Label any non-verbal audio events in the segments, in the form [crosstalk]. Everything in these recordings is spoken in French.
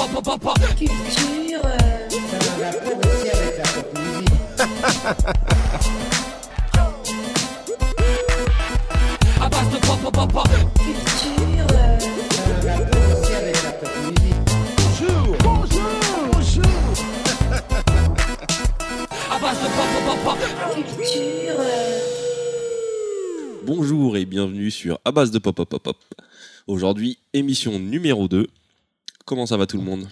musique. à base de. Bonjour et bienvenue sur À base de pop pop. Aujourd'hui, émission numéro 2. Comment ça va tout le monde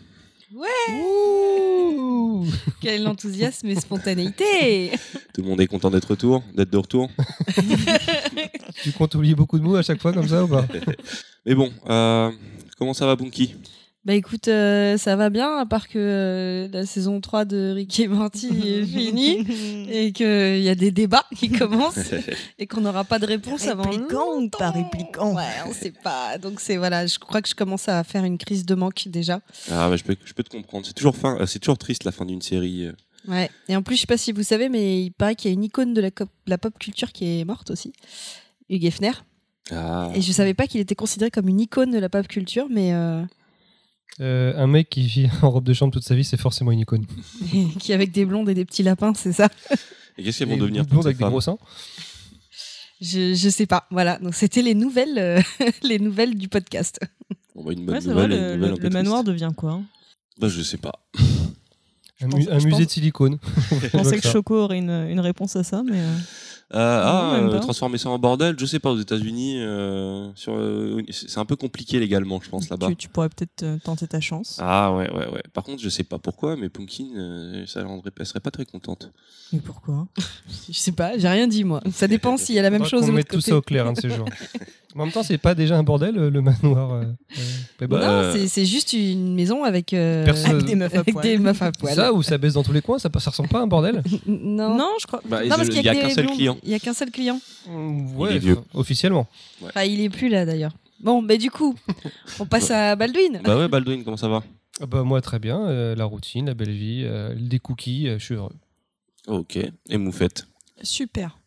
Quel enthousiasme et spontanéité [laughs] Tout le monde est content d'être retour, d'être de retour. [laughs] Tu comptes oublier beaucoup de mots à chaque fois comme ça ou pas? [laughs] Mais bon, euh, comment ça va Bunky? Bah écoute, euh, ça va bien, à part que euh, la saison 3 de Rick et Morty est [laughs] finie et qu'il y a des débats qui [laughs] commencent [laughs] et qu'on n'aura pas de réponse avant Répliquant ou pas répliquant Ouais, on sait pas. Donc c'est voilà, je crois que je commence à faire une crise de manque déjà. Ah bah, je, peux, je peux te comprendre, c'est toujours, fin, euh, c'est toujours triste la fin d'une série. Ouais. Et en plus, je sais pas si vous savez, mais il paraît qu'il y a une icône de la, cop- la pop culture qui est morte aussi, Hugh Hefner. Ah, Et je savais pas qu'il était considéré comme une icône de la pop culture, mais euh, Euh, Un mec qui vit [laughs] en robe de chambre toute sa vie, c'est forcément une icône. [laughs] qui avec des blondes et des petits lapins, c'est ça [laughs] et qu'est-ce qu'elles vont devenir une blonde toutes ces avec des gros seins. Je, je sais pas. Voilà. Donc c'était les nouvelles, euh, les nouvelles du podcast. Bon, bah, Une bonne Ouais, c'est vrai, nouvelle le, une nouvelle le- un peu le manoir devient quoi hein Bah, je sais pas. Un, pense- musée pense- de silicone. Je pensais que Choco aurait une, une réponse à ça, mais. euh, Euh, ah, euh, transformer ça en bordel, je sais pas, aux États-Unis, euh, sur, euh, c'est un peu compliqué légalement, je pense, là-bas. tu, tu pourrais peut-être tenter ta chance. Ah ouais, ouais, ouais. Par contre, je sais pas pourquoi, mais Pumpkin, euh, ça la rendrait, elle serait pas très contente. Mais pourquoi? [laughs] Je sais pas. J'ai rien dit moi. Ça dépend s'il y a la même chose l'autre mette tout ça au clair un de ces jours. [laughs] en même temps, c'est pas déjà un bordel, le manoir euh, euh, Playboy Non, Euh, c'est- juste une maison avec, euh, Avec des meufs à avec poil. des meufs à poil. Ça, ou ça baisse dans tous les coins, ça, ça ressemble pas à un bordel? Non. Non, je crois. Bah, Non, parce il qu'il y a qu'un seul client. Il y a qu'un seul client. Ouais, est vieux. enfin, officiellement. Enfin, il est plus là d'ailleurs. Bon, bah du coup, on passe à Baldwin. Bah ouais, Baldwin, comment ça va? Ah bah, moi, très bien. euh, la routine, la belle vie, euh, des cookies, euh, je suis heureux. Ok. Et Moufette? Super.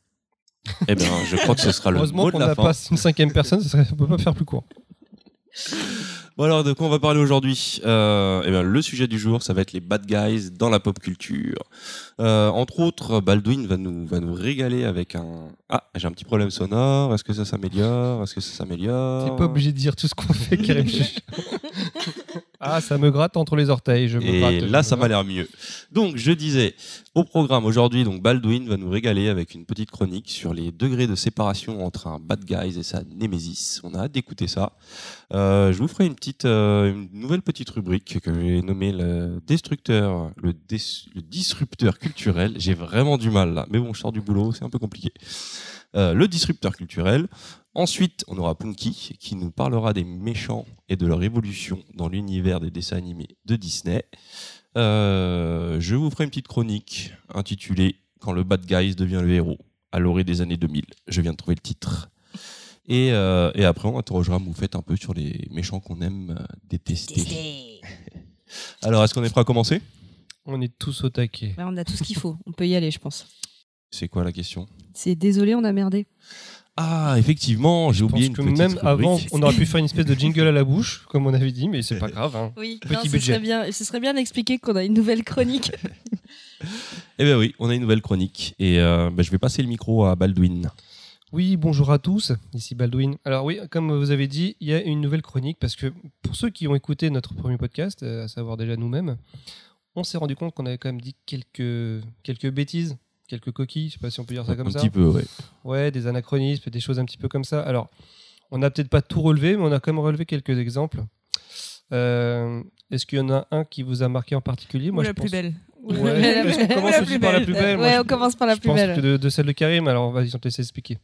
Eh bien, je crois que ce sera le Heureusement mot qu'on de la n'a fin. pas une cinquième personne, ça serait, on peut pas faire plus court. Bon alors, de quoi on va parler aujourd'hui euh, eh bien, Le sujet du jour, ça va être les bad guys dans la pop culture. Euh, entre autres, Baldwin va nous, va nous régaler avec un... Ah, j'ai un petit problème sonore. Est-ce que ça s'améliore? Est-ce que ça s'améliore? T'es pas obligé de dire tout ce qu'on fait, Karim. [laughs] ah, ça me gratte entre les orteils. Je me Et là, ça m'a l'air mieux. Donc, je disais, au programme aujourd'hui, donc Baldwin va nous régaler avec une petite chronique sur les degrés de séparation entre un bad guy et sa némésis. On a hâte d'écouter ça. Euh, je vous ferai une petite, euh, une nouvelle petite rubrique que j'ai nommée le destructeur, le, le disrupteur culturel. J'ai vraiment du mal là, mais bon, je sors du boulot, c'est un peu compliqué. Euh, le disrupteur culturel. Ensuite, on aura Punky qui nous parlera des méchants et de leur évolution dans l'univers des dessins animés de Disney. Euh, je vous ferai une petite chronique intitulée Quand le bad guy devient le héros, à l'orée des années 2000. Je viens de trouver le titre. Et, euh, et après, on interrogera Moufette un peu sur les méchants qu'on aime détester. Alors, est-ce qu'on est prêt à commencer? On est tous au taquet. Ouais, on a tout ce qu'il faut. On peut y aller, je pense. C'est quoi la question? C'est désolé, on a merdé. Ah, effectivement, j'ai Je oublié pense une que petite même rubrique. avant, on aurait pu faire une espèce de jingle à la bouche, comme on avait dit, mais c'est pas grave. hein. Oui. Petit non, ce budget. serait bien. Ce serait bien d'expliquer qu'on a une nouvelle chronique. [laughs] Eh bien oui, on a une nouvelle chronique. Et euh, bah, je vais passer le micro à Baldwin. Oui, bonjour à tous, ici Baldwin. Alors oui, comme vous avez dit, il y a une nouvelle chronique parce que pour ceux qui ont écouté notre premier podcast, euh, à savoir déjà nous-mêmes, on s'est rendu compte qu'on avait quand même dit quelques, quelques bêtises, quelques coquilles, je sais pas si on peut dire ça comme un ça. petit peu, ouais. Ouais, des anachronismes, des choses un petit peu comme ça. Alors, on n'a peut-être pas tout relevé, mais on a quand même relevé quelques exemples. Euh, Est-ce qu'il y en a un qui vous a marqué en particulier? Ou Moi, la je plus belle. Ouais, [laughs] La plus- commence la aussi plus par la plus belle Moi, ouais, je- on commence par la je plus pense belle. que de, de celle de Karim, alors vas-y, on te laisse expliquer.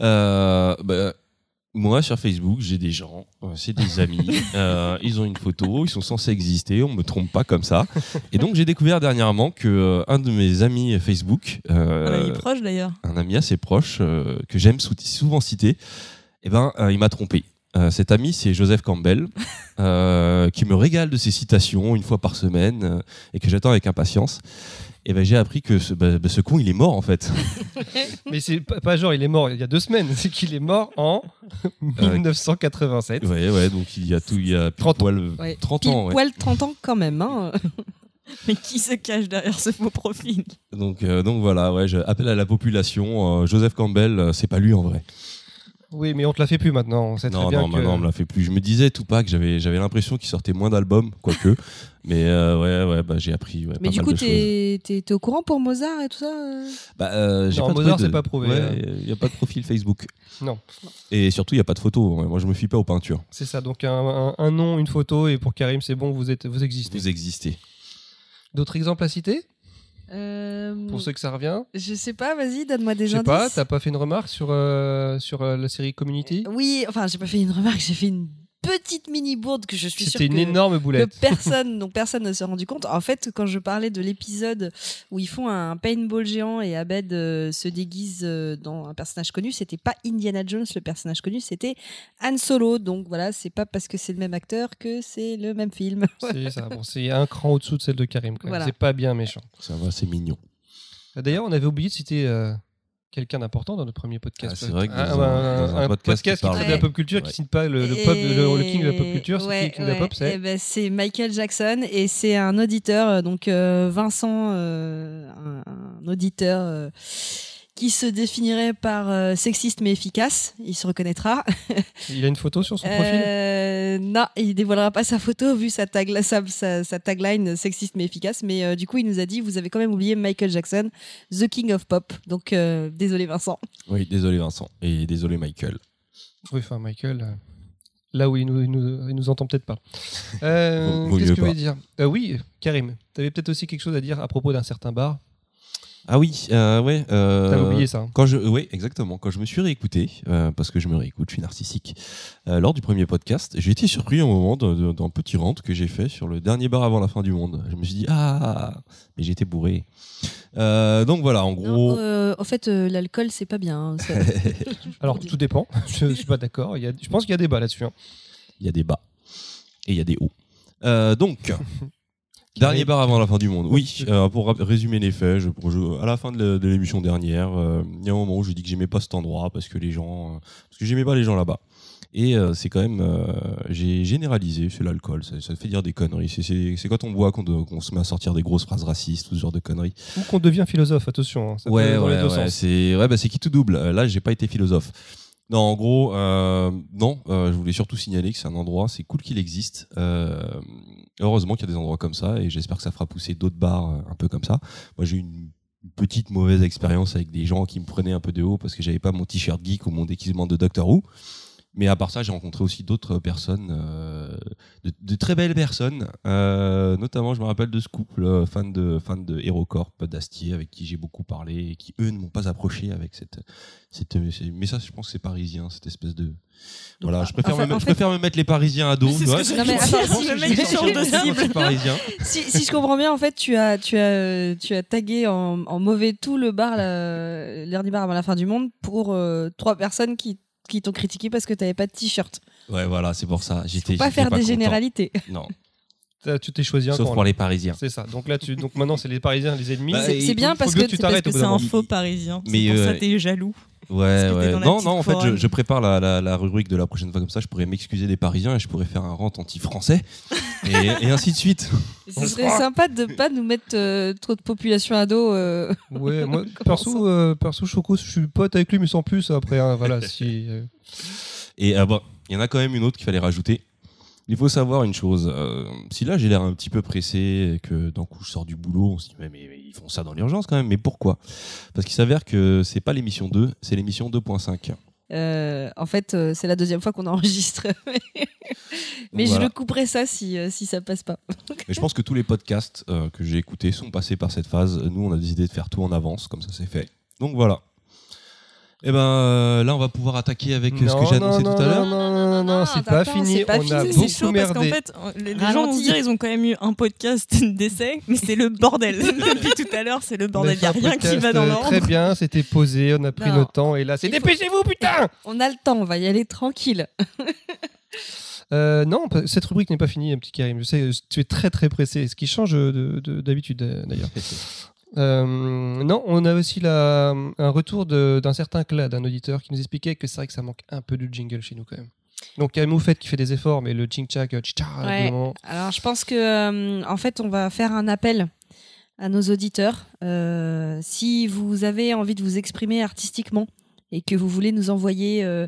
Euh, bah, moi, sur Facebook, j'ai des gens, euh, c'est des amis. [laughs] euh, ils ont une photo, ils sont censés exister, on me trompe pas comme ça. Et donc, j'ai découvert dernièrement que euh, un de mes amis Facebook, euh, Un ami proche d'ailleurs. un ami assez proche que j'aime sou- souvent citer, eh ben, il m'a trompé. Euh, cet ami, c'est Joseph Campbell, [laughs] euh, qui me régale de ses citations une fois par semaine euh, et que j'attends avec impatience. Et ben j'ai appris que ce, bah, bah, ce con, il est mort en fait. [laughs] Mais c'est pas, pas genre il est mort il y a deux semaines, c'est qu'il est mort en 1987. ouais, ouais, donc il y a tout, il y a pile 30 ans. poil, Ouais. 30 Pile ans. ouais. poil 30 ans quand même. Hein. [laughs] Mais qui se cache derrière ce faux profil? Donc, euh, donc voilà, ouais, je appelle à la population. euh, Joseph Campbell, euh, c'est pas lui en vrai. Oui, mais on te l'a fait plus maintenant. On sait très Non, bien non, que... maintenant on me l'a fait plus. Je me disais tout pas que j'avais, j'avais l'impression qu'il sortait moins d'albums, quoique. [laughs] mais euh, ouais, ouais, bah, j'ai appris. ouais, Mais pas du mal coup, t'es t'es- t'es au courant pour Mozart et tout ça euh? Bah, euh, j'ai Non, pas Mozart, de- c'est pas prouvé, Ouais, hein. il y a pas de profil Facebook. Non. Et surtout, il y a pas de photo. Ouais, Moi, je me fie pas aux peintures. C'est ça, donc un, un- un nom, une photo, et pour Karim, c'est bon, vous, êtes, vous existez. Vous existez. D'autres exemples à citer? Euh, Pour ceux que ça revient Je sais pas, vas-y, donne-moi des Je sais indices. pas, t'as pas fait une remarque sur, euh, sur euh, la série Community? Oui, enfin, j'ai pas fait une remarque, j'ai fait une petite mini bourde que je suis sûre C'était une que, énorme que boulette. personne, donc personne ne s'est rendu compte. En fait, quand je parlais de l'épisode où ils font un paintball géant et Abed euh, se déguise euh, dans un personnage connu, c'était pas Indiana Jones le personnage connu, c'était Han Solo. Donc voilà, c'est pas parce que c'est le même acteur que c'est le même film. [laughs] C'est ça, bon, c'est un cran au-dessous de celle de Karim. Voilà. C'est pas bien méchant. Ça va, c'est mignon. D'ailleurs, on avait oublié de citer euh, quelqu'un d'important dans notre premier podcast. Ah, c'est vrai que Un- dans un- un, un un podcast podcast, qui qui traite de la pop culture, Ouais. qui cite pas le, le pop, le, le king de la pop culture, c'est Ouais, qui le king de la pop, ouais. c'est Eh ben, c'est Michael Jackson et c'est un auditeur, euh, donc euh, Vincent, euh, un, un auditeur euh, qui se définirait par euh, sexiste mais efficace. Il se reconnaîtra. [laughs] Il a une photo sur son profil? Euh, non, il dévoilera pas sa photo vu sa, tag, sa, sa- sa tagline sexiste mais efficace. Mais euh, du coup, il nous a dit vous avez quand même oublié Michael Jackson, the king of pop. Donc euh, désolé Vincent. Oui, désolé Vincent. Et désolé Michael. Oui, enfin, Michael. euh, Là où il nous, il nous, il nous entend peut-être pas. Euh, Qu'est-ce que voulais pas. dire? Euh, Oui, Karim, tu avais peut-être aussi quelque chose à dire à propos d'un certain bar? Ah oui, euh, ouais. euh, T'avais oublié ça. hein. Quand je, oui, exactement. Quand je me suis réécouté, euh, parce que je me réécoute, je suis narcissique, euh, lors du premier podcast, j'ai été surpris au moment d'un petit rant que j'ai fait sur le dernier bar avant la fin du monde. Je me suis dit, ah, mais j'étais bourré. Euh, donc voilà, en gros. Non, euh, en fait, euh, l'alcool c'est pas bien. hein, ça- [laughs] Alors, tout dépend. [laughs] Je ne suis pas d'accord. Je pense qu'il y a débat là-dessus. hein. Il y a des bas et il y a des hauts. Euh, donc, [laughs] dernier bar avant la fin du monde. Oui, euh, pour résumer les faits, je, je- à la fin de l'émission dernière, euh, il y a un moment où j'ai dit que j'aimais pas cet endroit parce que les gens, euh, parce que j'aimais pas les gens là-bas. Et c'est quand même, j'ai généralisé, c'est l'alcool, ça, ça fait dire des conneries. C'est- quand on boit qu'on qu'on se met à sortir des grosses phrases racistes, tout ce genre de conneries. Ou qu'on devient philosophe, attention. hein. Ça peut Ouais, aller dans les ouais, deux ouais, sens. c'est ouais, bah, c'est qui tout double. Là, j'ai pas été philosophe. Non, en gros, euh, non. euh, je voulais surtout signaler que c'est un endroit, c'est cool qu'il existe. Euh, heureusement qu'il y a des endroits comme ça, et j'espère que ça fera pousser d'autres bars un peu comme ça. Moi, j'ai eu une petite mauvaise expérience avec des gens qui me prenaient un peu de haut parce que j'avais pas mon t-shirt geek ou mon déguisement de Doctor Who. Mais à part ça, j'ai rencontré aussi d'autres personnes, euh, de, de très belles personnes. Euh, notamment, je me rappelle de ce couple, euh, fan de fan de HeroCorp d'Astier, avec qui j'ai beaucoup parlé et qui eux ne m'ont pas approché avec cette, cette. Mais ça, je pense que c'est parisien, cette espèce de. Voilà, je préfère, en fait- me, en je fait- préfère me mettre les Parisiens à dos. Si, je comprends bien, en fait, tu as, tu as, tu as tagué en, en mauvais tout le bar, la- le dernier bar avant la fin du monde, pour euh, trois personnes qui, qui t'ont critiqué parce que tu n'avais pas de t-shirt. Ouais, voilà, c'est pour ça. J'étais. Faut pas faire des content. généralités. Non, [laughs] Tu t'es choisi un sauf camp, pour là. les Parisiens. C'est ça. Donc là, tu... Donc maintenant, c'est les Parisiens, les ennemis. Bah, C'est- bien parce que, que tu t'arrêtes C'est un faux parisien. Mais, pour euh, ça t'es jaloux. Ouais, ouais. Non, non, en fait, je, prépare la, la, la rubrique de la prochaine fois comme ça. Je pourrais m'excuser des Parisiens et je pourrais faire un rant anti-français [laughs] et, et ainsi de suite. Ce serait sympa de pas nous mettre euh, trop de population à dos. euh. Ouais, [laughs] moi, perso, euh, perso, Choco, je suis pote avec lui, mais sans plus après. hein, voilà, [laughs] si. euh, Et euh, bon, il y en a quand même une autre qu'il fallait rajouter. Il faut savoir une chose. euh, si là j'ai l'air un petit peu pressé et que d'un coup je sors du boulot, on se dit mais, mais- mais ils font ça dans l'urgence quand même. Mais pourquoi? Parce qu'il s'avère que c'est pas l'émission 2, c'est l'émission 2.5. Euh, en fait, euh, c'est la deuxième fois qu'on enregistre. [laughs] Mais je le couperai ça si, euh, si ça passe pas. [laughs] Mais je pense que tous les podcasts que j'ai écoutés sont passés par cette phase. Nous, on a décidé de faire tout en avance, comme ça c'est fait. Donc voilà. Et ben euh, là, on va pouvoir attaquer avec euh, ce que j'ai non, annoncé non, tout à l'heure. Non, non, non, non, non, Non, c'est pas fini. c'est pas On a fini. C'est beaucoup chaud parce qu'en fait, les, les gens vont dire ils ont quand même eu un podcast [laughs] d'essai, mais c'est le bordel. [laughs] Depuis tout à l'heure, c'est le a bordel. Il n'y a rien qui va dans euh, l'ordre. Très bien, c'était posé, on a pris Non. notre temps et là, c'est dépêchez-vous, putain [laughs] On a le temps, on va y aller tranquille. Euh, non, cette rubrique n'est pas finie, un petit Karim. Je sais, tu es très très pressé, ce qui change de- de- d'habitude d'ailleurs. Euh, non, on a aussi la, un retour d'un certain Clad, un auditeur, qui nous expliquait que c'est vrai que ça manque un peu de jingle chez nous quand même. Donc il y a Moufette qui fait des efforts, mais le ching chak, tcha Ouais. Alors, je pense que, euh, en fait, on va faire un appel à nos auditeurs. Euh, si vous avez envie de vous exprimer artistiquement et que vous voulez nous envoyer euh,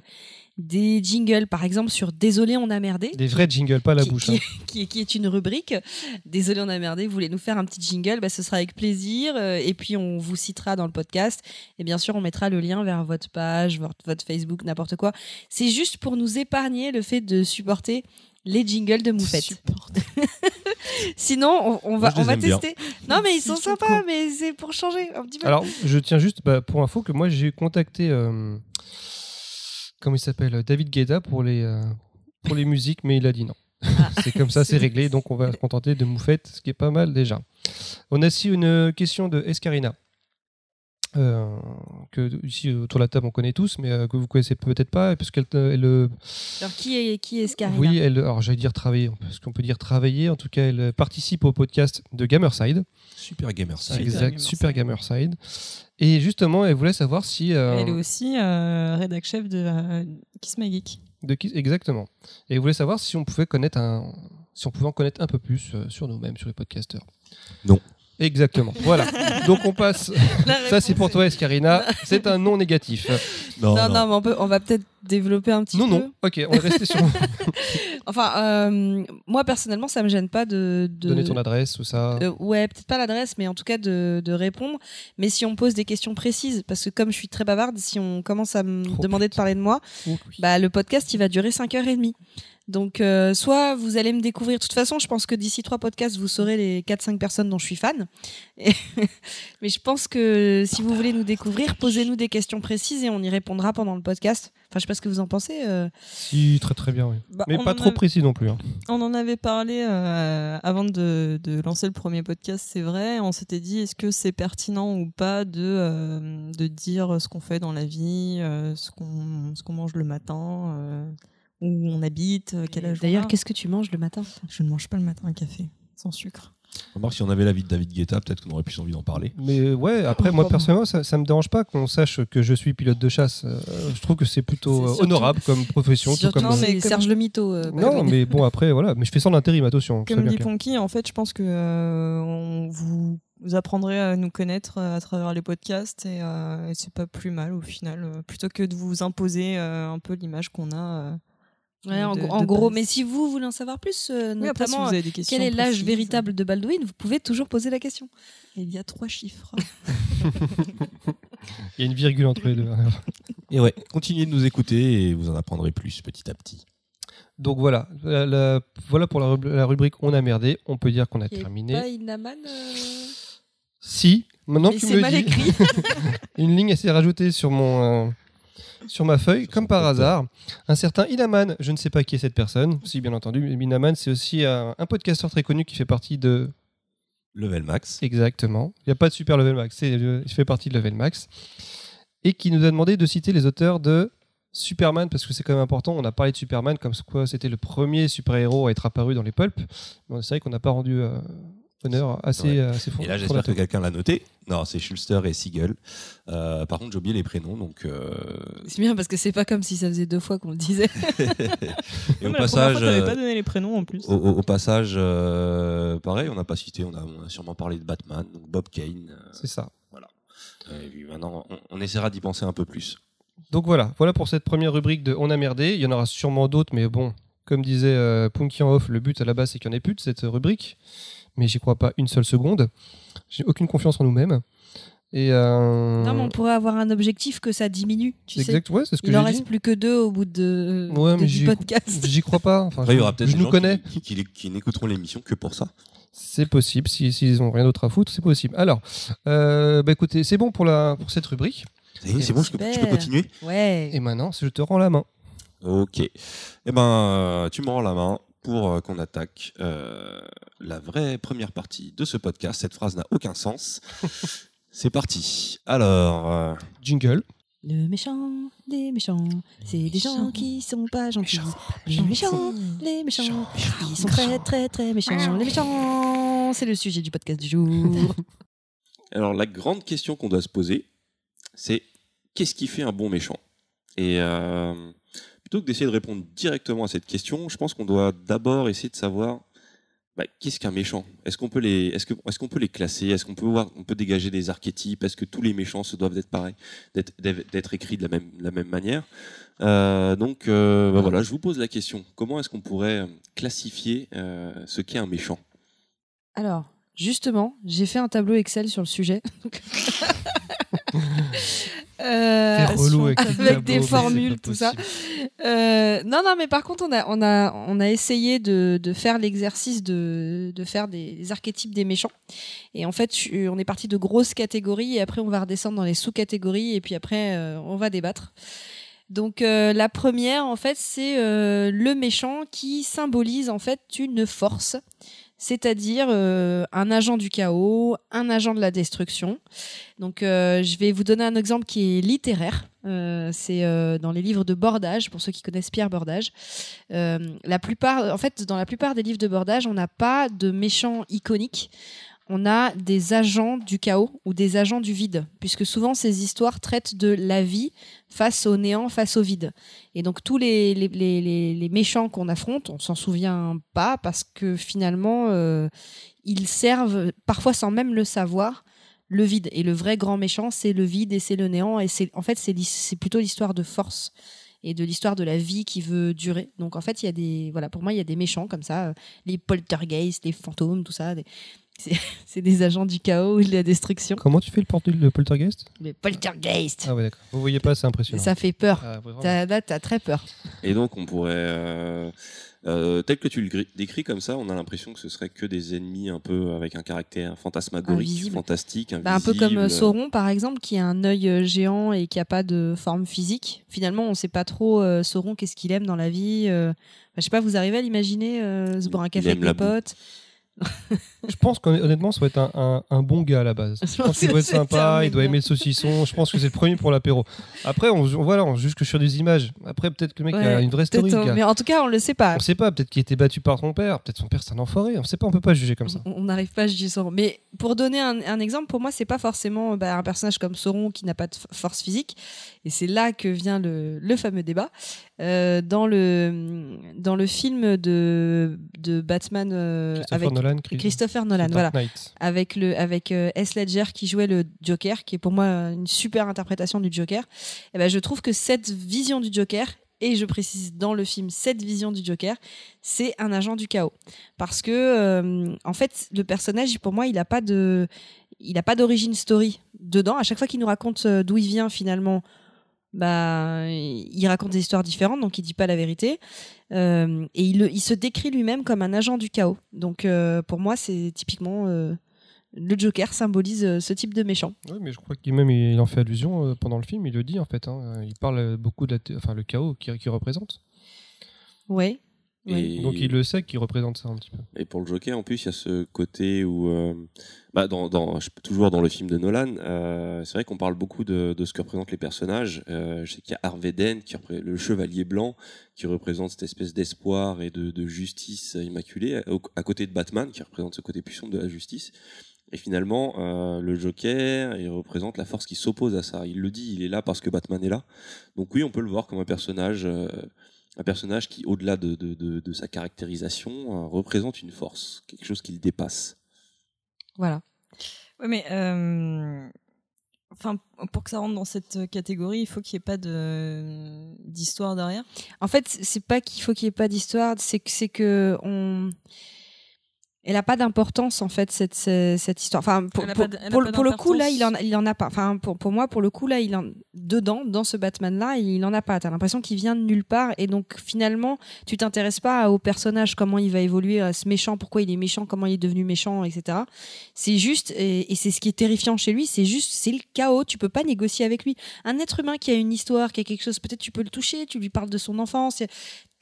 des jingles, par exemple sur Désolé, on a merdé. des vrais jingles, pas la qui, bouche. qui- hein. qui- qui est une rubrique. Désolé, on a merdé. Vous voulez nous faire un petit jingle bah, Ce sera avec plaisir. euh, Et puis, on vous citera dans le podcast. Et bien sûr, on mettra le lien vers votre page, votre, Facebook, n'importe quoi. C'est juste pour nous épargner le fait de supporter les jingles de Moufette. Supporte. [laughs] Sinon, on, on va, on va bien. tester. Non, mais ils sont sympas, mais c'est pour changer un petit peu. Alors, je tiens juste bah, pour info que moi j'ai contacté, euh, comment il s'appelle, David Guetta pour les, euh, pour les [laughs] musiques, mais il a dit non. [laughs] c'est comme ça, [laughs] c'est réglé, donc on va se contenter de Moufette, ce qui est pas mal déjà. On a aussi une question de Escarina. euh, que ici autour de la table on connaît tous, mais euh, que vous connaissez peut-être pas, parce qu'elle elle, euh, Alors, qui est, qui est Scarina oui, elle, alors j'allais dire travailler, parce qu'on peut dire travailler, en tout cas elle participe au podcast de Gamerside, Super gamer ça. Super exact, Gamerside. super Gamerside, et justement elle voulait savoir si euh, Elle est aussi euh, rédac chef de euh, Kiss My Geek. De qui exactement. Et vous voulez savoir si on pouvait connaître un, si on pouvait en connaître un peu plus sur nous-mêmes, sur les podcasteurs. Non. Exactement. [laughs] voilà. Donc on passe. Ça c'est pour toi, Escarina. C'est un non négatif. Non, non, non. non, mais on, peut, on va peut-être développer un petit Non, peu. non. Ok, on va rester sur. [laughs] Enfin, euh, moi personnellement, ça me gêne pas de, de... Donner ton adresse, tout ça. Euh, ouais, peut-être pas l'adresse, mais en tout cas de, de répondre. Mais si on pose des questions précises, parce que comme je suis très bavarde, si on commence à me Trop demander de parler de moi, Oh, oui. bah, le podcast il va durer 5h30. Donc, euh, soit vous allez me découvrir. De toute façon, je pense que d'ici trois podcasts, vous saurez les 4-5 personnes dont je suis fan. Et- [laughs] Mais je pense que si vous voulez nous découvrir, posez-nous des questions précises et on y répondra pendant le podcast. Enfin, je sais pas ce que vous en pensez. euh. Si, très très bien, oui. Bah, Mais pas trop précis non plus. hein. On en avait parlé euh, avant de, de lancer le premier podcast, c'est vrai. On s'était dit est-ce que c'est pertinent ou pas de, euh, de dire ce qu'on fait dans la vie, euh, ce qu'on ce qu'on mange le matin, euh, où on habite, quel âge on D'ailleurs, a. qu'est-ce que tu manges le matin? Je ne mange pas le matin un café sans sucre. Remarque, si on avait l'avis de David Guetta, peut-être qu'on aurait plus envie d'en parler. Mais ouais, après, moi personnellement, ça, ça me dérange pas qu'on sache que je suis pilote de chasse. Euh, je trouve que c'est plutôt euh, surtout- honorable comme profession. tout Surtout comme... Non, c'est mais comme- Serge le mytho. euh, Non, mais bon, après, voilà. Mais je fais ça en intérim, attention. Comme dit. Ponky, en fait, je pense que euh, on vous, vous apprendrez à nous connaître à travers les podcasts et, euh, et c'est pas plus mal au final, euh, plutôt que de vous imposer euh, un peu l'image qu'on a. euh, Ouais, en, de- gros- en de gros, base. mais si vous voulez en savoir plus, euh, Oui, après, si notamment vous avez des questions quel est l'âge véritable de Baldwin, vous pouvez toujours poser la question. Il y a trois chiffres. [laughs] Il y a une virgule entre les deux. [laughs] Et ouais, continuez de nous écouter et vous en apprendrez plus petit à petit. Donc voilà, la- la- voilà pour la, rub- la rubrique On a merdé. On peut dire qu'on a terminé. Pas Inaman euh, Si, maintenant Mais que tu c'est me mal dis, écrit. [laughs] une ligne s'est rajoutée sur mon euh, sur ma feuille, comme par hasard. Un certain Inaman, je ne sais pas qui est cette personne. Si, bien entendu, mais Inaman, c'est aussi un, un podcasteur très connu qui fait partie de Level Max. Exactement. Il n'y a pas de super level max. Euh, il fait partie de level max. Et qui nous a demandé de citer les auteurs de Superman, parce que c'est quand même important. On a parlé de Superman comme quoi c'était le premier super-héros à être apparu dans les pulps. C'est vrai qu'on n'a pas rendu euh, assez, Ouais. euh, assez fort. Et là, j'espère que quelqu'un l'a noté. Non, c'est Schulster et Siegel. Euh, par contre, j'ai oublié les prénoms, donc. euh, C'est bien parce que c'est pas comme si ça faisait deux fois qu'on le disait. [laughs] et au passage, fois, pas donné les prénoms en plus. au, au- au passage, euh, pareil, on n'a pas cité, on a, on a sûrement parlé de Batman, donc Bob Kane. euh, C'est ça. et puis maintenant, on, on essaiera d'y penser un peu plus. Donc voilà, voilà pour cette première rubrique de On a merdé. Il y en aura sûrement d'autres, mais bon, comme disait euh, Punky en off, le but à la base c'est qu'il n'y en ait plus de cette rubrique. Mais j'y crois pas une seule seconde. J'ai aucune confiance en nous-mêmes. Et euh, Non, mais on pourrait avoir un objectif que ça diminue, tu sais. exact, ouais, c'est ce que Il en reste dit. plus que deux au bout de, Ouais, de- mais du j'y- podcast. J'y crois pas. Enfin, Après, il y je- aura peut-être je des nous gens connais. qui, qui- n'écouteront l'émission que pour ça. C'est possible. Si- S'ils ont rien d'autre à foutre, c'est possible. Alors, euh, bah écoutez, c'est bon pour, la, pour cette rubrique. C'est bon, je, je peux continuer Ouais. Et maintenant, je te rends la main. Ok. Eh ben, tu me rends la main pour euh, qu'on attaque euh, la vraie première partie de ce podcast. Cette phrase n'a aucun sens. [laughs] C'est parti. Alors, euh, Jingle. Le méchant, les méchants, c'est des gens qui sont pas gentils. Les méchants, les méchants, ils sont très très très méchants. Les méchants, c'est le sujet du podcast du jour. [laughs] alors, la grande question qu'on doit se poser, c'est qu'est-ce qui fait un bon méchant? Et euh, plutôt que d'essayer de répondre directement à cette question, je pense qu'on doit d'abord essayer de savoir bah, qu'est-ce qu'un méchant? Est-ce qu'on peut les, qu'on peut les classer? Est-ce qu'on peut voir, peut dégager des archétypes? Est-ce que tous les méchants se doivent d'être pareils, d'être, écrits de la même, la même manière? Euh, Donc, euh, bah, voilà, je vous pose la question. Comment est-ce qu'on pourrait euh, classifier ce qu'est un méchant? Alors, justement, j'ai fait un tableau Excel sur le sujet. [laughs] Euh, relou avec, tes avec tableaux, des formules, tout ça. Euh, non, non, mais par contre, on a, on a, on a essayé de, de faire l'exercice de, de faire des, des archétypes des méchants. Et en fait, on est parti de grosses catégories et après, on va redescendre dans les sous-catégories et puis après, euh, on va débattre. Donc, euh, la première, en fait, c'est le méchant qui symbolise en fait une force, c'est-à-dire euh, un agent du chaos, un agent de la destruction. Donc, euh, je vais vous donner un exemple qui est littéraire. Euh, c'est dans les livres de Bordage, pour ceux qui connaissent Pierre Bordage. La plupart, en fait, dans la plupart des livres de Bordage, on n'a pas de méchants iconiques. On a des agents du chaos ou des agents du vide, puisque souvent ces histoires traitent de la vie face au néant, face au vide. Et donc tous les, méchants qu'on affronte, on s'en souvient pas parce que finalement, euh, ils servent, parfois sans même le savoir, le vide. Et le vrai grand méchant, c'est le vide et c'est le néant. Et c'est en fait, c'est plutôt l'histoire de force et de l'histoire de la vie qui veut durer. Donc en fait, il y a des, voilà, pour moi, il y a des méchants comme ça, euh, les poltergeists, les fantômes, tout ça. [laughs] C'est des agents du chaos ou de la destruction. Comment tu fais le, porte- le poltergeist Les poltergeists, Ah ouais, d'accord. Vous voyez pas, c'est impressionnant. ça fait peur. Ah. T'as- Là, t'as très peur. Et donc, on pourrait, euh, euh, tel que tu le décris comme ça, on a l'impression que ce serait que des ennemis un peu avec un caractère fantasmagorique, Invisible. fantastique, Bah, un peu comme euh, invisible. Sauron, par exemple, qui a un œil géant et qui a pas de forme physique. Finalement, on sait pas trop euh, Sauron qu'est-ce qu'il aime dans la vie. euh. Bah, je sais pas, vous arrivez à l'imaginer euh, se boire un café avec des la boue. [laughs] Je pense qu'honnêtement, ça va être un, un- un bon gars à la base. Je pense qu'il doit être sympa, il doit aimer le saucisson. Je pense que c'est le premier pour l'apéro. Après, on, on- voilà, on juge que sur des images. Après, peut-être que le mec Ouais, a une vraie story. Mais en tout cas, on le sait pas. On sait pas, peut-être qu'il était battu par son père, peut-être son père c'est un enfoiré, on sait pas, on peut pas juger comme ça. On n'arrive pas à juger Sauron. Mais pour donner un, un exemple, pour moi, c'est pas forcément bah, un personnage comme Sauron qui n'a pas de force physique. Et c'est là que vient le, le fameux débat. Euh, dans, le, dans le film de, de Batman euh, Christopher avec Nolan, Chris- Christopher Nolan, voilà. Knight. avec le avec euh, Heath Ledger qui jouait le Joker, qui est pour moi une super interprétation du Joker. Et ben je trouve que cette vision du Joker et je précise dans le film cette vision du Joker, c'est un agent du chaos parce que euh, en fait le personnage pour moi il a pas de il a pas d'origine story dedans. À chaque fois qu'il nous raconte d'où il vient finalement. Bah, il raconte des histoires différentes, donc il dit pas la vérité. Euh, et il, se décrit lui-même comme un agent du chaos. Donc euh, pour moi, c'est typiquement euh, le Joker symbolise ce type de méchant. Oui, mais je crois qu'il même il en fait allusion pendant le film, il le dit en fait. hein. Il parle beaucoup de la thé- enfin, le chaos qu'il qu'il représente. Ouais. Et, Donc il le sait qu'il représente ça un petit peu. et pour le Joker, en plus, il y a ce côté où, euh, bah, dans, dans, je- toujours dans le film de Nolan, euh, c'est vrai qu'on parle beaucoup de, de ce que représentent les personnages. Euh, je sais qu'il y a Harvey Dent, qui le chevalier blanc, qui représente cette espèce d'espoir et de, de justice immaculée, à côté de Batman, qui représente ce côté puissant de la justice. Et finalement, euh, le Joker, il représente la force qui s'oppose à ça. Il le dit, il est là parce que Batman est là. Donc oui, on peut le voir comme un personnage, euh, un personnage qui, au-delà de, de, de, sa caractérisation, euh, représente une force, quelque chose qui le dépasse. Voilà. Ouais, mais euh, enfin, pour que ça rentre dans cette catégorie, il faut qu'il n'y ait pas de d'histoire derrière. En fait, c'est pas qu'il faut qu'il y ait pas d'histoire, c'est que c'est que on elle a pas d'importance en fait cette cette, histoire. Enfin pour, pour, pour- le coup là il en il en a pas. Enfin pour pour moi pour le coup là il en dedans dans ce Batman là il en a pas. T'as l'impression qu'il vient de nulle part et donc finalement tu t'intéresses pas au personnage comment il va évoluer à ce méchant pourquoi il est méchant comment il est devenu méchant etc. C'est juste et, et c'est ce qui est terrifiant chez lui c'est juste c'est le chaos tu peux pas négocier avec lui. Un être humain qui a une histoire qui a quelque chose peut-être tu peux le toucher tu lui parles de son enfance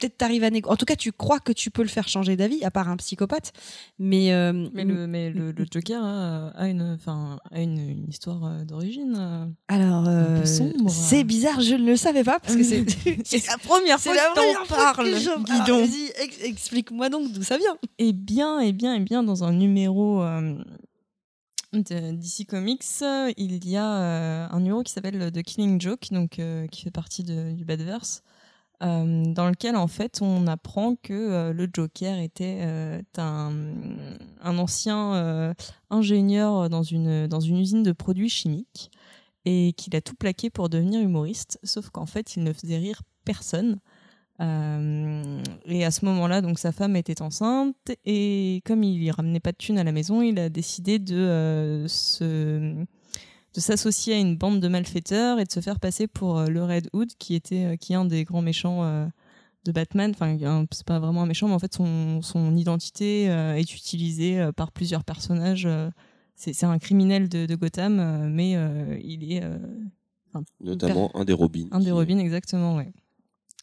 peut-être t'arrives à négocier. En tout cas tu crois que tu peux le faire changer d'avis à part un psychopathe mais euh, Mais le, mais le, le Joker a, a une, enfin, a une, une histoire euh, d'origine. euh. Alors, euh, c'est bizarre, je ne le savais pas parce que c'est [laughs] [laughs] la première c'est fois la que première t'en parles. que je- dis Alors, donc. ex- explique-moi donc d'où ça vient. Et bien, et bien, et bien, dans un numéro de DC Comics, il y a un numéro qui s'appelle The Killing Joke, donc qui fait partie de- du Badverse, euh, dans lequel en fait on apprend que euh, le Joker était euh, un, ancien ingénieur dans une usine de produits chimiques et qu'il a tout plaqué pour devenir humoriste, sauf qu'en fait il ne faisait rire personne. Et à ce moment-là, donc sa femme était enceinte et comme il ramenait pas de thunes à la maison, il a décidé de se de s'associer à une bande de malfaiteurs et de se faire passer pour euh, le Red Hood, qui était euh, qui est un des grands méchants euh, de Batman. Enfin, c'est pas vraiment un méchant, mais en fait son son identité est utilisée par plusieurs personnages. c'est un criminel de, de Gotham, mais il est Notamment un des Robins. un des Robins, exactement, ouais.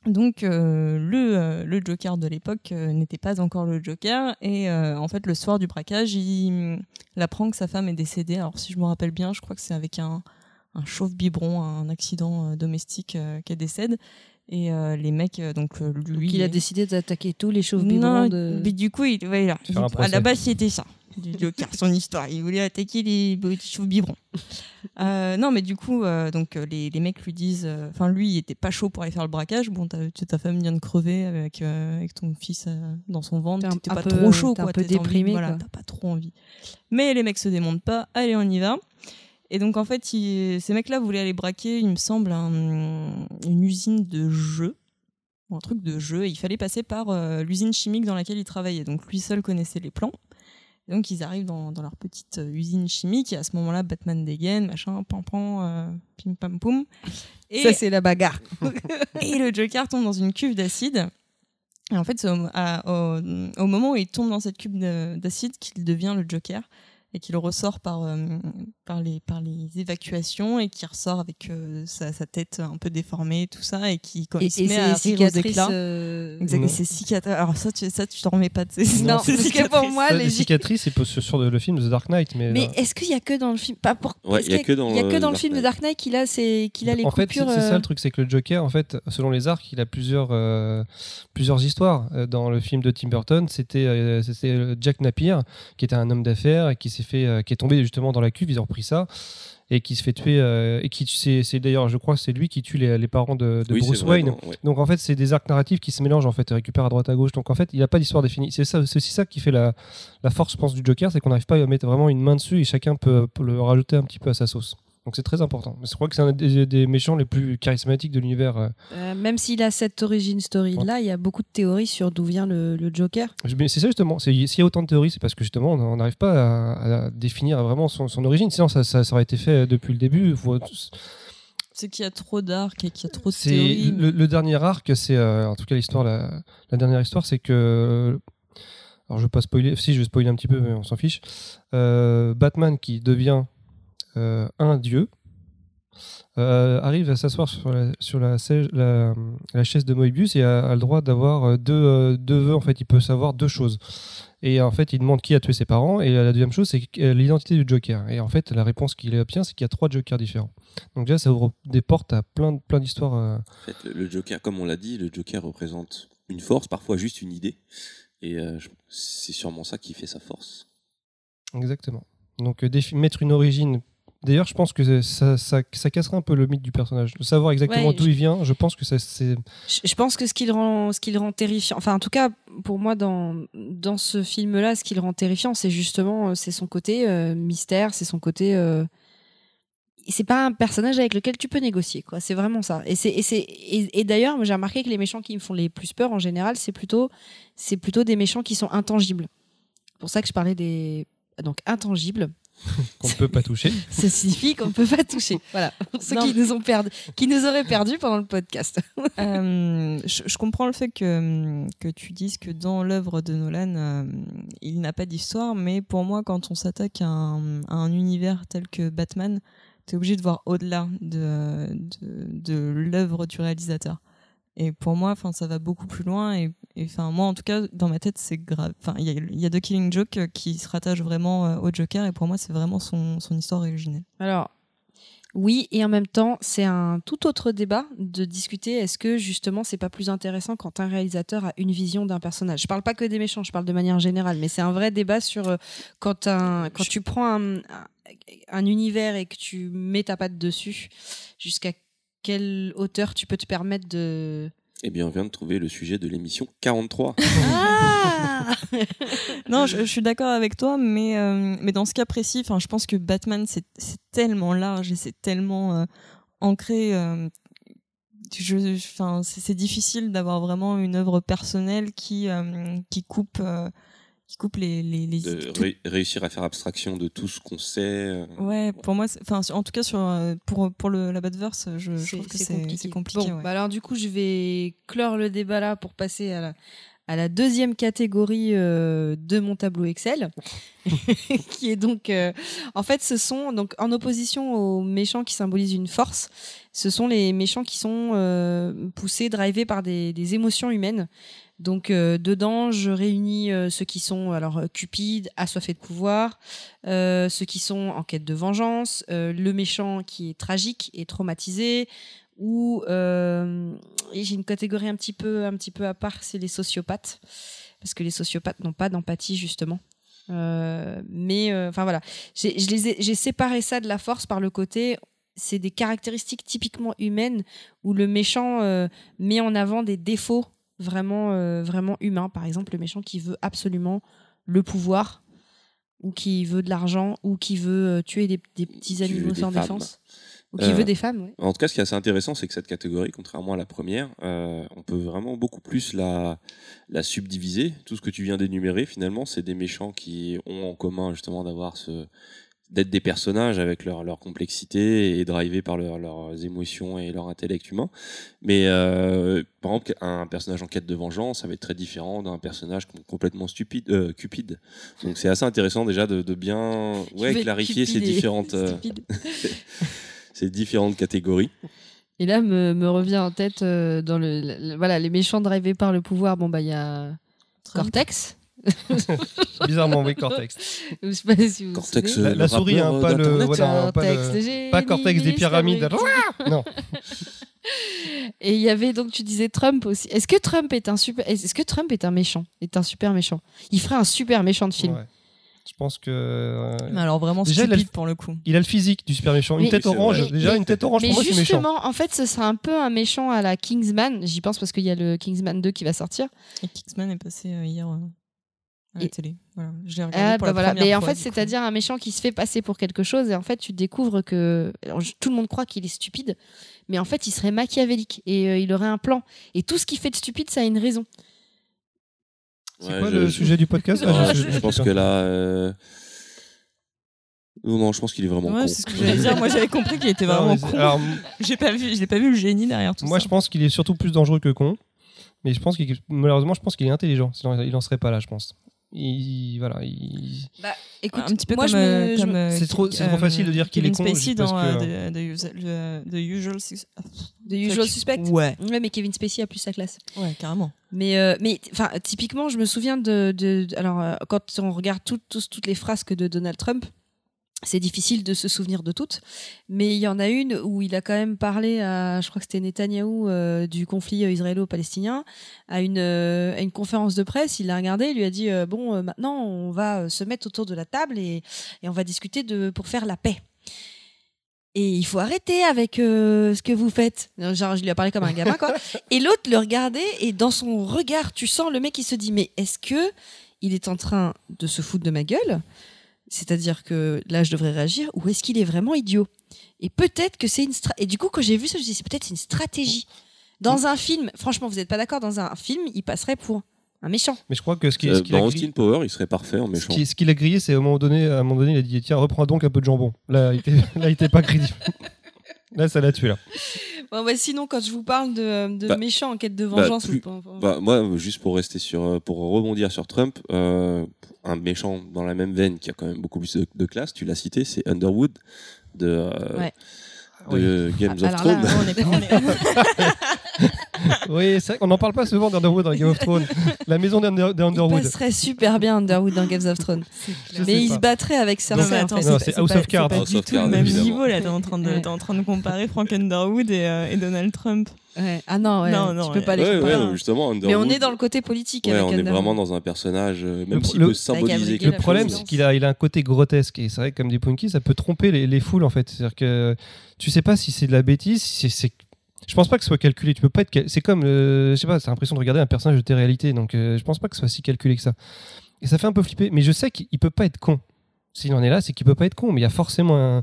Donc euh, le, euh, le Joker de l'époque euh, n'était pas encore le Joker et euh, en fait le soir du braquage il, il apprend que sa femme est décédée. Alors si je me rappelle bien, je crois que c'est avec un, un chauve biberon, un accident euh, domestique euh, qu'elle décède. Et euh, les mecs, donc euh, lui, il a décidé d'attaquer tous les chauves non, biberons de. mais du coup, il, ouais, là, à la base, c'était ça, du Joker, son histoire. Il voulait attaquer les petits biberons. Euh, non, mais du coup, euh, donc euh, les, les mecs lui disent, euh, enfin lui, il était pas chaud pour aller faire le braquage. Bon, ta femme vient de crever avec avec ton fils dans son ventre. T'es pas peu- trop chaud, t'es un quoi. peu t'as envie- déprimé, voilà, quoi. t'as pas trop envie. Mais les mecs se démontent pas. Allez, on y va. Et donc en fait, il- ces mecs-là voulaient aller braquer, il me semble, un- une usine de jeux un truc de jeu. Et il fallait passer par euh, l'usine chimique dans laquelle il travaillait. Donc lui seul connaissait les plans. Et donc ils arrivent dans, dans leur petite euh, usine chimique. Et à ce moment-là, Batman dégaine, machin, pan pan, euh, pim pam poum. Et, Ça c'est la bagarre. [laughs] et le Joker tombe dans une cuve d'acide. Et en fait, au, à- au, au moment où il tombe dans cette cuve de- d'acide qu'il devient le Joker et qu'il ressort par, euh, par, les, par les évacuations et qui ressort avec euh, sa, sa tête un peu déformée, tout ça, et qui quand Et, il se et met à rire euh, Exact, Non. et ses cicatrices. Alors ça, tu, ça, tu t'en remets pas de ces Non, [laughs] ces parce que pour moi, les les cicatrices, c'est pas sur, le film The Dark Knight, mais, Mais est-ce qu'il y a que dans le film? Pas pour... Ouais, il y a que dans, il y a que dans le Dark film de Knight. Dark Knight qu'il a c'est qu'il a les en fait, c'est coupures. c'est ça le truc, c'est que le Joker, en fait, selon les arcs, il a plusieurs, euh, plusieurs histoires. Dans le film de Tim Burton, c'était euh, c'était, euh, Jack Napier, qui était un homme d'affaires et qui s'est fait, euh, qui est tombé justement dans la cuve. Ils ont repris ça et qui se fait tuer. euh, et qui, c'est d'ailleurs, je crois, c'est lui qui tue les, les parents de, de Oui, Bruce vrai, Wayne. non, ouais. Donc en fait, c'est des arcs narratifs qui se mélangent en fait, et récupèrent à droite à gauche. Donc en fait, il n'y a pas d'histoire définie. C'est ça, c'est aussi ça qui fait la, la force, je pense, du Joker, c'est qu'on n'arrive pas à mettre vraiment une main dessus et chacun peut, peut le rajouter un petit peu à sa sauce. Donc c'est très important. Je crois que c'est un des, des méchants les plus charismatiques de l'univers. euh. euh, même s'il a cette origin story là, il y a beaucoup de théories sur d'où vient le, le Joker. Mais c'est ça justement. S'il y a autant de théories, c'est parce que justement, on n'arrive pas à, à définir vraiment son, son origine. Sinon, ça, ça, ça aurait été fait depuis le début. Faut- C'est qu'il y a trop d'arcs et qu'il y a trop de théories. le, le dernier arc, c'est euh, en tout cas l'histoire. La, la dernière histoire, c'est que alors je vais pas spoiler. Si je vais spoiler un petit peu, mais on s'en fiche. Euh, Batman qui devient euh, un dieu euh, arrive à s'asseoir sur, la, sur la, siège- la, la chaise de Moebius et a, a le droit d'avoir euh, deux, euh, deux vœux. En fait, il peut savoir deux choses. Et en fait, il demande qui a tué ses parents. Et la deuxième chose, c'est l'identité du Joker. Et en fait, la réponse qu'il obtient, c'est qu'il y a trois Jokers différents. Donc déjà, ça ouvre des portes à plein, plein d'histoires. En fait, le, Joker, comme on l'a dit, le Joker représente une force, parfois juste une idée. Et euh, c'est sûrement ça qui fait sa force. Exactement. Donc mettre une origine. D'ailleurs, je pense que ça, ça, ça casserait un peu le mythe du personnage. De savoir exactement Ouais, d'où il vient, je pense que ça, c'est. Je, pense que ce qui le rend, ce qui le rend terrifiant, enfin en tout cas pour moi dans dans ce film-là, ce qui le rend terrifiant, c'est justement euh, c'est son côté euh, mystère, c'est son côté. euh, c'est pas un personnage avec lequel tu peux négocier, quoi. C'est vraiment ça. Et c'est et c'est et, et d'ailleurs, j'ai remarqué que les méchants qui me font les plus peur en général, c'est plutôt c'est plutôt des méchants qui sont intangibles. pour ça que je parlais des donc intangibles. Qu'on ne peut pas toucher. [laughs] Ça signifie qu'on ne peut pas toucher. Voilà, pour [laughs] ceux Non. qui nous ont perdu, qui nous auraient perdus pendant le podcast. [laughs] Euh, je, je comprends le fait que, que tu dises que dans l'œuvre de Nolan, euh, il n'a pas d'histoire, mais pour moi, quand on s'attaque à, un- à un univers tel que Batman, tu es obligé de voir au-delà de, de, de l'œuvre du réalisateur. Et pour moi, enfin, ça va beaucoup plus loin. Et, enfin, moi, en tout cas, dans ma tête, c'est grave. Enfin, il y a, il y a The Killing Joke euh, qui se rattache vraiment euh, au Joker, et pour moi, c'est vraiment son, son histoire originelle. Alors, oui, et en même temps, c'est un tout autre débat de discuter est-ce que justement c'est pas plus intéressant quand un réalisateur a une vision d'un personnage? Je parle pas que des méchants, je parle de manière générale, mais c'est un vrai débat sur euh, quand, un, quand tu prends un univers et que tu mets ta patte dessus, jusqu'à quelle hauteur tu peux te permettre de. Eh bien, on vient de trouver le sujet de l'émission 43. Ah [laughs] Non, je, je suis d'accord avec toi, mais, euh, mais dans ce cas précis, enfin, je pense que Batman, c'est tellement large et c'est tellement euh, ancré. euh, c'est c'est difficile d'avoir vraiment une œuvre personnelle qui, euh, qui coupe, euh, qui coupe les. les, les- De tout- ré- réussir à faire abstraction de tout ce qu'on sait. euh, Ouais, pour moi, enfin, en tout cas, sur, euh, pour, pour le, la Batverse, je, je trouve que c'est compliqué. Bon, ouais. bah alors du coup, je vais clore le débat là pour passer à la, à la deuxième catégorie euh, de mon tableau Excel, [laughs] qui est donc, euh, en fait, ce sont donc en opposition aux méchants qui symbolisent une force, ce sont les méchants qui sont euh, poussés, drivés par des, émotions humaines. Donc dedans, je réunis ceux qui sont alors cupides, assoiffés de pouvoir, ceux qui sont en quête de vengeance, le méchant qui est tragique et traumatisé, ou euh, j'ai une catégorie un petit peu un petit peu à part, c'est les sociopathes, parce que les sociopathes n'ont pas d'empathie justement. Euh, mais euh, enfin voilà, j'ai séparé ça de la force par le côté c'est des caractéristiques typiquement humaines où le méchant euh, met en avant des défauts vraiment euh, vraiment humains. Par exemple, le méchant qui veut absolument le pouvoir ou qui veut de l'argent ou qui veut euh, tuer des, des petits animaux sans femmes. défense ou qui Euh, veut des femmes. ouais. En tout cas, ce qui est assez intéressant, c'est que cette catégorie, contrairement à la première, euh, on peut vraiment beaucoup plus la, la subdiviser. Tout ce que tu viens d'énumérer, finalement, c'est des méchants qui ont en commun justement d'avoir ce d'être des personnages avec leur, leur complexité et drivés par leur- leurs émotions et leur intellect humain. Mais euh, par exemple, un personnage en quête de vengeance, ça va être très différent d'un personnage com- complètement stupide, euh, cupide. Donc c'est assez intéressant déjà de, de bien ouais, clarifier ces différentes, euh. [laughs] [laughs] ces différentes catégories. Et là me, me revient en tête euh, dans le, le- le- voilà les méchants drivés par le pouvoir. Bon bah il y a Cortex. [laughs] Bizarrement, oui, Cortex. Je sais pas si vous vous Cortex, souvenez. La, souris, hein, pas le, voilà, pas, le- génie pas Cortex des pyramides. Non. [laughs] Et il y avait donc tu disais Trump aussi. Est-ce que Trump est un super est-ce que Trump est un méchant Est un super méchant? Il ferait un super méchant de film. Ouais. Je pense que. euh, Mais alors vraiment Déjà, il a stupide le- pour le coup. Il a le physique du super méchant. Une tête orange. vrai. Déjà, Mais- une tête orange, Mais pour moi, c'est méchant. justement, en fait, ce sera un peu un méchant à la Kingsman. J'y pense parce qu'il y a le Kingsman 2 qui va sortir. Et Kingsman est passé euh, hier euh, à la Et- télé. Voilà. Je l'ai regardé Ah, pour bah la voilà. première Mais en fois, fait, c'est-à-dire un méchant qui se fait passer pour quelque chose et en fait, tu découvres que alors, tout le monde croit qu'il est stupide, mais en fait, il serait machiavélique et euh, il aurait un plan. Et tout ce qu'il fait de stupide, ça a une raison. C'est Ouais, quoi je- le je- sujet du podcast? Non, je, je pense que là. euh, Non, non, je pense qu'il est vraiment Ouais, con. c'est ce que j'allais dire. Moi, j'avais compris qu'il était Non, vraiment c'est- con. alors, [laughs] J'ai pas vu, je l'ai pas vu le génie derrière tout moi, ça. je pense qu'il est surtout plus dangereux que con. Mais je pense qu'il malheureusement, je pense qu'il est intelligent. Sinon, il en serait pas là, je pense. Il, voilà, il- Écoute, un petit peu moi, comme, je me- euh, comme, euh, C'est trop- c'est trop facile de dire qu'il Kevin est con, Spacey parce dans que- euh, The, The Usual- The- The Usual Sus- The Usual Suspect. Ouais, Ouais, mais Kevin Spacey a plus sa classe. ouais, carrément. Mais, euh, mais enfin, typiquement, je me souviens de, de- de- alors euh, quand on regarde tout- tous- toutes les frasques de Donald Trump, c'est difficile de se souvenir de toutes, mais il y en a une où il a quand même parlé à, je crois que c'était Netanyahou euh, du conflit euh, israélo-palestinien, à une euh, à une conférence de presse, il l'a regardé, il lui a dit euh, bon, maintenant on va se mettre autour de la table et, et on va discuter de pour faire la paix. Et il faut arrêter avec ce que vous faites. Genre, je lui ai parlé comme un gamin, quoi. [laughs] Et l'autre le regardait, et dans son regard, tu sens le mec qui se dit Mais est-ce que il est en train de se foutre de ma gueule C'est-à-dire que là, je devrais réagir, ou est-ce qu'il est vraiment idiot? Et peut-être que c'est une stra- Et du coup, quand j'ai vu ça, je me suis dit C'est peut-être une stratégie. Dans un film, franchement, vous n'êtes pas d'accord Dans un film, il passerait pour un méchant. Mais je crois que ce qui, Euh, ce qu'il a dans grillé- Austin Power, il serait parfait en ce méchant. qui- ce qu'il a grillé, c'est à un moment donné, à un moment donné, il a dit tiens, reprends donc un peu de jambon. Là, il était, [laughs] là, il était pas crédible. Là, ça l'a tué là. [laughs] Bon, bah, sinon, quand je vous parle de, de Bah, méchants en quête de bah, vengeance, plus- vous- Bah, moi, juste pour rester sur, euh, pour rebondir sur Trump, euh, un méchant dans la même veine qui a quand même beaucoup plus de, de classe, tu l'as cité, c'est Underwood de, euh, Ouais. de Games Ah, of Thrones. [laughs] Oui, c'est vrai qu'on n'en parle pas souvent d'Underwood dans Game of Thrones. La maison d'Under- il d'Underwood. passerait super bien Underwood dans Games of Thrones. Mais il se battrait avec pas- c'est House of Cards. C'est pas House du of tout Cards, le même niveau là. T'es en train de, Ouais. t'es en train de comparer Frank Underwood et, euh, et Donald Trump. Ouais. Ah non, ouais, Non, non, tu peux ouais. pas les justement, Underwood. Mais on est dans le côté politique Ouais, avec on est vraiment dans un personnage, euh, même Le- s'il le- peut symboliser Gabriel, quelque Le problème, c'est qu'il a, il a un côté grotesque. Et c'est vrai que comme des Punky, ça peut tromper les, les foules, en fait. C'est-à-dire que tu sais pas si c'est de la bêtise, si c'est. Je pense pas que ce soit calculé. Tu peux pas être. cal- C'est comme, euh, je sais pas, c'est l'impression de regarder un personnage de télé-réalité. Donc, euh, je pense pas que ce soit si calculé que ça. Et ça fait un peu flipper. Mais je sais qu'il peut pas être con. S'il en est là, c'est qu'il peut pas être con. Mais il y a forcément un.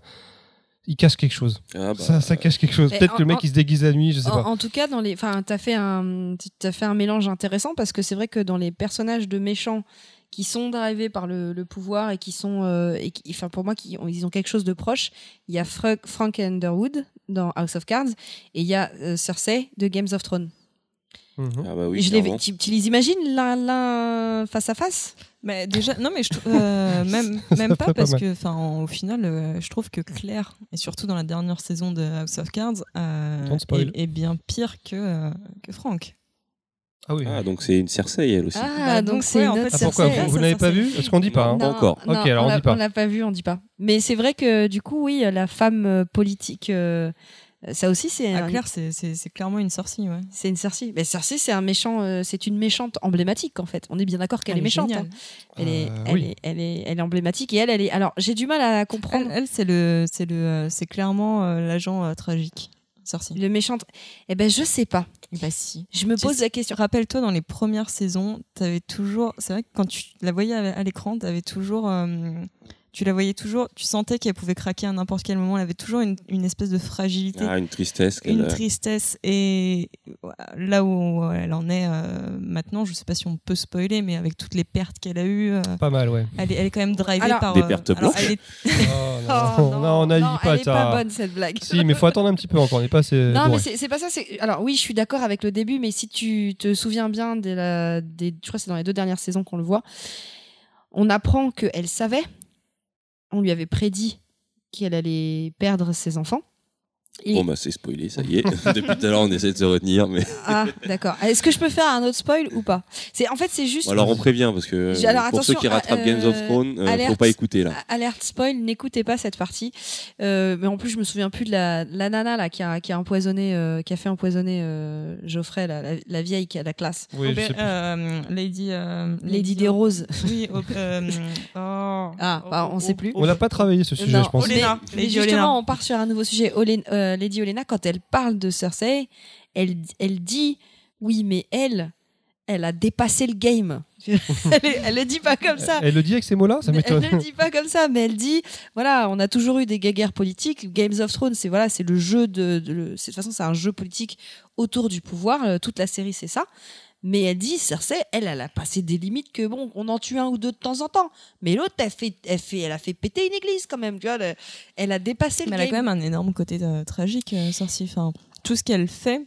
Il cache quelque chose. Ah, bah, ça, ça cache quelque chose. Peut-être que le mec en- il se déguise la nuit, je sais En, pas. en tout cas, dans les, enfin, t'as fait un, t'as fait un mélange intéressant parce que c'est vrai que dans les personnages de méchants qui sont drivés par le, le pouvoir et qui sont, euh, et qui, enfin, pour moi, qui ils ont quelque chose de proche. Il y a Frank Underwood dans House of Cards et il y a euh, Cersei de Games of Thrones. Mhm. ah bah oui, Et je les, clairement. tu, tu les imagines l'un, l'un face à face? Mais déjà, non, mais je euh, [laughs] même, même pas parce mal. que, enfin, au final, euh, je trouve que Claire, et surtout dans la dernière saison de House of Cards, euh, est, est bien pire que, euh, que Frank. Ah oui. Ah, donc c'est une Cersei, elle aussi. Ah, Bah, donc c'est ouais, une autre Ah, pourquoi Cersei. Vous, vous ça, n'avez pas c'est- vu Parce qu'on dit pas. hein. Pas encore. Non, Ok, alors on l'a- dit pas. On l'a pas vu, on dit pas. Mais c'est vrai que du coup, oui, la femme euh, politique, euh, ça aussi, c'est Ah, un- Claire, c'est- clairement une sorcière, ouais. C'est une Cersei. Mais Cersei, c'est un méchant, euh, c'est une méchante emblématique en fait. On est bien d'accord qu'elle Elle est méchante. hein. Elle, est, Euh, elle, oui. est, elle est, elle est emblématique et elle, elle est. Alors, j'ai du mal à Elle, comprendre elle, c'est le, c'est le, c'est clairement euh, l'agent euh, tragique, Cersei. le méchant. Eh ben, je sais pas. Bah si. Je me pose sais- la question. Rappelle-toi, dans les premières saisons, t'avais toujours. C'est vrai que quand tu la voyais à, l'écran, t'avais toujours. euh, tu la voyais toujours. Tu sentais qu'elle pouvait craquer à n'importe quel moment. Elle avait toujours une, une espèce de fragilité. Ah, une tristesse. une a. tristesse et là où elle en est maintenant, je sais pas si on peut spoiler, mais avec toutes les pertes qu'elle a eues, euh, Pas mal, ouais. elle, est, elle est quand même drivée Alors- par Des euh, pertes alors, blanches. est- [laughs] Oh, [laughs] Oh, non, non, non, pas elle est pas ça. bonne cette blague. Si, mais faut attendre un petit peu encore. On n'est pas assez. Non, mais c'est c'est pas ça. Alors oui, je suis d'accord avec le début, mais si tu te souviens bien de la, des, je crois que c'est dans les deux dernières saisons qu'on le voit, on apprend qu'elle savait, on lui avait prédit qu'elle allait perdre ses enfants. Et- Bon, bah, c'est spoilé, ça y est. [laughs] [laughs] Depuis tout à l'heure, on essaie de se retenir, mais. Ah, d'accord. Est-ce que je peux faire un autre spoil ou pas? C'est en fait c'est juste. Bon, alors, on prévient, parce que alors, pour ceux qui rattrapent euh, Games of Thrones, euh, faut alerte. pas écouter là. Alerte spoil, n'écoutez pas cette partie. Euh, mais en plus, je me souviens plus de la, la nana là qui a, qui a empoisonné, euh, qui a fait empoisonner euh, Geoffrey, la, la, la vieille qui a la classe, Oui, je Aubert- sais plus. euh, Lady euh, Lady des Roses. Oui, euh, [laughs] oh. Ah, bah, on sait plus. On n'a pas travaillé ce sujet, Non, je pense. mais- Oléna, Mais justement, on part sur un nouveau sujet. Olé- euh, Lady Olenna, quand elle parle de Cersei, elle, elle dit oui, mais elle, elle a dépassé le game. [laughs] elle, elle le dit pas comme ça. Elle le dit avec ces mots-là Ça elle m'étonne. ne le dit pas comme ça, mais elle dit voilà, on a toujours eu des guerres politiques. Games of Thrones, c'est voilà, c'est le jeu de, de, le- c'est- de toute façon, c'est un jeu politique autour du pouvoir. Euh, toute la série, c'est ça. Mais elle dit Cersei, elle, elle a passé des limites que bon, on en tue un ou deux de temps en temps. Mais l'autre, elle fait, elle fait, elle a fait péter une église quand même. Tu vois, elle, elle a dépassé le Mais elle a quand même un énorme côté euh, tragique, euh, Cersei. Enfin, tout ce qu'elle fait,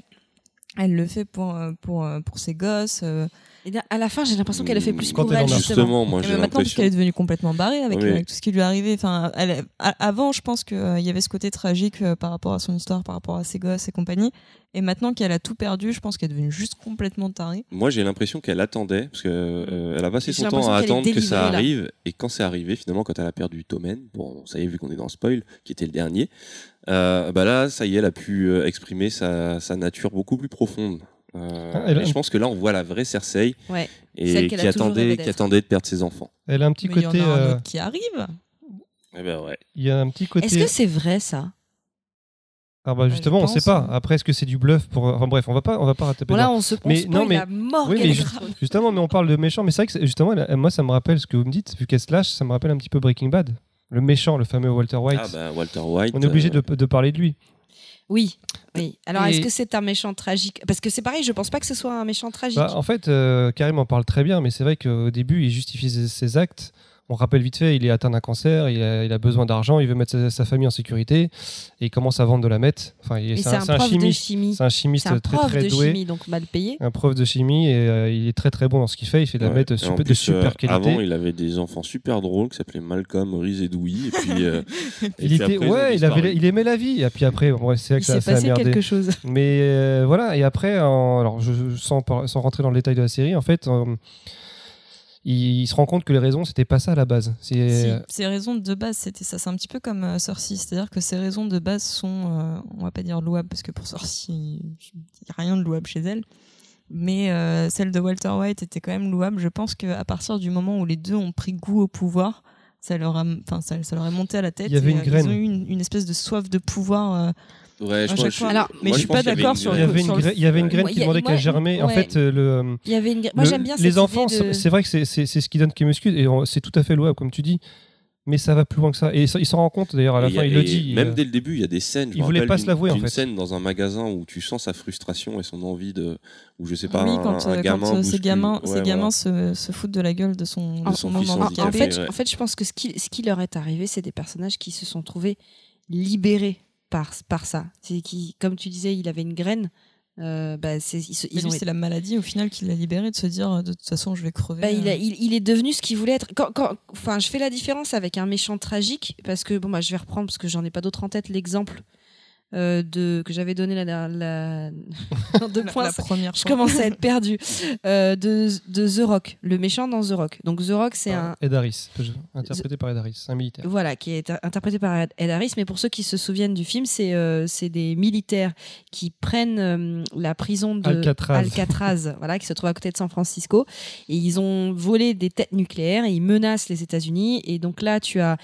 elle le fait pour, euh, pour, euh, pour ses gosses. euh, Et bien, à la fin, j'ai l'impression qu'elle a fait plus Quand pour elle justement. Justement, moi, j'ai maintenant, parce qu'elle est devenue complètement barrée avec, Oui. avec tout ce qui lui est arrivé. Enfin, elle, avant, je pense qu'il y avait ce côté tragique euh, par rapport à son histoire, par rapport à ses gosses et compagnie. Et maintenant qu'elle a tout perdu, je pense qu'elle est devenue juste complètement tarée. Moi, j'ai l'impression qu'elle attendait, parce qu'elle a passé son temps à attendre que ça là. arrive. Et quand c'est arrivé, finalement, quand elle a perdu Tommen, bon, ça y est, vu qu'on est dans le spoil, qui était le dernier, euh, bah là, ça y est, elle a pu euh, exprimer sa, sa nature beaucoup plus profonde. Euh, Ah, elle a- et je pense que là, on voit la vraie Cersei Ouais. et qui attendait, qui attendait de perdre ses enfants. Elle a un petit Mais il y côté. en a un euh, autre qui arrive. Eh ben ouais. Il y a un petit côté. Est-ce que c'est vrai ça? Ah bah justement, on pense, sait pas. hein. Après, est-ce que c'est du bluff pour Enfin bref, on va pas, on va pas rater. Bon là, on se on Mais non, mais- la mort Oui, mais juste-. Justement, mais on parle de méchant. Mais c'est vrai que justement, moi, ça me rappelle ce que vous me dites, vu qu'elle slash, ça me rappelle un petit peu Breaking Bad. Le méchant, le fameux Walter White. Ah bah Walter White. on est obligé euh, de, de parler de lui. Oui, oui. Alors, Et- est-ce que c'est un méchant tragique? Parce que c'est pareil, je pense pas que ce soit un méchant tragique. Bah, en fait, euh, Karim en parle très bien, mais c'est vrai qu'au début, il justifie ses, ses actes. On rappelle vite fait, il est atteint d'un cancer, il a, il a besoin d'argent, il veut mettre sa, sa famille en sécurité, et il commence à vendre de la meth. Enfin, c'est un, un c'est un prof de chimiste, chimie. c'est un chimiste un très prof très de doué, chimie, donc mal payé. un prof de chimie, et euh, il est très très bon dans ce qu'il fait. Il fait de la Ouais. meth de super euh, qualité. Avant, il avait des enfants super drôles qui s'appelaient Malcolm, Riz et Dewey. Et puis, euh, [laughs] Il puis était, après, ouais, il, avait, disparu. il aimait la vie. Et puis après, bon, ouais, c'est Il que ça, s'est passé merdé. quelque chose. Mais euh, voilà, et après, en- alors je, sans, rentrer dans le détail de la série, en fait, euh, il, il se rend compte que les raisons, c'était pas ça à la base. C'est Si, ces raisons de base, c'était ça. C'est un petit peu comme euh, Cersei, c'est-à-dire que ces raisons de base sont, euh, on va pas dire louables, parce que pour Cersei, il n'y a rien de louable chez elle. Mais euh, celle de Walter White était quand même louable. Je pense qu'à partir du moment où les deux ont pris goût au pouvoir, ça leur, a, ça, ça leur est monté à la tête. Il y avait et, une euh, graine. Ils ont eu une, une espèce de soif de pouvoir. Ouais, je. Alors, mais moi, je suis pas d'accord une sur il y graine. avait une, sur le- gra- il y avait une graine Ouais, qui demandait qu'à ouais, germer. En fait, le, Il y avait une... Moi, le- j'aime bien les enfants, c'est vrai que c'est- c'est c'est ce qui donne Kemuscule et on- c'est tout à fait louable, comme tu dis. Mais ça va plus loin que ça. Et il s'en rend compte d'ailleurs à la Et fin, il le et dit. Même euh, dès le début, il y a des scènes. je il voulait pas se l'avouer, en fait. scène dans un magasin où tu sens sa frustration et son envie de. Ou je sais pas, oui, un, quand, un euh, gamin. quand, euh, ces gamins, Ouais, ces gamins voilà. se, se foutent de la gueule de son, De son fils moment En, handicapé. en fait, ouais. en fait, je pense que ce qui, ce qui leur est arrivé, c'est des personnages qui se sont trouvés libérés par, par ça. C'est qui, comme tu disais, il avait une graine. euh, bah, c'est- ils, ont c'est la maladie au final qui l'a libéré de se dire de toute façon je vais crever. Bah, il, a- euh. il, il est devenu ce qu'il voulait être. Quand, quand- enfin, je fais la différence avec un méchant tragique parce que bon, bah, je vais reprendre parce que j'en ai pas d'autre en tête l'exemple euh, de que j'avais donné la, la, [laughs] [laughs] deux La- points. la première je fois. commence à être [laughs] perdu euh, de, de The Rock, le méchant dans The Rock. Donc The Rock, c'est un Ed Harris, interprété par Ed Harris, un militaire. voilà, qui est interprété par Ed Harris. Mais pour ceux qui se souviennent du film, c'est euh, c'est des militaires qui prennent la prison de Alcatraz. Alcatraz, voilà, qui se trouve à côté de San Francisco. Et ils ont volé des têtes nucléaires et ils menacent les États-Unis. Et donc là, tu as.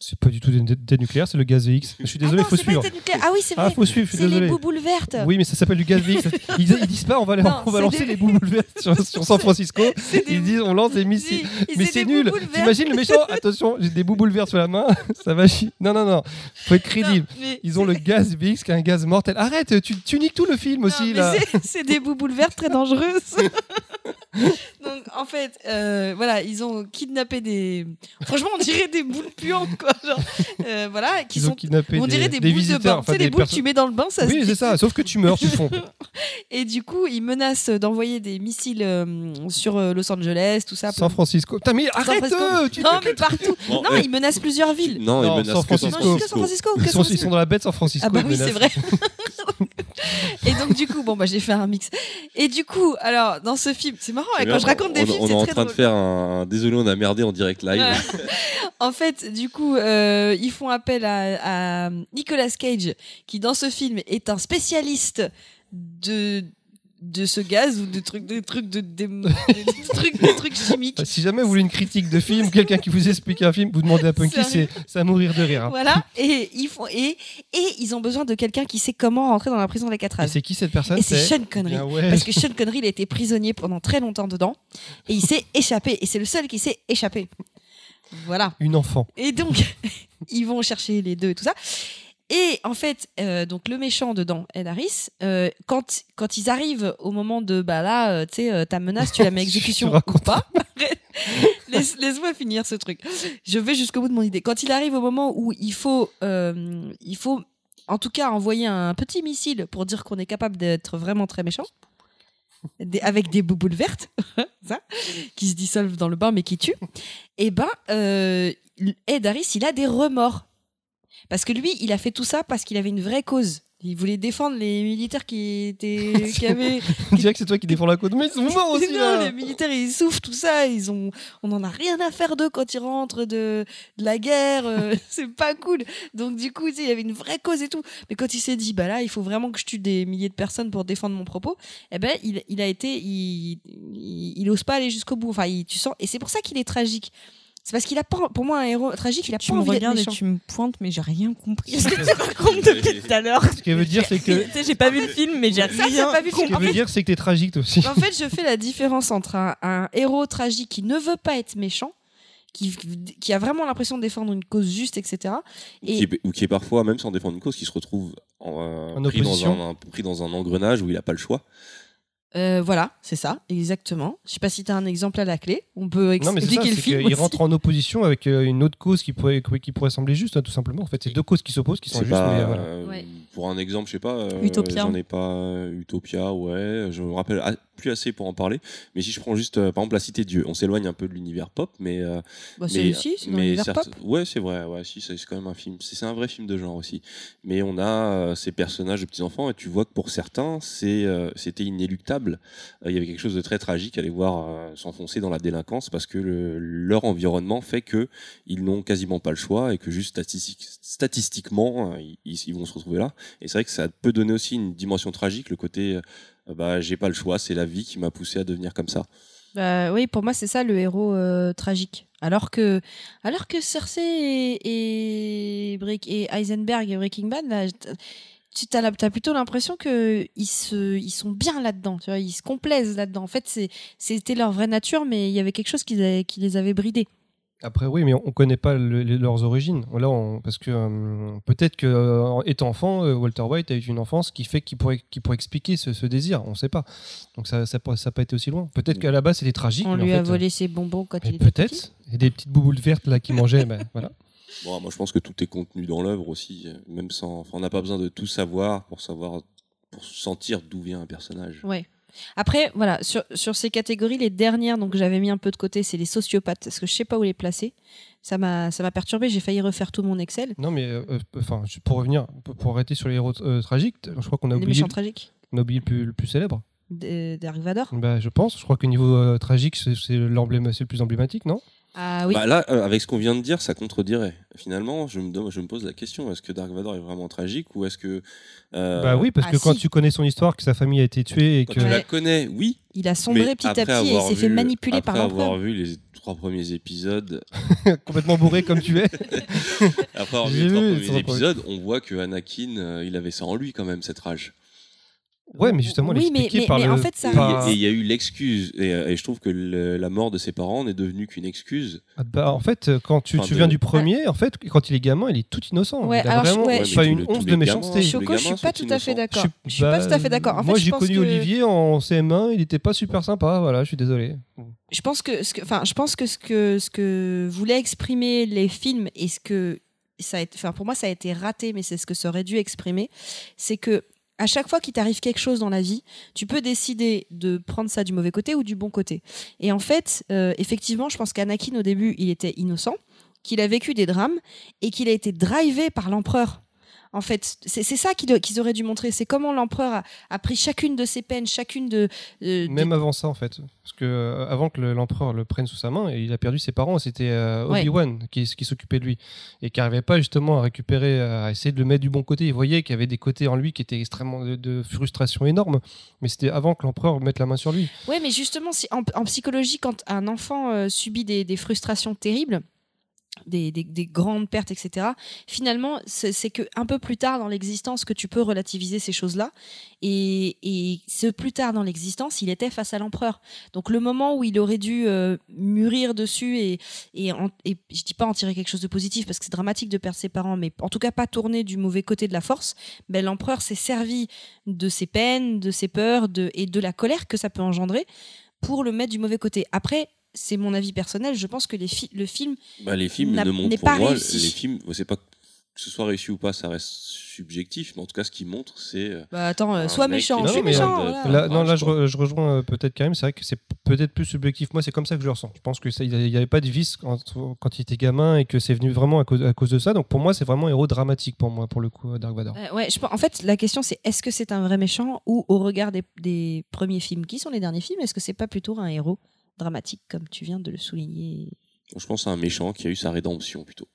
C'est pas du tout des, nucléaires, c'est le gaz VX. Je suis désolé, ah non, faut suivre. Ah oui, c'est Ah, vrai. faut suivre, je suis c'est les bouboules vertes. Oui, mais ça s'appelle du gaz VX. [laughs] Ils, ils disent pas, on va, les- Non, on va c'est lancer des- les boules vertes [laughs] sur, sur San Francisco. Des- Ils disent, on lance des missiles. Si, Mais c'est nul. bouboules. T'imagines le méchant [laughs] Attention, j'ai des bouboules vertes sur la main. Ça va chier. Non, non, non. Faut être crédible. Non, mais Ils ont le gaz VX qui est un gaz mortel. Arrête, tu, tu niques tout le film Non, aussi là. c'est- C'est des bouboules vertes très dangereuses. [laughs] Donc en fait, euh, voilà, ils ont kidnappé des. Franchement, on dirait des boules puantes, quoi. Genre, euh, voilà, qui Ils ont sont. kidnappé On des, dirait des, des boules visiteurs. de bain. enfin, tu sais, les des boules que perso- tu mets dans le bain, ça se Oui, c'est ça. Sauf que tu meurs, tu fonds. [laughs] Et du coup, ils menacent d'envoyer des missiles euh, sur euh, Los Angeles, tout ça. San Francisco. Putain, mais arrête euh, tu- Non, mais partout. Bon, non, eh, ils menacent plusieurs villes. Non, Non, ils menacent San Francisco. Non, San Francisco. Ils sont, ils sont dans la baie de San Francisco. Ah bah oui, c'est vrai. [laughs] Et donc du coup, bon bah j'ai fait un mix. Et du coup, alors dans ce film, c'est marrant Hein, quand je raconte des on, films, on est en très train de faire un. Désolé, on a merdé en direct live. Ouais. [laughs] En fait, du coup, euh, ils font appel à, à Nicolas Cage, qui dans ce film est un spécialiste de de ce gaz ou de trucs de [laughs] trucs de, de- de- de trucs de trucs chimiques. Euh, Si jamais vous voulez une critique de film, quelqu'un qui vous explique un film, vous demandez à Punky, c'est à mourir de rire. hein. Voilà, et ils font et et ils ont besoin de quelqu'un qui sait comment rentrer dans la prison Et d'Alcatraz. c'est qui cette personne? Et c'est Sean Connery. Ah ouais. Parce que Sean Connery, il a été prisonnier pendant très longtemps dedans et il s'est échappé. Et c'est le seul qui s'est échappé. Voilà. Une enfant. Et donc, [laughs] ils vont chercher les deux et tout ça. Et en fait, euh, donc le méchant dedans, Ed Harris, euh, quand, quand ils arrivent au moment de bah là, euh, tu sais, ta menace, tu la mets à [laughs] exécution ou pas. [laughs] Laisse- Laisse-moi finir ce truc. Je vais jusqu'au bout de mon idée. Quand il arrive au moment où il faut, il faut, en tout cas, envoyer un petit missile pour dire qu'on est capable d'être vraiment très méchant, des- avec des bouboules vertes, [laughs] ça, qui se dissolvent dans le bain mais qui tuent. Et ben, euh, Ed Harris, il a des remords. Parce que lui, il a fait tout ça parce qu'il avait une vraie cause. Il voulait défendre les militaires qui étaient, [laughs] qui avaient. On dirait que c'est toi qui défends la côte, mais ils sont morts aussi non, là. les militaires, ils souffrent tout ça. Ils ont, on en a rien à faire d'eux quand ils rentrent de, de la guerre. euh, [laughs] c'est pas cool. Donc du coup, il y avait une vraie cause et tout. Mais quand il s'est dit, bah là, il faut vraiment que je tue des milliers de personnes pour défendre mon propos. Eh ben, il, il a été, il, il, il ose pas aller jusqu'au bout. Enfin, il- tu sens, et c'est pour ça qu'il est tragique. C'est parce qu'il a pas, pour moi, un héros tragique, il a Tu pas envie d'être méchant. tu me pointes, mais j'ai rien compris. Ce que tu [laughs] racontes depuis tout à l'heure? Ce qu'elle veut dire, c'est que. Tu sais, j'ai pas vu le film, mais j'ai rien pas vu le Ce qu'elle veut fait, dire, c'est que t'es tragique toi aussi. En fait, je fais la différence entre un, un héros tragique qui ne veut pas être méchant qui, qui a vraiment l'impression de défendre une cause juste, etc. Ou Et- qui est, ou qui est parfois, même sans défendre une cause, qui se retrouve en, euh, En pris, dans un- pris dans un engrenage où il n'a pas le choix. Euh, voilà, c'est ça, exactement. Je sais pas si tu as un exemple à la clé. On peut Non, mais c'est ça, expliquer le c'est film. qu'il aussi. rentre en opposition avec euh, une autre cause qui pourrait, qui pourrait sembler juste, hein, tout simplement. En fait, c'est deux causes qui s'opposent, qui sont justes, pas, mais euh, voilà. Ouais. Pour un exemple, je sais pas, euh, Utopia. j'en ai pas euh, Utopia, ouais, je me rappelle a- plus assez pour en parler. Mais si je prends juste, euh, par exemple, la Cité Dieu, on s'éloigne un peu de l'univers pop, mais Bah, c'est mais, c'est certes- pop. ouais, c'est vrai, ouais, si, c'est quand même un film, c'est un vrai film de genre aussi. Mais on a ces personnages de petits enfants et tu vois que pour certains, c'est c'était inéluctable. Il y avait quelque chose de très tragique à les voir s'enfoncer dans la délinquance parce que le- leur environnement fait que ils n'ont quasiment pas le choix et que juste statistique- statistiquement, ils, ils vont se retrouver là. Et c'est vrai que ça peut donner aussi une dimension tragique, le côté, euh, bah, j'ai pas le choix, c'est la vie qui m'a poussé à devenir comme ça. Bah, oui, pour moi, c'est ça le héros euh, tragique. Alors que, alors que Cersei et, et, Heisenberg et Breaking Bad, tu as, t'as plutôt l'impression que ils sont bien là-dedans. Ils se complaisent là-dedans. En fait, c'était leur vraie nature, mais il y avait quelque chose qui les avait bridés. Après, oui, mais on ne connaît pas le- les- leurs origines. Là, on- parce que euh, peut-être que euh, étant enfant, euh, Walter White a eu une enfance qui fait qu'il pourrait, pourrait expliquer ce, ce désir. On ne sait pas. Donc ça n'a ça, ça pas été aussi loin. Peut-être qu'à la base, c'était tragique. On mais en lui a volé ses bonbons quand il était petit. Peut-être. Et des petites bouboules vertes là qui mangeaient. ben, [laughs] voilà. Bon, moi, je pense que tout est contenu dans l'œuvre aussi, même sans. enfin, on n'a pas besoin de tout savoir pour savoir, pour sentir d'où vient un personnage. Ouais. Après, voilà, sur, sur ces catégories, les dernières, donc j'avais mis un peu de côté, c'est les sociopathes, parce que je sais pas où les placer. Ça m'a, perturbé. J'ai failli refaire tout mon Excel. Non, mais euh, euh, enfin, pour revenir, pour- arrêter sur les héros euh, tragiques, je crois qu'on a Les oublié, méchants tragiques on a oublié le, plus, le plus célèbre. de- Dark Vador. Bah, je pense. Je crois que niveau euh, tragique, c'est c'est l'emblème, c'est le plus emblématique, non? Ah oui. Bah là, euh, avec ce qu'on vient de dire, ça contredirait. Finalement, je me, dem- je me pose la question est-ce que Dark Vador est vraiment tragique ou est-ce que. euh, Bah oui, parce ah, que quand si. tu connais son histoire, que sa famille a été tuée et Quand que tu la connais, oui. il a sombré petit à après petit et avoir s'est fait manipuler après par avoir l'empereur. vu les trois premiers épisodes, [laughs] complètement bourré comme tu es. [laughs] après avoir vu les trois premiers épisodes, on voit que Anakin, euh, il avait ça en lui quand même, cette rage. Ouais, mais justement, Oui, mais- mais- par mais le. en fait, ça- Et par- et il y a eu l'excuse, et, euh, et je trouve que le- la mort de ses parents n'est devenue qu'une excuse. Ah bah, en fait, quand tu souviens de- du premier, en fait, quand il est gamin, il est tout innocent. Ouais, il a alors, vraiment ouais, pas une once de méchanceté. Choco, je suis pas tout à fait innocents. d'accord. suis- Je suis pas bah, tout à fait d'accord. En moi, fait, je j'ai pense connu que- Olivier en CM1, il n'était pas super sympa. Voilà, je suis désolé. je pense que ce que enfin je pense que ce que ce que voulaient exprimer les films et ce que ça a été enfin pour moi ça a été raté mais c'est ce que ça aurait dû exprimer c'est que à chaque fois qu'il t'arrive quelque chose dans la vie, tu peux décider de prendre ça du mauvais côté ou du bon côté. Et en fait, euh, effectivement, je pense qu'Anakin au début, il était innocent, qu'il a vécu des drames et qu'il a été drivé par l'empereur. En fait, c'est ça qu'ils auraient dû montrer. C'est comment l'empereur a, a pris chacune de ses peines, chacune de. euh, des- Même avant ça, en fait. Parce que euh, avant que le- l'empereur le prenne sous sa main, il a perdu ses parents. C'était euh, Ouais. Obi-Wan qui, qui s'occupait de lui. Et qui n'arrivait pas justement à récupérer, à essayer de le mettre du bon côté. Il voyait qu'il y avait des côtés en lui qui étaient extrêmement de, de frustration énorme. Mais c'était avant que l'empereur mette la main sur lui. Ouais, mais justement, si, en, en psychologie, quand un enfant euh, subit des, des frustrations terribles, des, des- des grandes pertes, etc., finalement, c'est que un peu plus tard dans l'existence que tu peux relativiser ces choses-là. Et, ce plus tard dans l'existence, il était face à l'empereur. Donc le moment où il aurait dû euh, mûrir dessus et, et, en- et je dis pas en tirer quelque chose de positif parce que c'est dramatique de perdre ses parents, mais en tout cas pas tourner du mauvais côté de la force, ben, l'empereur s'est servi de ses peines, de ses peurs et de la colère que ça peut engendrer pour le mettre du mauvais côté. Après, c'est mon avis personnel, je pense que les fi- le film Bah, les films N'a- ne montrent pas moi, réussi. les films, c'est pas que ce soit réussi ou pas, ça reste subjectif, mais en tout cas, ce qu'ils montrent, c'est. euh, Bah attends, euh, sois méchant, je suis méchant. plein de- voilà. Là, non, là, je je, re- je rejoins euh, peut-être quand même. C'est vrai que c'est peut-être plus subjectif. Moi, c'est comme ça que je le ressens. Je pense que ça- il n'y avait pas de vice quand, quand il était gamin et que c'est venu vraiment à cause, à cause de ça. Donc pour moi, c'est vraiment un héros dramatique pour moi, pour le coup, euh, Dark Vador. Euh, ouais, je en fait, la question c'est est-ce que c'est un vrai méchant ou au regard des, des premiers films? Qui sont les derniers films, est-ce que c'est pas plutôt un héros? Dramatique comme tu viens de le souligner je pense à un méchant qui a eu sa rédemption plutôt.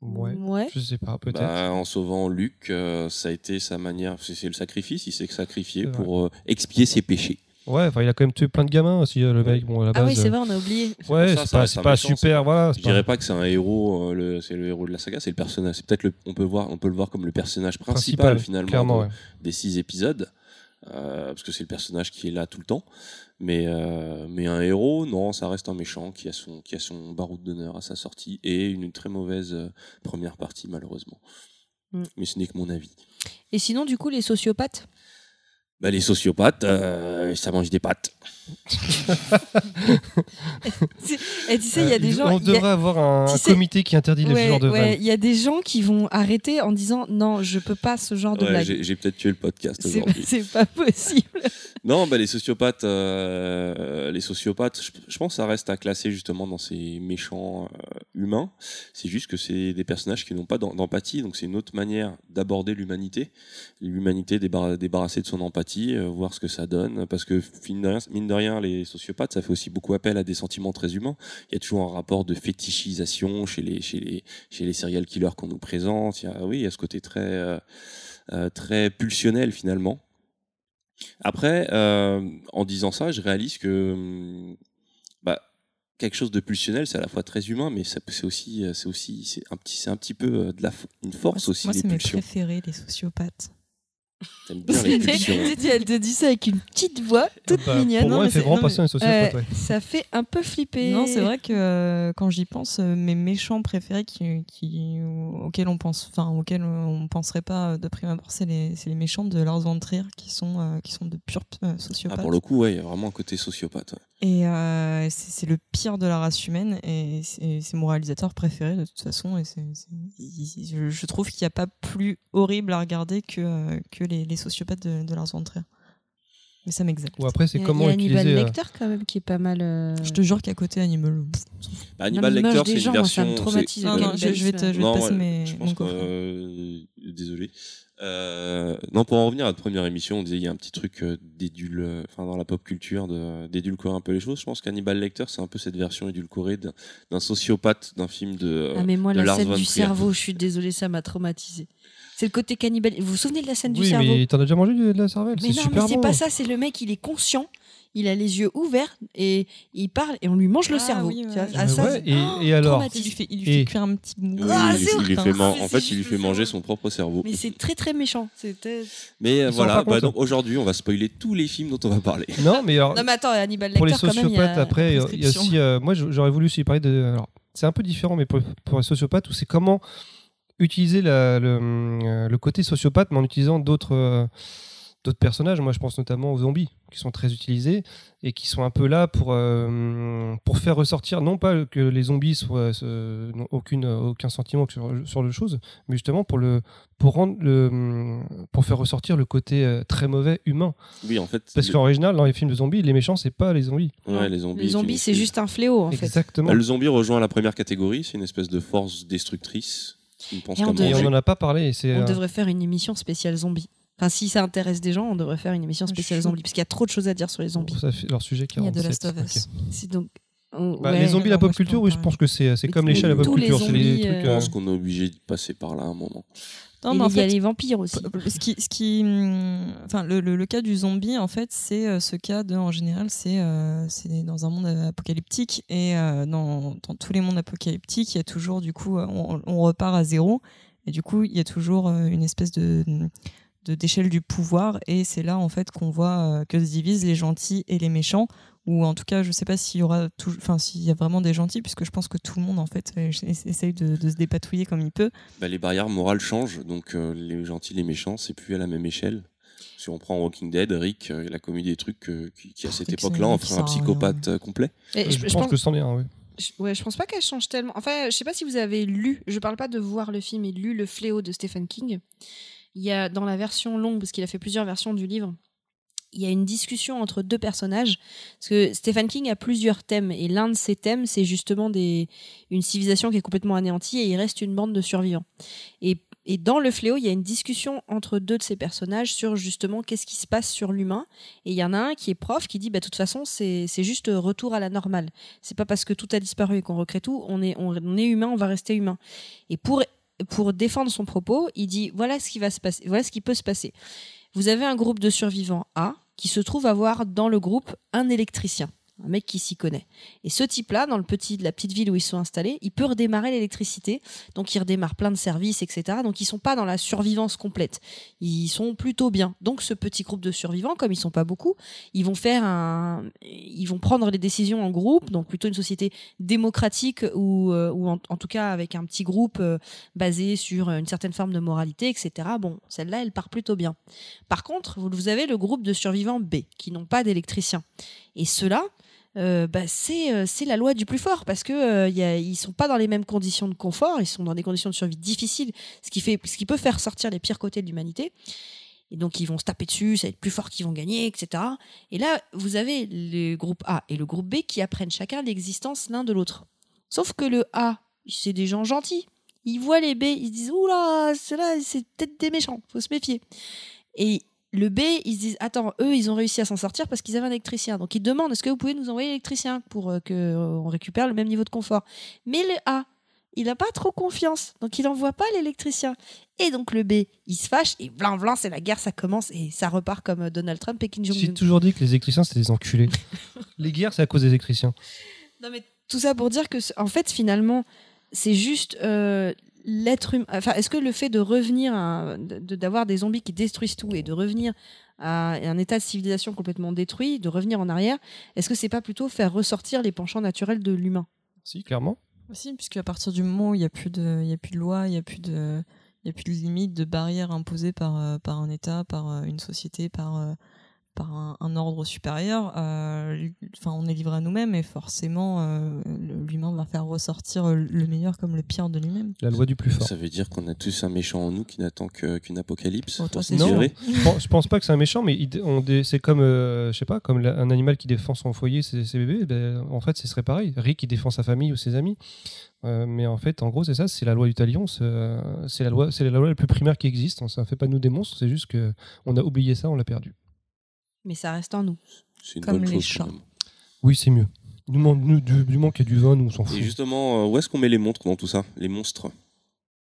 Ouais. Ouais. Je sais pas, peut-être. Bah, en sauvant Luc, euh, ça a été sa manière. C'est le sacrifice, il s'est sacrifié pour euh, expier ses péchés. Ouais, enfin, il a quand même tué plein de gamins aussi, euh, le mec. Bon, à la Ah oui, c'est euh, vrai, on a oublié. Ouais, c'est pas, pas méchant, super, voilà. Je dirais pas que c'est un héros, euh, le- c'est le héros de la saga, c'est le personnage. C'est peut-être le, on peut voir, on peut le voir comme le personnage principal, principal, finalement clairement. de- ouais. des six épisodes. Euh, parce que c'est le personnage qui est là tout le temps. Mais, euh, mais un héros, non, ça reste un méchant qui a son, qui a son baroud d'honneur à sa sortie et une très mauvaise euh, première partie, malheureusement. Mm. Mais ce n'est que mon avis. Et sinon, du coup, les sociopathes? Bah, les sociopathes, euh, ça mange des pâtes. [laughs] Et tu sais, il y a des gens. On il y a- devrait avoir un, tu un sais- comité qui interdit les Ouais, genres de ouais, vannes. il y a des gens qui vont arrêter en disant non, je peux pas ce genre de Ouais, blague. j'ai j'ai peut-être tué le podcast C'est aujourd'hui. [laughs] c'est pas possible. [laughs] Non, bah, les sociopathes, euh, les sociopathes, je, je pense que ça reste à classer justement dans ces méchants euh, humains. C'est juste que c'est des personnages qui n'ont pas d'em- d'empathie, donc c'est une autre manière d'aborder l'humanité. L'humanité débarra- débarrassée de son empathie, euh, voir ce que ça donne. Parce que mine de, rien, mine de rien, les sociopathes, ça fait aussi beaucoup appel à des sentiments très humains. Il y a toujours un rapport de fétichisation chez les, chez les, chez les serial killers qu'on nous présente. Il y a, oui, il y a ce côté très, euh, euh, très pulsionnel finalement. Après, euh, en disant ça, je réalise que hum, bah, quelque chose de pulsionnel, c'est à la fois très humain, mais c'est aussi, c'est aussi, c'est un petit, c'est un petit peu de la, une force aussi Moi, c'est mes pulsions. préférés, les sociopathes. T'aimes bien les pulsions. Tu dis, Elle te dit ça avec une petite voix toute Bah, mignonne. Pour moi, il fait c'est- vraiment passer un sociopathe. Ouais. Ça fait un peu flipper. Non, c'est vrai que euh, quand j'y pense, euh, mes méchants préférés qui, qui, auxquels on pense, enfin auxquels on penserait pas de prime abord, c'est les, c'est les méchants de Lars von Trier qui sont, euh, qui sont de purs euh, Ah, sociopathes. pour le coup, ouais, il y a vraiment un côté sociopathe. ouais. Et euh, c'est le pire de la race humaine et c'est mon réalisateur préféré de toute façon. Et je, je trouve qu'il n'y a pas plus horrible à regarder que, euh, que les, les sociopathes de, de Trier. Mais ça m'exalte. Ou après, c'est comment il y a Hannibal utiliser. euh, Lecter quand même qui est pas mal. euh, Je te jure qu'à côté Animal. Bah, non, Hannibal Lecter, c'est une gens, moi, ça version. me c'est- traumatise. Non, le non, je, je vais te, je vais te Non, passer ouais, mes, je mon que, euh, désolé. Euh, non, pour en revenir à notre première émission, on disait il y a un petit truc euh, euh, enfin dans la pop culture, d'édulcorer un peu les choses. Je pense qu'Hannibal Lecter, c'est un peu cette version édulcorée d'un sociopathe d'un film de. euh, Ah mais moi de la Lars scène du cerveau, je suis désolée, ça m'a traumatisé. C'est le côté cannibale. Vous vous souvenez de la scène du Oui, cerveau mais t'en as déjà mangé du- de la cervelle Mais C'est non, super mais c'est bon. pas ça. C'est le mec, il est conscient. Il a les yeux ouverts et il parle et on lui mange le Ah cerveau. oui, ouais. Ah, ça, et, Oh, et alors Il lui fait, il lui Et- fait cuire un petit bout. Oui, Ah, il, lui- c'est il lui horrible. fait man- C'est en fait, il lui fait manger son propre cerveau. Mais c'est très très méchant. Mais euh, Ils sont voilà, bah, donc aujourd'hui, on va spoiler tous les films dont on va parler. [laughs] Non, mais alors, Non mais attends, Hannibal pour les Lecter quand même. il y a sociopathes, après, il y a aussi. euh, moi, j'aurais voulu aussi parler de. Alors, c'est un peu différent, mais pour, pour les sociopathes, où c'est comment utiliser la- le, euh, le côté sociopathe, mais en utilisant d'autres. euh, D'autres personnages, moi je pense notamment aux zombies, qui sont très utilisés et qui sont un peu là pour, euh, pour faire ressortir, non pas que les zombies soient, n'ont aucune, aucun sentiment sur, sur le chose, mais justement pour, le, pour, rendre le, pour faire ressortir le côté euh, très mauvais humain. Oui, en fait. Parce le- qu'en original, dans les films de zombies, les méchants, c'est pas les zombies. ouais, les zombies. Les zombies, une c'est juste un fléau en fait. Exactement. Bah, le zombie rejoint la première catégorie, c'est une espèce de force destructrice Et on devrait- on n'en a pas parlé. On euh, devrait faire une émission spéciale zombie. Enfin, si ça intéresse des gens, on devrait faire une émission spéciale Chaud. zombie parce qu'il y a trop de choses à dire sur les zombies. ça fait leur sujet Il y a de 47. Last of Us. donc. oh, Bah, ouais. les zombies, la pop culture, en oui, je pense que c'est c'est Mais comme l'échelle à la pop les culture. Les euh, Je euh, pense qu'on est obligé de passer par là à un moment. Non, mais il y a les vampires aussi. ce qui, ce qui, hum, enfin, le, le, le cas du zombie, en fait, c'est euh, ce cas de, en général, c'est euh, dans un monde apocalyptique et euh, dans, dans tous les mondes apocalyptiques, il y a toujours, du coup, euh, on, on repart à zéro et du coup, il y a toujours une espèce de de- d'échelle du pouvoir et c'est là en fait qu'on voit que se divisent les gentils et les méchants ou en tout cas je sais pas s'il y aura tout- enfin s'il y a vraiment des gentils puisque je pense que tout le monde en fait euh, essaye de, de se dépatouiller comme il peut Bah, les barrières morales changent, donc euh, les gentils, les méchants, c'est plus à la même échelle. Si on prend Walking Dead, Rick, euh, il a commis des trucs euh, qui, qui, à cette Rick, c'est époque-là, en ferait un psychopathe complet. Et Je, pense que c'en est un, oui. Je, ouais, je pense pas qu'elle change tellement. Enfin, je sais pas si vous avez lu, je parle pas de voir le film, mais lu Le Fléau de Stephen King. Il y a dans la version longue, parce qu'il a fait plusieurs versions du livre, il y a une discussion entre deux personnages. Parce que Stephen King a plusieurs thèmes, et l'un de ces thèmes, c'est justement une civilisation qui est complètement anéantie et il reste une bande de survivants. Et, dans Le Fléau, il y a une discussion entre deux de ces personnages sur justement qu'est-ce qui se passe sur l'humain. Et il y en a un qui est prof qui dit, bah, de toute façon, c'est juste retour à la normale. C'est pas parce que tout a disparu et qu'on recrée tout, on est, on est humain, on va rester humain. Et pour, pour défendre son propos, il dit voilà ce qui va se passer, voilà ce qui peut se passer. Vous avez un groupe de survivants A qui se trouve avoir dans le groupe un électricien. Un mec qui s'y connaît. Et ce type-là, dans le petit, la petite ville où ils sont installés, il peut redémarrer l'électricité. Donc il redémarre plein de services, etc. Donc ils sont pas dans la survivance complète. Ils sont plutôt bien. Donc ce petit groupe de survivants, comme ils sont pas beaucoup, ils vont faire un, ils vont prendre les décisions en groupe. Donc plutôt une société démocratique ou, euh, ou en, tout cas avec un petit groupe euh, basé sur une certaine forme de moralité, etc. Bon, celle-là, elle part plutôt bien. Par contre, vous avez le groupe de survivants B qui n'ont pas d'électricien. Et ceux-là, euh, bah, c'est euh, c'est la loi du plus fort parce que euh, a- ils sont pas dans les mêmes conditions de confort, ils sont dans des conditions de survie difficiles, ce qui fait ce qui peut faire sortir les pires côtés de l'humanité. Et donc ils vont se taper dessus, ça va être plus fort qu'ils vont gagner, etc. Et là, vous avez le groupe A et le groupe B qui apprennent chacun l'existence l'un de l'autre. Sauf que le A, c'est des gens gentils. Ils voient les B, ils se disent oula, ceux-là, c'est peut-être des méchants, faut se méfier. Et le B, ils se disent attends, eux, ils ont réussi à s'en sortir parce qu'ils avaient un électricien. Donc ils demandent est-ce que vous pouvez nous envoyer l'électricien pour euh, que euh, on récupère le même niveau de confort? Mais le A, il n'a pas trop confiance, donc il n'envoie pas l'électricien. Et donc le B, il se fâche et blanc blanc, c'est la guerre, ça commence et ça repart comme euh, Donald Trump et Kim J'ai toujours dit que les électriciens, c'était des enculés. [laughs] les guerres, c'est à cause des électriciens. Non, mais tout ça pour dire que, en fait, finalement, c'est juste euh, l'être humain. Enfin, est-ce que le fait de revenir, à- de- d'avoir des zombies qui détruisent tout et de revenir à un état de civilisation complètement détruit, de revenir en arrière, est-ce que c'est pas plutôt faire ressortir les penchants naturels de l'humain? Si, clairement. Aussi, puisque à partir du moment où il n'y a plus de, il y a plus de loi, il n'y a plus de, il y a plus de limites, de barrières imposées par, euh, par un État, par euh, une société, par, euh, par un, un ordre supérieur, euh, enfin, on est livré à nous-mêmes et forcément, euh, l'humain va faire ressortir le meilleur comme le pire de lui-même. La loi du plus fort. Ça veut dire qu'on a tous un méchant en nous qui n'attend que- qu'une apocalypse. Oh, toi, tirer. Je pense, pas que c'est un méchant, mais c'est comme, euh, je sais pas, comme la- un animal qui défend son foyer, ses, ses bébés. ben, en fait, ce serait pareil. Rick qui défend sa famille ou ses amis. Euh, mais en fait, en gros, c'est ça. C'est la loi du talion. C'est euh, c'est la loi, c'est la loi la plus primaire qui existe. Ça ne fait pas de nous des monstres. C'est juste que on a oublié ça, on l'a perdu. Mais ça reste en nous. C'est une Comme bonne les chose. chats. quand même. Oui, c'est mieux. Du moment, nous, du, du moment qu'il y a du vin, nous on s'en fout. Et justement, euh, où est-ce qu'on met les montres dans tout ça? Les monstres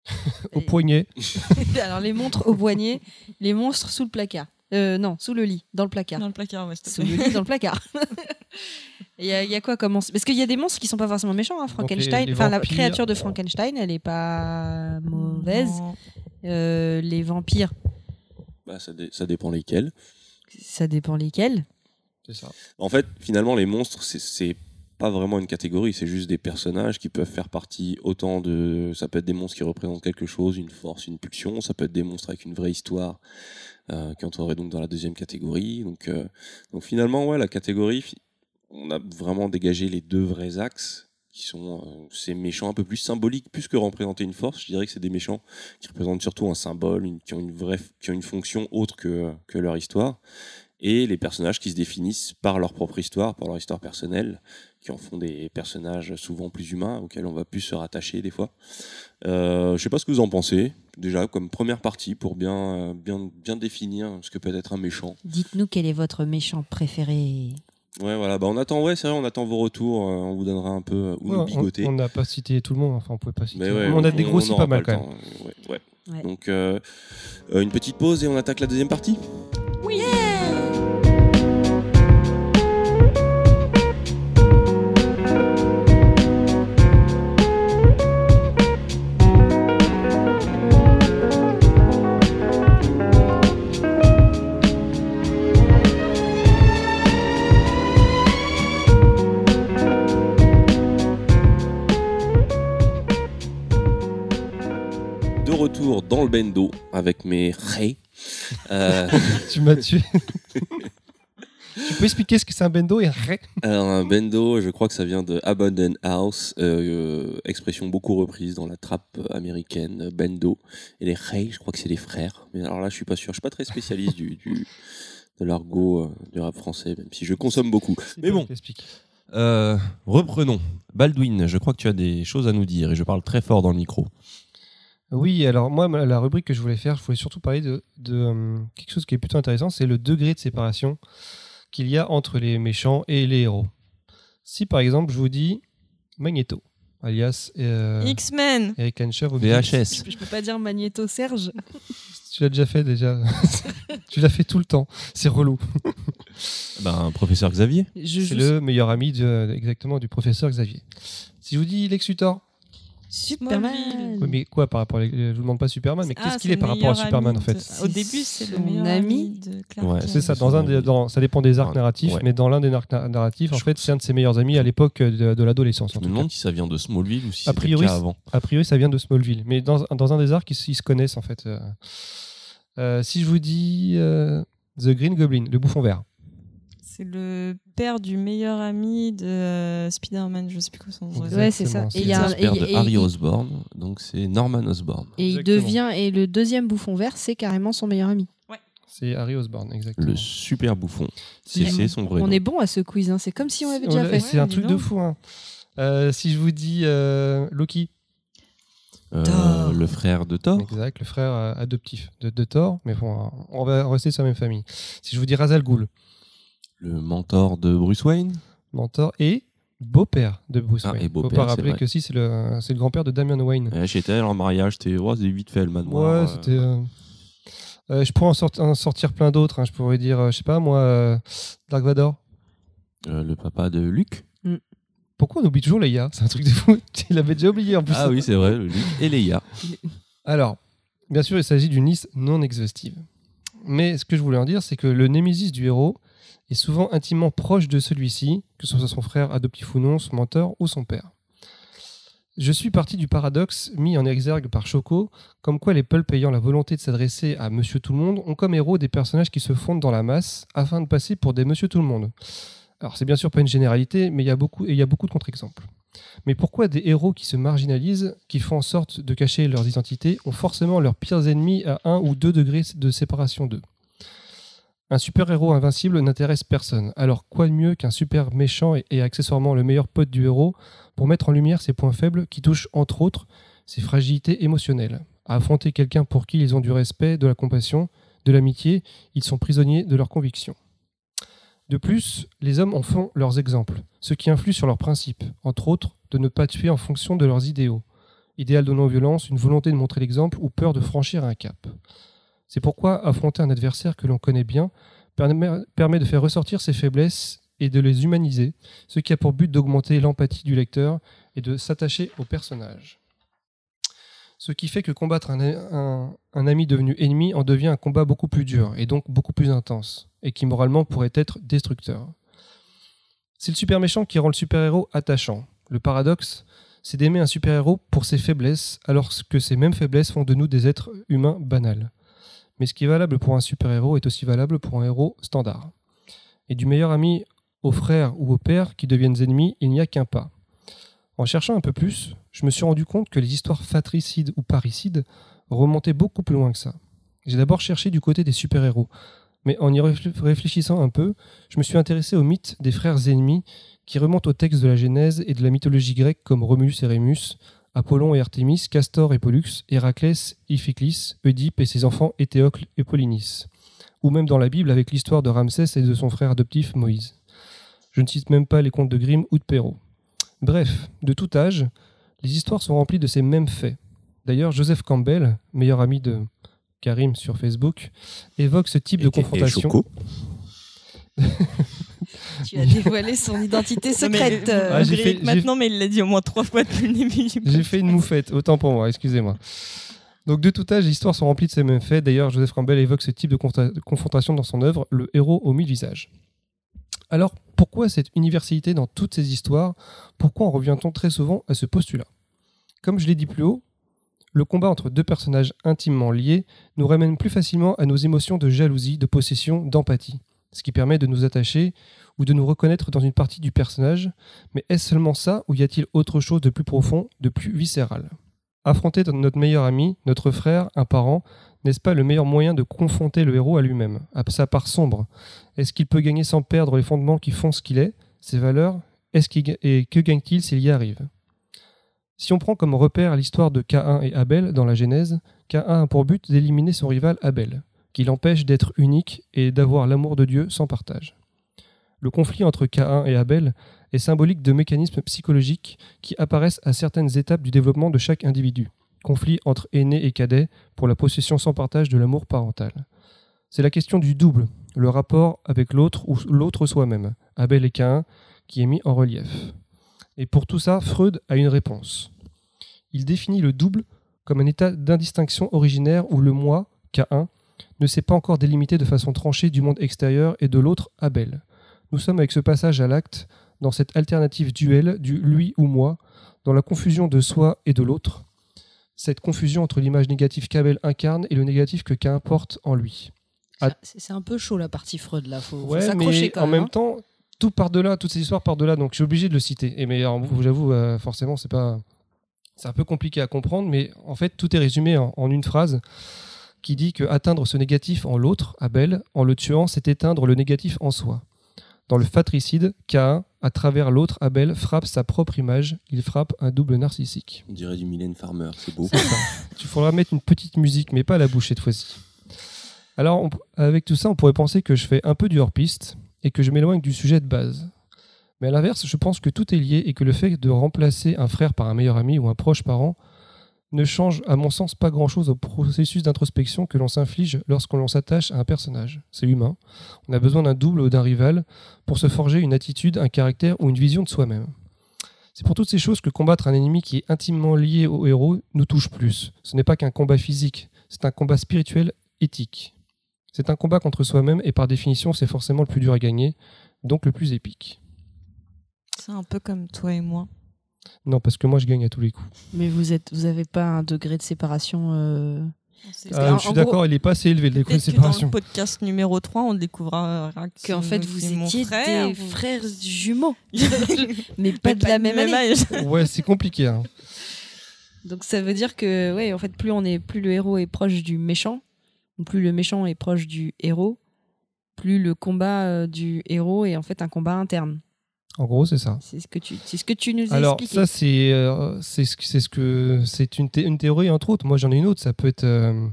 [laughs] Au poignet. [laughs] Alors, les montres au poignet, les monstres sous le placard. Euh, non, sous le lit, dans le placard. Dans le placard, ouais, s'il te Sous plaît. le lit, dans le [laughs] placard. Il y, a- il y a quoi comme monstre Parce qu'il y a des monstres qui sont pas forcément méchants. Hein. Frankenstein, les enfin la vampires. créature de Frankenstein, elle est pas mauvaise. Non. Euh, les vampires, bah, ça, dé- ça dépend lesquels. Ça dépend lesquels. C'est ça. En fait, finalement, les monstres, c'est- pas vraiment une catégorie, c'est juste des personnages qui peuvent faire partie autant de. Ça peut être des monstres qui représentent quelque chose, une force, une pulsion, ça peut être des monstres avec une vraie histoire, euh, qui entrerait donc dans la deuxième catégorie. Donc, euh, donc finalement, ouais, la catégorie, on a vraiment dégagé les deux vrais axes qui sont euh, ces méchants un peu plus symboliques, plus que représenter une force. Je dirais que c'est des méchants qui représentent surtout un symbole, une- qui ont une vraie, qui ont une fonction autre que, que leur histoire et les personnages qui se définissent par leur propre histoire, par leur histoire personnelle, qui en font des personnages souvent plus humains, auxquels on va plus se rattacher des fois. Euh, je sais pas ce que vous en pensez, déjà comme première partie pour bien, euh, bien, bien définir ce que peut être un méchant. Dites-nous quel est votre méchant préféré. Ouais, voilà, bah on attend, ouais, c'est vrai, on attend vos retours, euh, on vous donnera un peu euh, où Ouais, nous on- bigoter. on n'a pas cité tout le monde. Enfin, on pouvait pas citer. Mais ouais, on a dégrossi n'aura pas mal quand même. temps, ouais, ouais. Ouais. Donc, euh, euh, une petite pause et on attaque la deuxième partie. De retour dans le bendo avec mes ré. Euh, [laughs] Tu m'as tué. tu peux expliquer ce que c'est un bendo et un ré Alors un bendo, je crois que ça vient de Abandoned House, euh, expression beaucoup reprise dans la trappe américaine, bendo. Et les Rey, je crois que c'est les frères. Mais alors là, je suis pas sûr. Je suis pas très spécialiste du, du de l'argot euh, du rap français, même si je consomme beaucoup. Mais bon, euh, reprenons. Baldwin, je crois que tu as des choses à nous dire et je parle très fort dans le micro. Oui, alors moi, la rubrique que je voulais faire, je voulais surtout parler de, de, euh, quelque chose qui est plutôt intéressant, c'est le degré de séparation qu'il y a entre les méchants et les héros. Si par exemple, je vous dis Magneto, alias euh, X-Men Eric Hancher. au Bix. VHS. Je peux pas dire Magnéto Serge. Tu l'as déjà fait déjà. [laughs] tu l'as fait tout le temps. C'est relou. Ben, professeur Xavier. Je C'est le meilleur ami de- exactement du professeur Xavier. Si je vous dis Lex Luthor, Superman. Oui, mais quoi par rapport à Je vous demande pas Superman, mais Ah, qu'est-ce c'est qu'il est par rapport à Superman en fait de- Au début, c'est le meilleur ami. ami de Clark Ouais. C'est ça, dans un des- dans- ça dépend des arcs Ah, narratifs, ouais. mais dans l'un des arcs na- narratifs, en fait, c'est un de ses meilleurs amis à l'époque de, de l'adolescence. Je en me tout cas. demande si ça vient de Smallville ou si priori, le cas avant. A priori, ça vient de Smallville, mais dans, dans un des arcs, ils, ils se connaissent en fait. Euh, euh, si je vous dis euh, The Green Goblin, le bouffon vert, C'est le père du meilleur ami de euh, Spider-Man, je sais plus quoi son nom. Ouais, c'est ça. Et il y a un- père et- de et- Harry Osborn, donc c'est Norman Osborn. Et il devient et le deuxième bouffon vert, c'est carrément son meilleur ami. c'est Harry Osborn, exactement. Le super bouffon. C'est c'est son vrai On nom. est bon à ce quiz, hein. c'est comme si on l'avait déjà Ouais, fait. C'est un truc de fou. hein. Euh, si je vous dis euh, Loki, Euh, Thor. le frère de Thor. exact, le frère adoptif de, de Thor, mais bon, on va rester sur la même famille. Si je vous dis Razal Ghul, Le mentor de Bruce Wayne. mentor et beau-père de Bruce Ah, Wayne. et Faut beau-père, pas rappeler que si c'est le, c'est le grand-père de Damian Wayne. Ouais, J'étais en mariage, c'était oh, c'est vite fait le manoir. Ouais, c'était. euh, euh, je pourrais en, sorti- en sortir plein d'autres. hein. Je pourrais dire, euh, je sais pas moi, euh, Dark Vador. euh, le papa de Luke. Pourquoi on oublie toujours Leia? C'est un truc de fou. [laughs] Il l'avait déjà oublié en plus. Ah oui, c'est vrai, Luke et Leia. [laughs] Alors, bien sûr, il s'agit d'une liste non exhaustive. Mais ce que je voulais en dire, c'est que le némésis du héros est souvent intimement proche de celui-ci, que ce soit son frère adoptif ou non, son mentor ou son père. Je suis parti du paradoxe mis en exergue par Choco, comme quoi les pulps ayant la volonté de s'adresser à Monsieur Tout-le-Monde ont comme héros des personnages qui se fondent dans la masse afin de passer pour des Monsieur Tout-le-Monde. Alors c'est bien sûr pas une généralité, mais il y a beaucoup, il y a beaucoup de contre-exemples. Mais pourquoi des héros qui se marginalisent, qui font en sorte de cacher leurs identités, ont forcément leurs pires ennemis à 1 ou 2 degrés de séparation d'eux? Un super-héros invincible n'intéresse personne. Alors quoi de mieux qu'un super méchant et, accessoirement le meilleur pote du héros pour mettre en lumière ses points faibles qui touchent entre autres ses fragilités émotionnelles À affronter quelqu'un pour qui ils ont du respect, de la compassion, de l'amitié, ils sont prisonniers de leurs convictions. De plus, les hommes en font leurs exemples, ce qui influe sur leurs principes, entre autres de ne pas tuer en fonction de leurs idéaux. Idéal de non-violence, une volonté de montrer l'exemple ou peur de franchir un cap. C'est pourquoi affronter un adversaire que l'on connaît bien permet, de faire ressortir ses faiblesses et de les humaniser, ce qui a pour but d'augmenter l'empathie du lecteur et de s'attacher au personnage. Ce qui fait que combattre un ami devenu ennemi en devient un combat beaucoup plus dur et donc beaucoup plus intense, et qui moralement pourrait être destructeur. C'est le super méchant qui rend le super-héros attachant. Le paradoxe, c'est d'aimer un super-héros pour ses faiblesses, alors que ces mêmes faiblesses font de nous des êtres humains banals. Mais ce qui est valable pour un super-héros est aussi valable pour un héros standard. Et du meilleur ami au frère ou au père qui deviennent ennemis, il n'y a qu'un pas. En cherchant un peu plus, je me suis rendu compte que les histoires fratricides ou parricides remontaient beaucoup plus loin que ça. J'ai d'abord cherché du côté des super-héros, mais en y réfl- réfléchissant un peu, je me suis intéressé au mythe des frères ennemis qui remontent au texte de la Genèse et de la mythologie grecque comme Romulus et Rémus, Apollon et Artémis, Castor et Pollux, Héraclès, Iphiclus, Oedipe et ses enfants Éthéocle et Polynice, ou même dans la Bible avec l'histoire de Ramsès et de son frère adoptif Moïse. Je ne cite même pas les contes de Grimm ou de Perrault. Bref, de tout âge, les histoires sont remplies de ces mêmes faits. D'ailleurs, Joseph Campbell, meilleur ami de Karim sur Facebook, évoque ce type de Et- et confrontation. Choco. [laughs] [laughs] Tu as dévoilé son identité Non, mais, secrète. euh, Ah, fait- maintenant, mais il l'a dit au moins trois fois depuis le début. J'ai fait une moufette, autant pour moi, excusez-moi. Donc de tout âge, les histoires sont remplies de ces mêmes faits. D'ailleurs, Joseph Campbell évoque ce type de, de confrontation dans son œuvre, Le héros aux mille visages. Alors, pourquoi cette universalité dans toutes ces histoires? Pourquoi en revient-on très souvent à ce postulat? Comme je l'ai dit plus haut, le combat entre deux personnages intimement liés nous ramène plus facilement à nos émotions de jalousie, de possession, d'empathie, ce qui permet de nous attacher ou de nous reconnaître dans une partie du personnage, mais est-ce seulement ça ou y a-t-il autre chose de plus profond, de plus viscéral? Affronter notre meilleur ami, notre frère, un parent, n'est-ce pas le meilleur moyen de confronter le héros à lui-même, à sa part sombre? Est-ce qu'il peut gagner sans perdre les fondements qui font ce qu'il est, ses valeurs? Qu'il ga- Et que gagne-t-il s'il y arrive? Si on prend comme repère l'histoire de Caïn et Abel dans la Genèse, Caïn a pour but d'éliminer son rival Abel, qui l'empêche d'être unique et d'avoir l'amour de Dieu sans partage. Le conflit entre Caïn et Abel est symbolique de mécanismes psychologiques qui apparaissent à certaines étapes du développement de chaque individu. Conflit entre aînés et cadets pour la possession sans partage de l'amour parental. C'est la question du double, le rapport avec l'autre ou l'autre soi-même, Abel et Caïn, qui est mis en relief. Et pour tout ça, Freud a une réponse. Il définit le double comme un état d'indistinction originaire où le moi, K1, ne s'est pas encore délimité de façon tranchée du monde extérieur et de l'autre, Abel. Nous sommes avec ce passage à l'acte dans cette alternative duel du lui ou moi, dans la confusion de soi et de l'autre, cette confusion entre l'image négative qu'Abel incarne et le négatif que Cain porte en lui. C'est un peu chaud la partie Freud là. Faut, faut s'accrocher quand en même. même hein. temps, tout par delà, toutes ces histoires par delà, donc je suis obligé de le citer. Et mais j'avoue, euh, forcément, c'est pas, c'est un peu compliqué à comprendre, mais en fait, tout est résumé en, en une phrase qui dit que atteindre ce négatif en l'autre, Abel, en le tuant, c'est éteindre le négatif en soi. Dans le fratricide, Cain, à travers l'autre, Abel frappe sa propre image. Il frappe un double narcissique. On dirait du Mylène Farmer, c'est beau. Il faudra mettre une petite musique, mais pas à la bouche cette fois-ci. Alors, on- avec tout ça, on pourrait penser que je fais un peu du hors-piste et que je m'éloigne du sujet de base. Mais à l'inverse, je pense que tout est lié et que le fait de remplacer un frère par un meilleur ami ou un proche parent ne change, à mon sens, pas grand-chose au processus d'introspection que l'on s'inflige lorsqu'on l'on s'attache à un personnage. C'est humain. On a besoin d'un double ou d'un rival pour se forger une attitude, un caractère ou une vision de soi-même. C'est pour toutes ces choses que combattre un ennemi qui est intimement lié au héros nous touche plus. Ce n'est pas qu'un combat physique, c'est un combat spirituel, éthique. C'est un combat contre soi-même et par définition c'est forcément le plus dur à gagner, donc le plus épique. C'est un peu comme toi et moi. Non, parce que moi je gagne à tous les coups. Mais vous êtes, vous avez pas un degré de séparation. euh, Euh, en- je suis d'accord, il n'est pas assez élevé le degré de que dans séparation. le podcast numéro 3, on découvrira que Qu'en fait, c'est vous étiez frère, des ou- frères jumeaux, [laughs] mais pas Mais de la même année. âge. Ouais, c'est compliqué. hein. Donc ça veut dire que, ouais, en fait, plus on est, plus le héros est proche du méchant, plus le méchant est proche du héros, plus le combat euh, du héros est en fait un combat interne. En gros, c'est ça. C'est ce que tu, c'est ce que tu nous Alors expliqué. ça c'est euh, c'est ce que- c'est ce que c'est une, thé- une théorie entre autres. Moi j'en ai une autre. Ça peut être euh,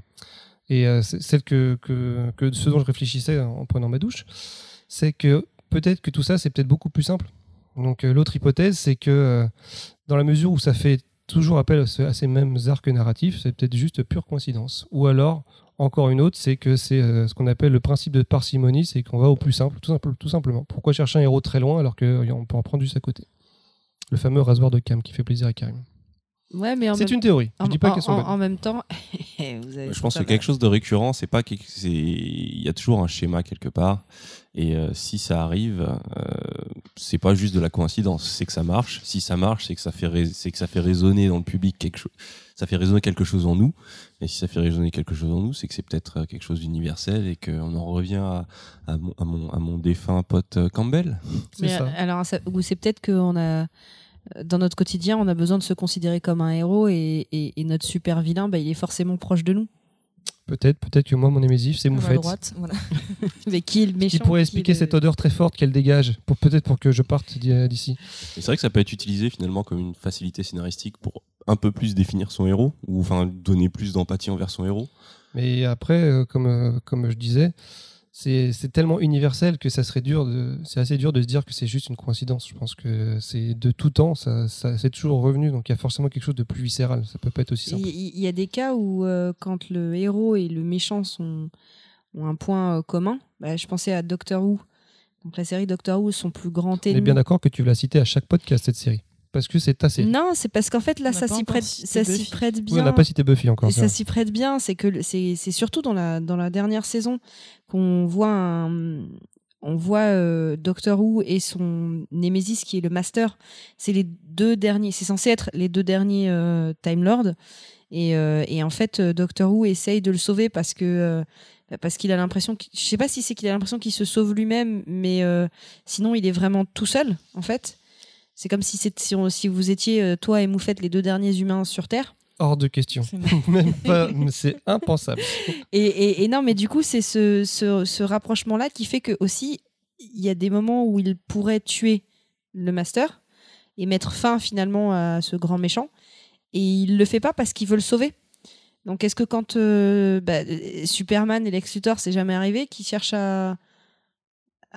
et euh, c'est celle que, que que ce dont je réfléchissais en prenant ma douche, c'est que peut-être que tout ça c'est peut-être beaucoup plus simple. Donc l'autre hypothèse c'est que dans la mesure où ça fait toujours appel à, ce- à ces mêmes arcs narratifs, c'est peut-être juste pure coïncidence. Ou alors encore une autre, c'est que c'est euh, ce qu'on appelle le principe de parcimonie, c'est qu'on va au plus simple, tout, simple, tout simplement. Pourquoi chercher un héros très loin alors qu'on peut en prendre juste à côté? Le fameux rasoir de Cam qui fait plaisir à Karim. ouais, mais C'est même, une théorie. en, Je dis pas en- qu'elles sont en- en même temps, [laughs] vous avez Je pense que quelque chose de récurrent, c'est pas il y a toujours un schéma quelque part et euh, si ça arrive, euh, c'est pas juste de la coïncidence, c'est que ça marche. Si ça marche, c'est que ça fait c'est que ça fait résonner dans le public quelque chose, ça fait résonner quelque chose en nous. Et si ça fait résonner quelque chose en nous, c'est que c'est peut-être euh, quelque chose d'universel et qu'on en revient à, à, mon, à, mon, à mon défunt pote euh, Campbell. C'est Mais, ça. euh, alors, ça- ou c'est peut-être qu'on a, dans notre quotidien, on a besoin de se considérer comme un héros et, et- et notre super vilain, bah, il est forcément proche de nous. Peut-être, peut-être que moi, mon émésif, c'est Moufette. droite, voilà. [laughs] Mais qui est le méchant Qui pourrait qui expliquer le- cette odeur très forte qu'elle dégage, pour peut-être pour que je parte d'i- d'ici. Et c'est vrai que ça peut être utilisé finalement comme une facilité scénaristique pour un peu plus définir son héros ou enfin donner plus d'empathie envers son héros. Mais après, euh, comme, euh, comme je disais, c'est c'est tellement universel que ça serait dur de, c'est assez dur de se dire que c'est juste une coïncidence. Je pense que c'est de tout temps, ça, ça- c'est toujours revenu, donc il y a forcément quelque chose de plus viscéral. Ça peut pas être aussi Il simple. il- y a des cas où, euh, quand le héros et le méchant sont, ont un point euh, commun, bah, je pensais à Doctor Who. Donc la série Doctor Who, son plus grand On est ennemi. bien d'accord que tu veux la citer à chaque podcast cette série, parce que c'est assez. Non, c'est parce qu'en fait là, ça s'y prête, ça s'y prête Oui, bien. on n'a pas cité Buffy encore. Et ça s'y prête bien, c'est que c'est c'est surtout dans la dans la dernière saison qu'on voit un on voit euh, Doctor Who et son Némésis qui est le Master. C'est les deux derniers. C'est censé être les deux derniers euh, Time Lords. Et, euh, et en fait, euh, Doctor Who essaye de le sauver parce que euh, parce qu'il a l'impression, qu'il- je sais pas si c'est qu'il a l'impression qu'il se sauve lui-même, mais euh, sinon il est vraiment tout seul en fait. C'est comme si, c'est- si, on- si vous étiez euh, toi et Moufette les deux derniers humains sur Terre. Hors de question. C'est [laughs] Même pas, c'est impensable. Et, et- et non, mais du coup, c'est ce, ce, ce rapprochement-là qui fait que aussi, il y a des moments où il pourrait tuer le master et mettre fin finalement à ce grand méchant. Et il le fait pas parce qu'il veut le sauver. Donc, est-ce que quand euh, bah, Superman et Lex Luthor, c'est jamais arrivé, qu'ils cherchent à,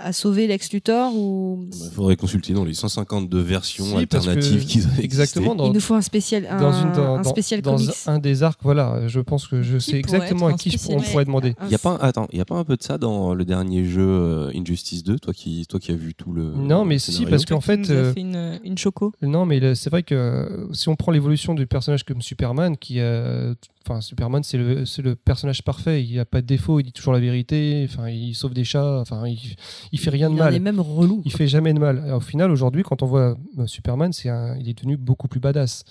à sauver Lex Luthor ou Il faudrait consulter dans les 152 versions Si, alternatives qu'ils ont Exactement. Dans, il nous faut un spécial, un, dans une- dans- un spécial dans comics. un des arcs, voilà, je pense que je sais exactement à qui je- on pourrait demander. Il y a pas, un- attends, il y a pas un peu de ça dans le dernier jeu euh, Injustice 2, toi qui, toi qui as vu tout le. Non, mais le si, parce qu'en fait, nous a euh, fait une, une choco. Non, mais c'est vrai que euh, si on prend l'évolution du personnage comme Superman, qui, euh, enfin, Superman, c'est le, c'est le personnage parfait. Il n'y a pas de défaut, il dit toujours la vérité. Enfin, il sauve des chats. Enfin, il, il fait rien de il en est mal. même relou. Il fait jamais de mal. Et au final, aujourd'hui, quand on voit euh, Superman, c'est un, il est devenu beaucoup plus badass.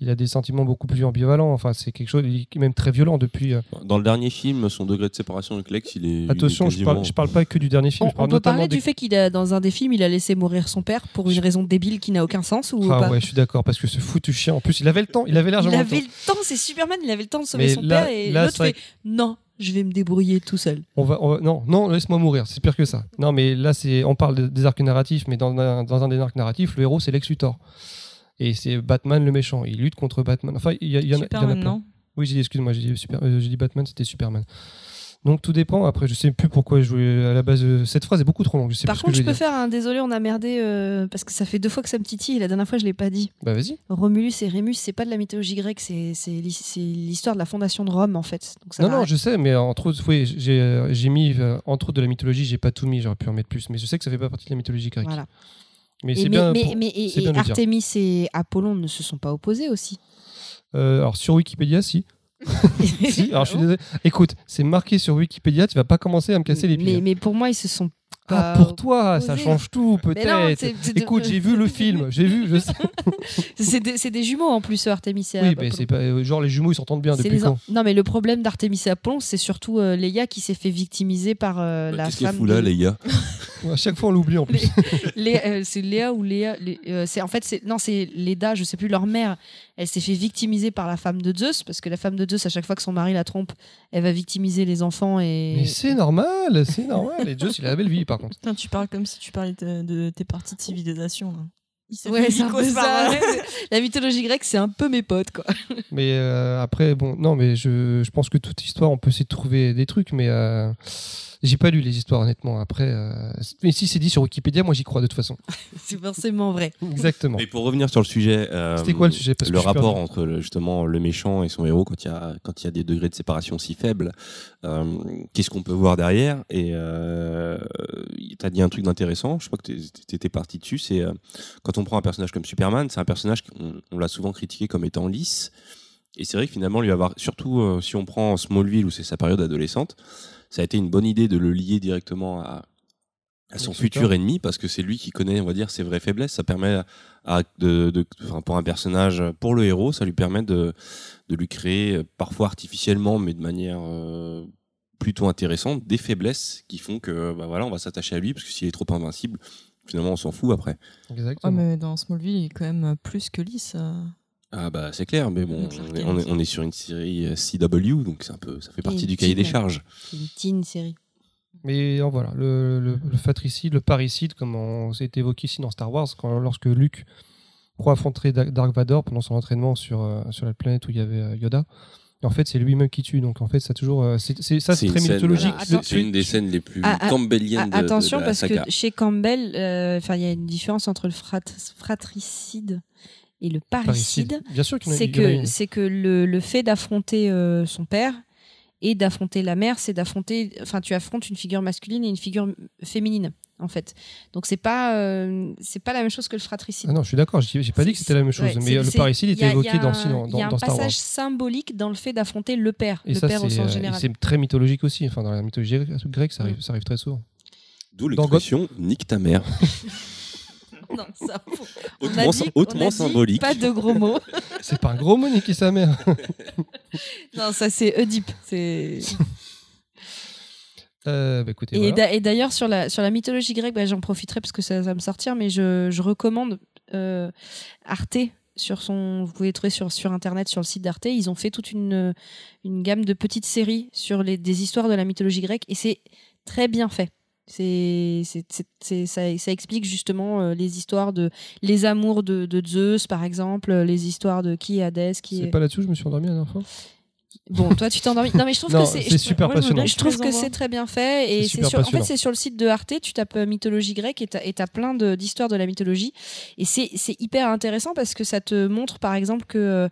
Il a des sentiments beaucoup plus ambivalents. Enfin, c'est quelque chose, il est même très violent depuis. euh, Dans le dernier film, son degré de séparation avec Lex, il est. il est Attention, je parle, je parle pas que du dernier film. On, je parle on peut parler des- du fait qu'il a dans un des films, il a laissé mourir son père pour une raison débile qui n'a aucun sens ou Ah pas? ouais, je suis d'accord parce que ce foutu chien. En plus, il avait le temps. Il avait Il largement le avait temps. le temps, c'est Superman, il avait le temps de sauver Mais son là- père et l'autre fait non, je vais me débrouiller tout seul. On va, on va- non, non, laisse-moi mourir. C'est pire que ça. Non, mais là, c'est, on parle de- des arcs narratifs, mais dans un, dans un des arcs narratifs, le héros c'est Lex Luthor. Et c'est Batman le méchant. Il lutte contre Batman. Enfin, il y, en a- il y en a Superman, plein. non? Oui, j'ai dit, excuse-moi, j'ai dit, super, euh, j'ai dit Batman, c'était Superman. Donc tout dépend. Après, je sais plus pourquoi je voulais à la base. euh, cette phrase est beaucoup trop longue. Je sais Par plus contre, ce je que peux je vais dire. faire un désolé, on a merdé euh, parce que ça fait deux fois que ça me titille et la dernière fois je l'ai pas dit. Bah vas-y. Romulus et Rémus, c'est pas de la mythologie grecque, c'est c'est l'hi- c'est l'histoire de la fondation de Rome en fait. Donc ça Non, non, je sais, mais entre autres, oui, j'ai, euh, mis euh, entre autres de la mythologie. J'ai pas tout mis. J'aurais pu en mettre plus, mais je sais que ça fait pas partie de la mythologie grecque. Voilà. Mais c'est bien. mais, pour- mais- et, Apollon ne se sont pas opposés aussi. Euh, alors sur Wikipédia, si. [laughs] Si, alors je suis désolé. Écoute, c'est marqué sur Wikipédia, tu vas pas commencer à me casser les pieds. mais, mais pour moi, ils se sont ah, pas pour toi, ça change tout, peut-être. Écoute, j'ai vu le film, j'ai vu, je sais. [laughs] C'est des, jumeaux en plus, Artémis et Oui, mais c'est pas. euh, Genre, les jumeaux, ils s'entendent bien C'est depuis les quand en- Non, mais le problème d'Artémis et Apollon, c'est surtout euh, Léa qui s'est fait victimiser par euh, Bah, la Qu'est-ce qu'elle femme. fout là, gars [laughs] À chaque fois, on l'oublie en plus. Euh, c'est Léa ou Léa. Lé- euh, c'est en fait c'est non c'est Léda, je sais plus leur mère. Elle s'est fait victimiser par la femme de Zeus parce que la femme de Zeus à chaque fois que son mari la trompe, elle va victimiser les enfants et. Mais c'est normal, c'est normal. Et Joss, il a la belle vie, par contre. Putain, tu parles comme si tu parlais de, de tes parties de civilisation. Là. Ouais, c'est un peu ça. [laughs] la mythologie grecque, c'est un peu mes potes quoi. [laughs] Mais euh, après, bon, non, mais je, je pense que toute histoire, on peut essayer de trouver des trucs, mais euh, j'ai pas lu les histoires, honnêtement. Après, euh, mais si c'est dit sur Wikipédia, moi j'y crois de toute façon. [laughs] c'est forcément vrai. Exactement. Mais pour revenir sur le sujet, euh, C'était quoi le sujet? Parce le rapport entre le- justement le méchant et son héros quand il y a quand il y a des degrés de séparation si faibles, euh, qu'est-ce qu'on peut voir derrière? Et euh, tu as dit un truc d'intéressant, je crois que tu étais parti dessus, c'est euh, quand on prend un personnage comme Superman, c'est un personnage qu'on on l'a souvent critiqué comme étant lisse. Et c'est vrai que finalement, lui avoir, surtout euh, si on prend Smallville où c'est sa période adolescente, ça a été une bonne idée de le lier directement à, à son futur ennemi parce que c'est lui qui connaît, on va dire, ses vraies faiblesses. Ça permet à, de, de- enfin, pour un personnage, pour le héros, ça lui permet de, de lui créer, euh, parfois artificiellement, mais de manière euh, plutôt intéressante, des faiblesses qui font que, bah voilà, on va s'attacher à lui parce que s'il est trop invincible, finalement, on s'en fout après. Ouais, Exactement. mais dans Smallville, il est quand même plus que lisse. Ah bah c'est clair, mais bon, on est, on est- Kent. on est sur une série euh, CW, donc c'est un peu, ça fait partie du cahier des charges. C'est une teen série. Mais euh, voilà, le, le, le fatricide, le parricide, comme on s'est évoqué ici dans Star Wars, quand, lorsque Luke croit affronter Da- Dark Vador pendant son entraînement sur, euh, sur la planète où il y avait euh, Yoda. En fait, c'est lui-même qui tue. Donc en fait, ça toujours, c'est, c'est- ça, c'est très scène- mythologique. Alors, c'est- une des scènes les plus Ah, ah, campbelliennes de, Ah, de- de attention la parce saga. que chez Campbell, euh, enfin il y a une différence entre le frat- fratricide et le parricide. C'est que c'est que le, le fait d'affronter euh, son père et d'affronter la mère, c'est d'affronter. Enfin, tu affrontes une figure masculine et une figure féminine, en fait. Donc c'est pas euh, c'est pas la même chose que le fratricide. Ah non, je suis d'accord. J'ai, pas dit que c'était la même chose. Ouais, mais le parricide il était évoqué il y a dans, un- dans, Il y a dans un Star Wars. passage symbolique dans le fait d'affronter le père, Et le ça, père au c'est, sens euh, général. c'est très mythologique aussi. Enfin, dans la mythologie grecque, ça arrive, ça arrive très souvent. D'où Dans l'expression nique ta mère. [laughs] [laughs] Non, ça, on a Hautement, dit- hautement on a dit symbolique. Pas de gros mots. [laughs] C'est pas un gros mot, qui sa mère. [laughs] non, ça c'est Oedipe. C'est Euh, bah, écoutez, Et, voilà. d'a- et d'ailleurs, sur la, sur la mythologie grecque, bah, j'en profiterai parce que ça va me sortir, mais je, je recommande euh, Arte. Sur son, vous pouvez trouver sur, sur internet, sur le site d'Arte. Ils ont fait toute une, une gamme de petites séries sur les, des histoires de la mythologie grecque et c'est très bien fait. C'est, c'est, c'est- c'est- ça, ça explique justement euh, les histoires de les amours de, de Zeus, par exemple, les histoires de qui est Hadès, qui C'est est. pas là-dessus, je me suis endormi la dernière fois? Bon, toi, tu t'es endormi. Non, mais je trouve Non, que c'est. c'est je- super moi, passionnant. Je trouve que c'est très bien fait et C'est sur, en fait c'est sur le site de Arte tu tapes euh, mythologie grecque et t'as et t'as plein de- d'histoires de la mythologie et c'est c'est hyper intéressant parce que ça te montre par exemple que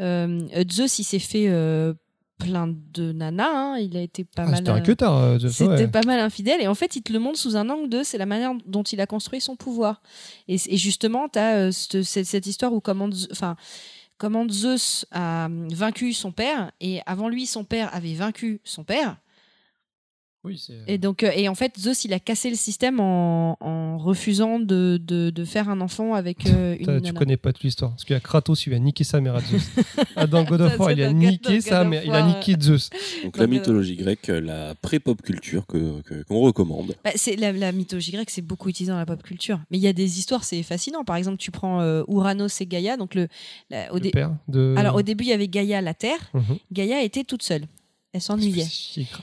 euh, Zeus il s'est fait euh, plein de nanas hein, il a été pas Ah, mal C'était un euh, queutard. euh, Zeus, c'était ouais. pas mal infidèle et en fait il te le montre sous un angle de c'est la manière dont il a construit son pouvoir et, et justement tu as cette, cette- cette histoire où comment enfin comment Zeus a vaincu son père et avant lui son père avait vaincu son père Oui, c'est- et donc, euh, et en fait, Zeus, il a cassé le système en, en refusant de, de, de faire un enfant avec euh, une tu connais pas toute l'histoire. Parce qu'il y a Kratos, il a niqué sa mère à Zeus. [laughs] Ah, dans God of Ça, War, il a niqué sa mère. Il a niqué Zeus. Donc la euh, mythologie grecque, euh, la pré-pop culture que que- qu'on recommande. Bah, c'est la, la mythologie grecque, c'est beaucoup utilisé dans la pop culture. Mais il y a des histoires, c'est fascinant. Par exemple, tu prends euh, Ouranos et Gaïa. Donc le, la- au Le dé- père de. alors au début, il y avait Gaïa, la Terre. Mhm. Gaïa était toute seule. Elle s'ennuyait.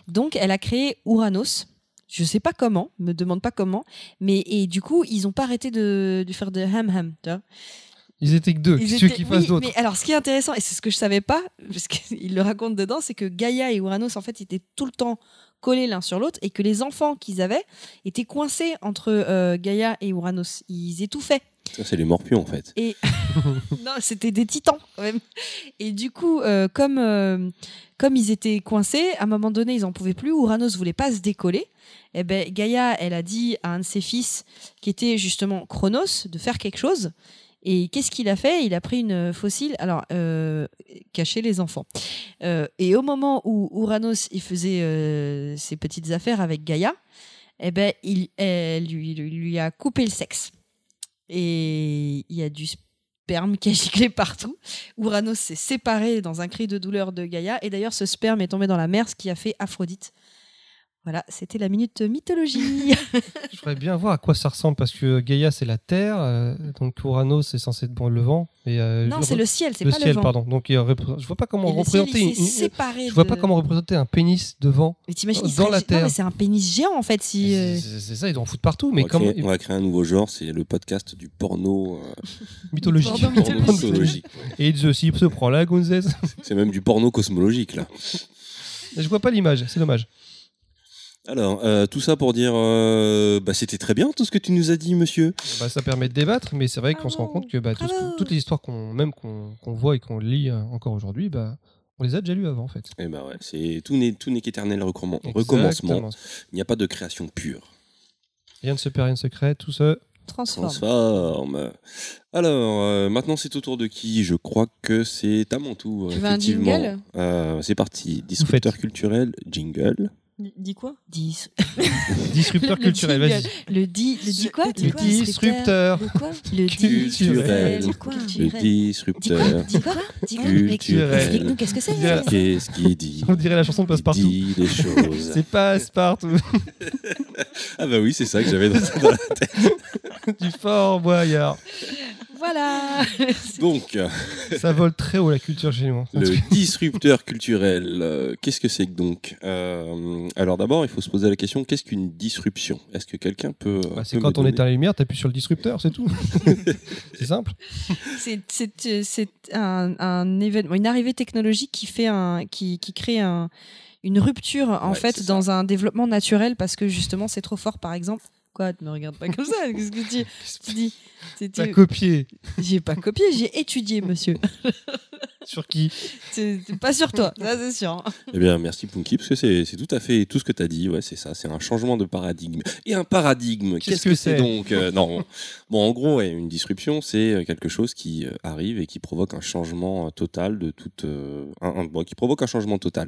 Donc, elle a créé Ouranos. Je sais pas comment, me demande pas comment, mais et du coup, ils ont pas arrêté de, de faire de ham ham. tu vois. Ils étaient que deux. Ils étaient- qu'ils oui, d'autre Mais alors, ce qui est intéressant, et c'est ce que je savais pas, parce qu'il [laughs] le raconte dedans, c'est que Gaïa et Uranus, en fait, étaient tout le temps collés l'un sur l'autre, et que les enfants qu'ils avaient étaient coincés entre euh, Gaïa et Uranus. Ils étouffaient. Ça, c'est les morpions en fait. Et [laughs] non, c'était des titans quand même. Et du coup, euh, comme euh, comme ils étaient coincés, à un moment donné, ils en pouvaient plus. Uranus voulait pas se décoller. Et ben Gaïa, elle a dit à un de ses fils, qui était justement Chronos, de faire quelque chose. Et qu'est-ce qu'il a fait? Il a pris une fossile, alors euh, cacher les enfants. Euh, et au moment où Uranus il faisait ses petites affaires avec Gaïa, eh ben il elle lui, lui a coupé le sexe et il y a du sperme qui a giclé partout. Uranus s'est séparé dans un cri de douleur de Gaïa, et d'ailleurs ce sperme est tombé dans la mer, ce qui a fait Aphrodite. Voilà, c'était la minute mythologie. [laughs] Je voudrais bien voir à quoi ça ressemble parce que Gaïa c'est la terre, euh, donc Uranus c'est censé être bon, le vent. Mais, euh, non, c'est le ciel, c'est le pas ciel, le vent. pardon. Donc il je vois pas comment Et ciel, représenter. il une- une- séparé Je vois de- pas comment représenter un pénis de vent. Mais il dans serait- la non, terre. mais c'est un pénis géant en fait. Si, euh, C'est ça, ils doivent en foutre partout. On Mais va, créer, on va créer un nouveau genre, c'est le podcast du porno, euh, mythologique. Porno. [laughs] Et il se prend la gonzesse. C'est même du porno cosmologique là. Je vois pas l'image, c'est dommage. Alors, euh, tout ça pour dire, euh, bah, c'était très bien tout ce que tu nous as dit, monsieur. Bah, ça permet de débattre, mais c'est vrai qu'on se rend Bravo, compte que bah, tout ce toutes les histoires qu'on même qu'on voit et qu'on lit euh, encore aujourd'hui, bah, on les a déjà lues avant en fait. Et bah ouais, c'est tout n'est tout n'est qu'éternel recommen- recommencement. Il n'y a pas de création pure. Rien ne se perd, rien ne se crée, tout ça. transforme. Transforme. Alors, euh, maintenant c'est au tour de qui? Je crois que c'est à mon tour. Tu veux un effectivement. jingle? Euh, C'est parti. Disrupteur culturel, jingle. Dis- quoi? Dis- Disrupteur culturel, vas-y. Le dit, le dit quoi? Le dis quoi? disrupteur. Le Culturel. Le Dis quoi? Disrupteur. Dis quoi? Dis quoi? Culturel. Explique-nous, Qu'est-ce que c'est. Qu'est-ce qu'il dit? [laughs] On dirait la chanson de Il Passepartout. dit des choses. C'est passe-partout [laughs] Ah bah oui, c'est ça que j'avais dans, dans la tête. [laughs] du fort boyard. Voilà Donc, Ça vole très haut la culture chez nous. hein. le disrupteur culturel, euh, qu'est-ce que c'est que donc? Euh, Alors d'abord, il faut se poser la question qu'est-ce qu'une disruption? Est-ce que quelqu'un peut Bah, peut c'est quand on éteint la lumière, t'appuies sur le disrupteur, c'est tout. [laughs] c'est simple. C'est- euh, un, un événement, une arrivée technologique qui fait un, qui, qui crée un, une rupture en Ouais, fait ça. dans un développement naturel parce que justement c'est trop fort par exemple. Quoi, ne me regarde pas comme ça. [laughs] Qu'est-ce que tu, tu dis T'as tu- copié. J'ai pas copié, j'ai étudié, monsieur. [laughs] Sur qui C'est pas sur toi, ça c'est sûr. Eh bien, merci Punky, parce que c'est tout à fait tout ce que tu as dit. Ouais, c'est ça, c'est un changement de paradigme. Et un paradigme, Qu'est-ce que que c'est donc Euh, Non. Bon, en gros, ouais, une disruption, c'est euh, quelque chose qui euh, arrive et qui provoque un changement total de toute. euh, un- un- bon, qui provoque un changement total.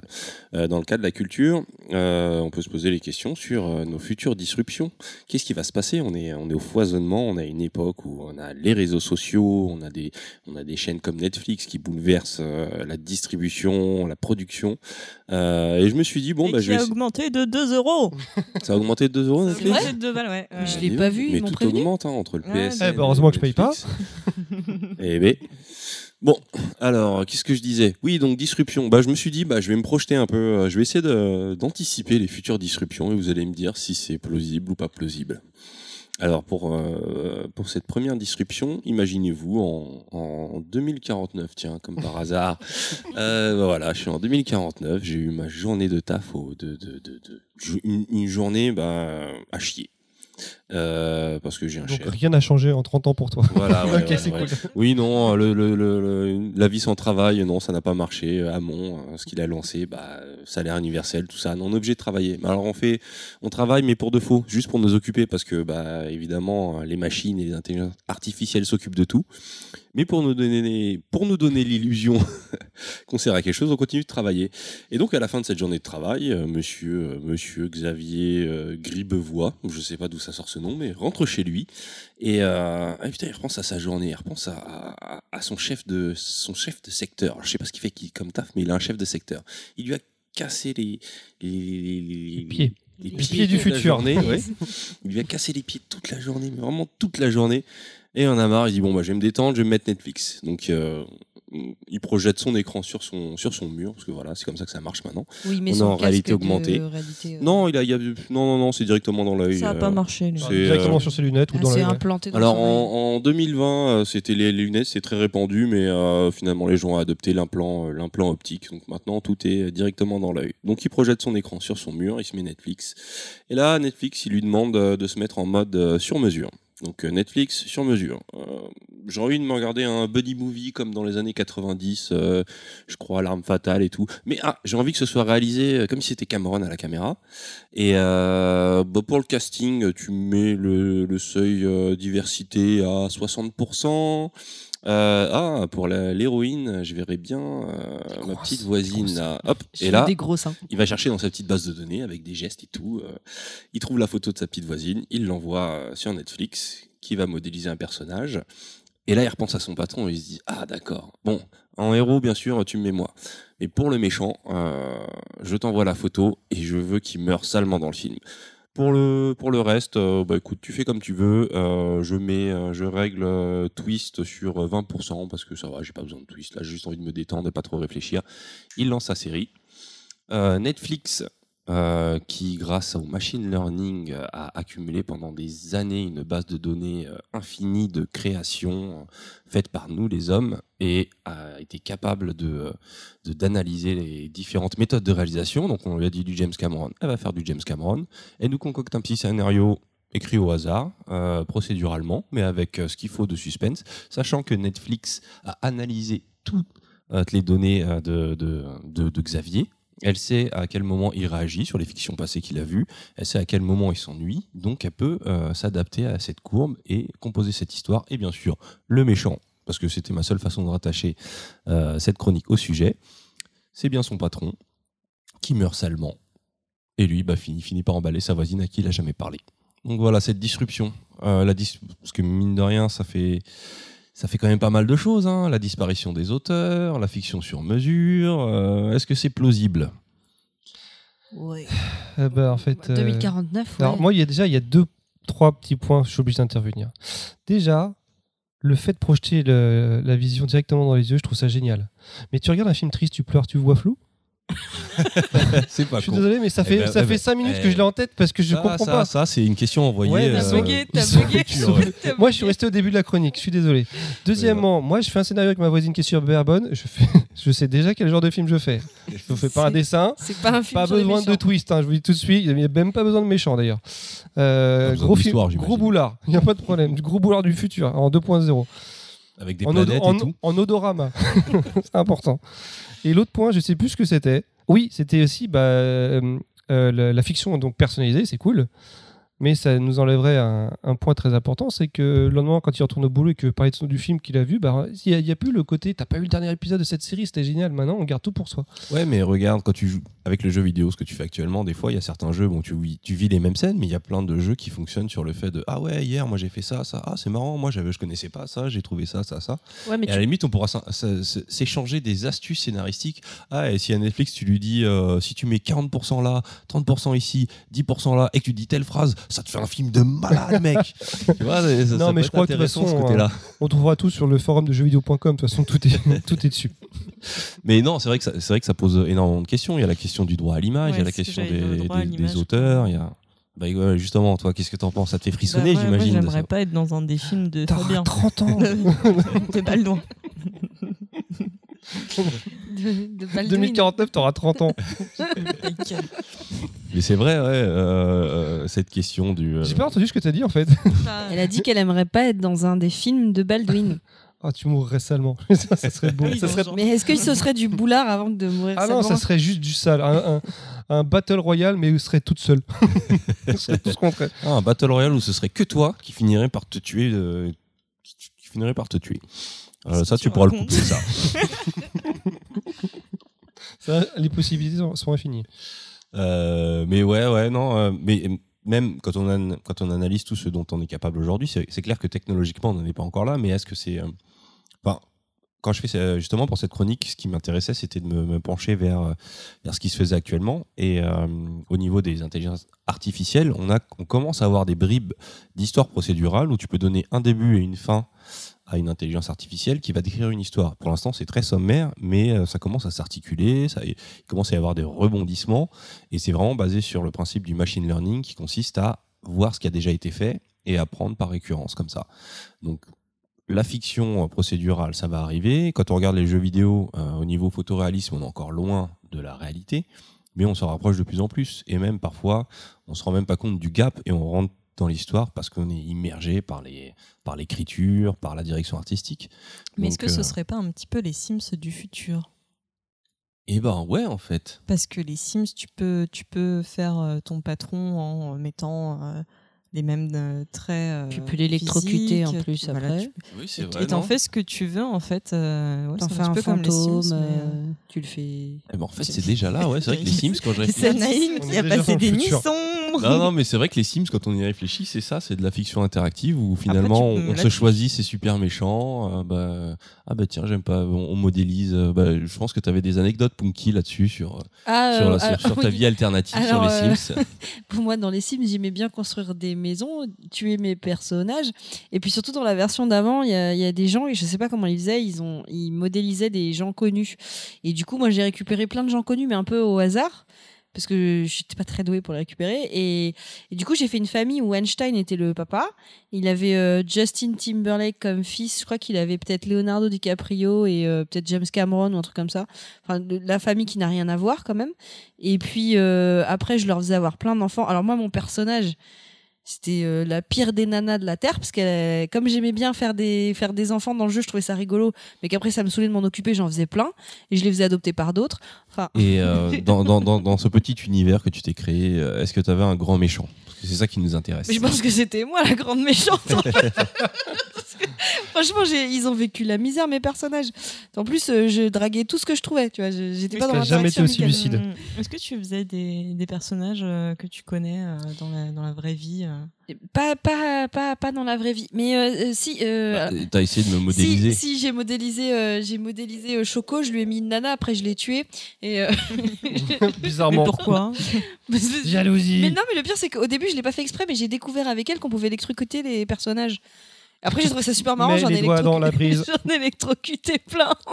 Euh, dans le cas de la culture, euh, on peut se poser les questions sur euh, nos futures disruptions. Qu'est-ce qui va se passer? On est, on est au foisonnement, on a une époque où on a les réseaux sociaux, on a des, on a des chaînes comme Netflix qui bouleversent euh, la distribution, la production. Euh, et je me suis dit, bon, Et bah, qui je vais. a augmenté de 2 euros. [laughs] Ça a augmenté de 2 euros, Ça a Netflix augmenté de 2 balles, ouais. Je Ouais. l'ai pas vu, ils Mais tout prévenu. augmente hein, entre le Ouais, PS. Eh et ben, heureusement que je paye pas. [laughs] Eh ben. Bon, alors, qu'est-ce que je disais? Oui, donc disruption. Bah, je me suis dit, bah, je vais me projeter un peu. euh, Je vais essayer d'anticiper les futures disruptions et vous allez me dire si c'est plausible ou pas plausible. Alors pour euh, pour cette première disruption, imaginez-vous en, en 2049, tiens, comme par [laughs] hasard. Euh, bah voilà, je suis en 2049, j'ai eu ma journée de taf au, de, de, de, de- une, une journée bah, à chier. Euh, parce que j'ai un Donc rien n'a changé en 30 ans pour toi. Voilà, [laughs] ouais, ok, ouais, c'est ouais. cool. Oui, non, le, le, le- le- la vie sans travail, non, ça n'a pas marché. Hamon, euh, ce qu'il a lancé, bah, salaire universel, tout ça, non, on est obligé de travailler. Mais alors on fait, on travaille, mais pour de faux, juste pour nous occuper, parce que, bah, évidemment, les machines et les intelligences artificielles s'occupent de tout. Mais pour nous donner, pour nous donner l'illusion [laughs] qu'on sert à quelque chose, on continue de travailler. Et donc, à la fin de cette journée de travail, euh, monsieur, euh, monsieur Xavier euh, Gribevoix, je sais pas d'où ça sort ce nom, mais rentre chez lui. Et, euh, ah, putain, il repense à sa journée, il repense à, à, à son chef de son chef de secteur. Alors, je sais pas ce qu'il fait comme taf, mais il a un chef de secteur. Il lui a cassé les les, les, les- Les pieds. les pieds du futur. journée, [laughs] ouais. Il lui a cassé les pieds toute la journée, mais vraiment toute la journée. Et on a marre, il dit bon bah je vais me détendre, je vais me mettre Netflix. Donc euh, il projette son écran sur son sur son mur parce que voilà, c'est comme ça que ça marche maintenant. Oui, mais On est en réalité de augmentée. réalité, euh, Non, il a, il y a non non non, c'est directement dans l'œil. Ça a euh, pas marché. lui. c'est, Directement euh, sur ses lunettes ou ah, dans c'est implanté dans Alors en, en 2020, euh, c'était les, les lunettes, c'est très répandu, mais euh, finalement les gens ont adopté l'implant, l'implant optique. Donc maintenant tout est directement dans l'œil. Donc il projette son écran sur son mur, il se met Netflix. Et là Netflix, il lui demande de se mettre en mode sur mesure. Donc euh, Netflix sur mesure. Euh, J'ai envie de me regarder un buddy movie comme dans les années 90, euh, je crois l'arme fatale et tout. Mais ah, j'ai envie que ce soit réalisé comme si c'était Cameron à la caméra. Et euh, bah, pour le casting, tu mets le, le seuil diversité à 60%. Euh, ah, pour la- l'héroïne, je verrais bien euh, ma Grosse, petite voisine grosse. là. Hop, Je et là, des gros seins. il va chercher dans sa petite base de données avec des gestes et tout. euh, il trouve la photo de sa petite voisine, il l'envoie euh, sur Netflix, qui va modéliser un personnage. Et là, il repense à son patron et il se dit Ah, d'accord. Bon, en héros, bien sûr, tu me mets moi. Mais pour le méchant, euh, je t'envoie la photo et je veux qu'il meure salement dans le film. Pour le, reste, euh, bah écoute, tu fais comme tu veux. euh, je mets, euh, je règle twist sur euh, 20% parce que ça va, j'ai pas besoin de twist. Là, j'ai juste envie de me détendre et pas trop réfléchir. Il lance sa série. Netflix, euh, qui grâce au machine learning euh, a accumulé pendant des années une base de données euh, infinie de créations faites par nous les hommes et a été capable de d'analyser les différentes méthodes de réalisation. Donc on lui a dit du James Cameron, elle va faire du James Cameron. Elle nous concocte un petit scénario écrit au hasard, procéduralement, mais avec ce qu'il faut de suspense, sachant que Netflix a analysé toutes les données de Xavier. Elle sait à quel moment il réagit sur les fictions passées qu'il a vues. Elle sait à quel moment il s'ennuie. Donc elle peut euh, s'adapter à cette courbe et composer cette histoire. Et bien sûr, le méchant, parce que c'était ma seule façon de rattacher euh, cette chronique au sujet, c'est bien son patron qui meurt salement. Et lui, bah, finit, par emballer sa voisine à qui il a jamais parlé. Donc voilà, cette disruption. Euh, parce que mine de rien, ça fait, ça fait quand même pas mal de choses. hein. La disparition des auteurs, la fiction sur mesure. euh, Est-ce que c'est plausible? Ouais. Euh, bah, en fait. euh, 2049, ouais. Alors moi, il y a déjà il y a deux, trois petits points. Je suis obligé d'intervenir. Déjà, le fait de projeter le- la vision directement dans les yeux, je trouve ça génial. Mais tu regardes un film triste, tu pleures, tu vois flou? [laughs] C'est pas Je suis désolé, mais ça Eh fait ben, ça eh fait ben, cinq minutes eh, que je l'ai en tête parce que je ça, comprends ça, pas. Ça, c'est une question envoyée. Ouais, T'as euh, bugué, t'as bugué. ouais. [laughs] T'as Moi, je suis bugué. resté au début de la chronique. Je suis désolé. Deuxièmement, moi, je fais un scénario avec ma voisine qui est sur Bearbone. Je fais, [laughs] je sais déjà quel genre de film je fais. Je fais pas un dessin. C'est pas un film Pas sur les besoin de méchants. twist, hein, je vous dis tout de suite. Il n'y a même pas besoin de méchant d'ailleurs. Euh, besoin gros, d'histoire, film, j'imagine. gros boulard, il n'y a pas de problème. Du gros boulard du futur en 2.0. Avec des En, odo- planètes en- et tout. en odorama. C'est important. Et l'autre point, je sais plus ce que c'était. Oui, c'était aussi bah, euh, euh, la, fiction donc personnalisée, c'est cool. Mais ça nous enlèverait un, point très important, c'est que le lendemain, quand il retourne au boulot et que son- du film qu'il a vu, bah, il n'y a, plus le côté t'as pas vu le dernier épisode de cette série, c'était génial. Maintenant, on garde tout pour soi. Ouais, mais regarde, quand tu joues avec le jeu vidéo, ce que tu fais actuellement, des fois, il y a certains jeux, bon, tu, vis les mêmes scènes, mais il y a plein de jeux qui fonctionnent sur le fait de Ah ouais, hier, moi j'ai fait ça, ça, ah c'est marrant, moi j'avais, je connaissais pas ça, j'ai trouvé ça, ça, ça. Ouais, mais Et à la limite, on pourra s'échanger des astuces scénaristiques. Ah, et si à Netflix, tu lui dis euh, si tu mets 40% là, 30% ici, 10% là, et que tu dis telle phrase, ça te fait un film de malade, [laughs] mec. tu vois, ça, ça Non, peut mais je crois que de toute façon, ce côté-là. On trouvera tout sur le forum de jeuxvideo.com. De toute façon, tout est, [laughs] tout est dessus. Mais non, c'est vrai, que ça- c'est vrai que ça pose énormément de questions. Il y a la question du droit à l'image, il y a la question des, auteurs, il y a Bah, justement, toi, qu'est-ce que t'en penses? Ça te fait frissonner, Bah, ouais, j'imagine. Moi, j'aimerais pas être dans un des films de T'auras Fabien. 30 ans. [laughs] de Baldwin. De, de Baldwin. 2049, t'auras 30 ans. [laughs] Mais c'est vrai, ouais, euh, euh, cette question du. euh, J'ai pas entendu ce que t'as dit en fait. Elle a dit qu'elle aimerait pas être dans un des films de Baldwin. [laughs] Ah, tu mourrais salement. [laughs] ça, ça serait beau. Ça serait... genre- Mais est-ce que ce serait du boulard avant de mourir Ah non, ça serait juste du sale. Un, un- un battle royal, mais où serait toute seule. [laughs] Serait tout ce contraire. Ah, un Battle Royale où ce serait que toi qui finirais par te tuer. euh, qui finirait par te tuer. Euh, ça, tu tu pourras le couper, ça. [laughs] Ça, les possibilités sont, sont infinies. Euh, mais ouais, ouais, non. mais même quand on, an- quand on analyse tout ce dont on est capable aujourd'hui, c'est c'est clair que technologiquement, on n'en est pas encore là. Mais est-ce que c'est. Euh, quand je fais ça, justement pour cette chronique, ce qui m'intéressait, c'était de me, pencher vers, euh, vers ce qui se faisait actuellement. Et euh, au niveau des intelligences artificielles, on, a, on commence à avoir des bribes d'histoire procédurale où tu peux donner un début et une fin à une intelligence artificielle qui va décrire une histoire. Pour l'instant, c'est très sommaire, mais euh, ça commence à s'articuler, ça, il commence à y avoir des rebondissements, et c'est vraiment basé sur le principe du machine learning qui consiste à voir ce qui a déjà été fait et apprendre par récurrence comme ça. Donc la fiction euh, procédurale, ça va arriver. Quand on regarde les jeux vidéo, euh, au niveau photoréalisme, on est encore loin de la réalité, mais on s'en rapproche de plus en plus. Et même parfois, on se rend même pas compte du gap et on rentre dans l'histoire parce qu'on est immergé par les par l'écriture, par la direction artistique. Mais est-ce que ce euh, serait pas un petit peu les Sims du futur? Eh ben ouais, en fait. Parce que les Sims, tu peux, tu peux faire euh, ton patron en mettant les mêmes euh, traits. euh, Tu peux l'électrocuter en plus voilà, après. tu- Oui, et t'en fais ce que tu veux en fait. euh, ouais, T'en c'est fais un peu comme les fantôme, Sims, mais, euh, tu le fais. Eh ben, en fait, c'est déjà là, ouais. C'est vrai que les [laughs] Sims, quand je réfléchis. C'est Naïm qui a passé des nuits Non, non, mais c'est vrai que les Sims, quand on y réfléchit, c'est ça, c'est de la fiction interactive où finalement on, se choisit, c'est super méchant. euh, bah, ah bah tiens, j'aime pas, on, on modélise. euh, bah, je pense que tu avais des anecdotes punky là-dessus sur, Ah, sur, euh, la- sur- alors, sur ta oui. vie alternative Alors, sur les euh, Sims. [laughs] Pour moi, dans les Sims, j'aimais bien construire des maisons, tuer mes personnages. Et puis surtout, dans la version d'avant, il y a, il y a des gens, et je sais pas comment ils faisaient, ils, ont, ils modélisaient des gens connus. Et du coup, moi, j'ai récupéré plein de gens connus, mais un peu au hasard. Parce que j'étais pas très douée pour les récupérer. Et, du coup, j'ai fait une famille où Einstein était le papa. Il avait euh, Justin Timberlake comme fils. Je crois qu'il avait peut-être Leonardo DiCaprio et euh, peut-être James Cameron ou un truc comme ça. Enfin, la famille qui n'a rien à voir quand même. Et puis euh, après, je leur faisais avoir plein d'enfants. Alors moi, mon personnage, c'était euh, la pire des nanas de la terre parce que comme j'aimais bien faire des faire des enfants dans le jeu, je trouvais ça rigolo, mais qu'après ça me saoulait de m'en occuper, j'en faisais plein et je les faisais adopter par d'autres. Enfin, Et euh, dans, dans, dans, dans ce petit univers que tu t'es créé, euh, est-ce que tu avais un grand méchant? Parce que c'est ça qui nous intéresse. mais je pense que c'était moi la grande méchante. en fait. [laughs] Franchement, j'ai- ils ont vécu la misère mes personnages. En plus, euh, je draguais tout ce que je trouvais, tu vois. je- J'étais pas dans jamais été aussi lucide. Hum, Est-ce que tu faisais des, des personnages euh, que tu connais euh, dans, la, dans la vraie vie euh? Pas, pas, pas, pas dans la vraie vie. Mais si. euh, Bah, T'as essayé de me modéliser. Si, si j'ai modélisé, euh, j'ai modélisé euh, Choco, je lui ai mis une nana, après je l'ai tué. Et [laughs] Mais Bizarrement. pourquoi? [laughs] Mais Jalousie. non, mais le pire c'est qu'au début je l'ai pas fait exprès, mais j'ai découvert avec elle qu'on pouvait électrocuter les personnages. Après j'ai trouvé ça super marrant, Mets j'en ai, les doigts dans la prise. [laughs] j'en ai électrocuté plein. [laughs]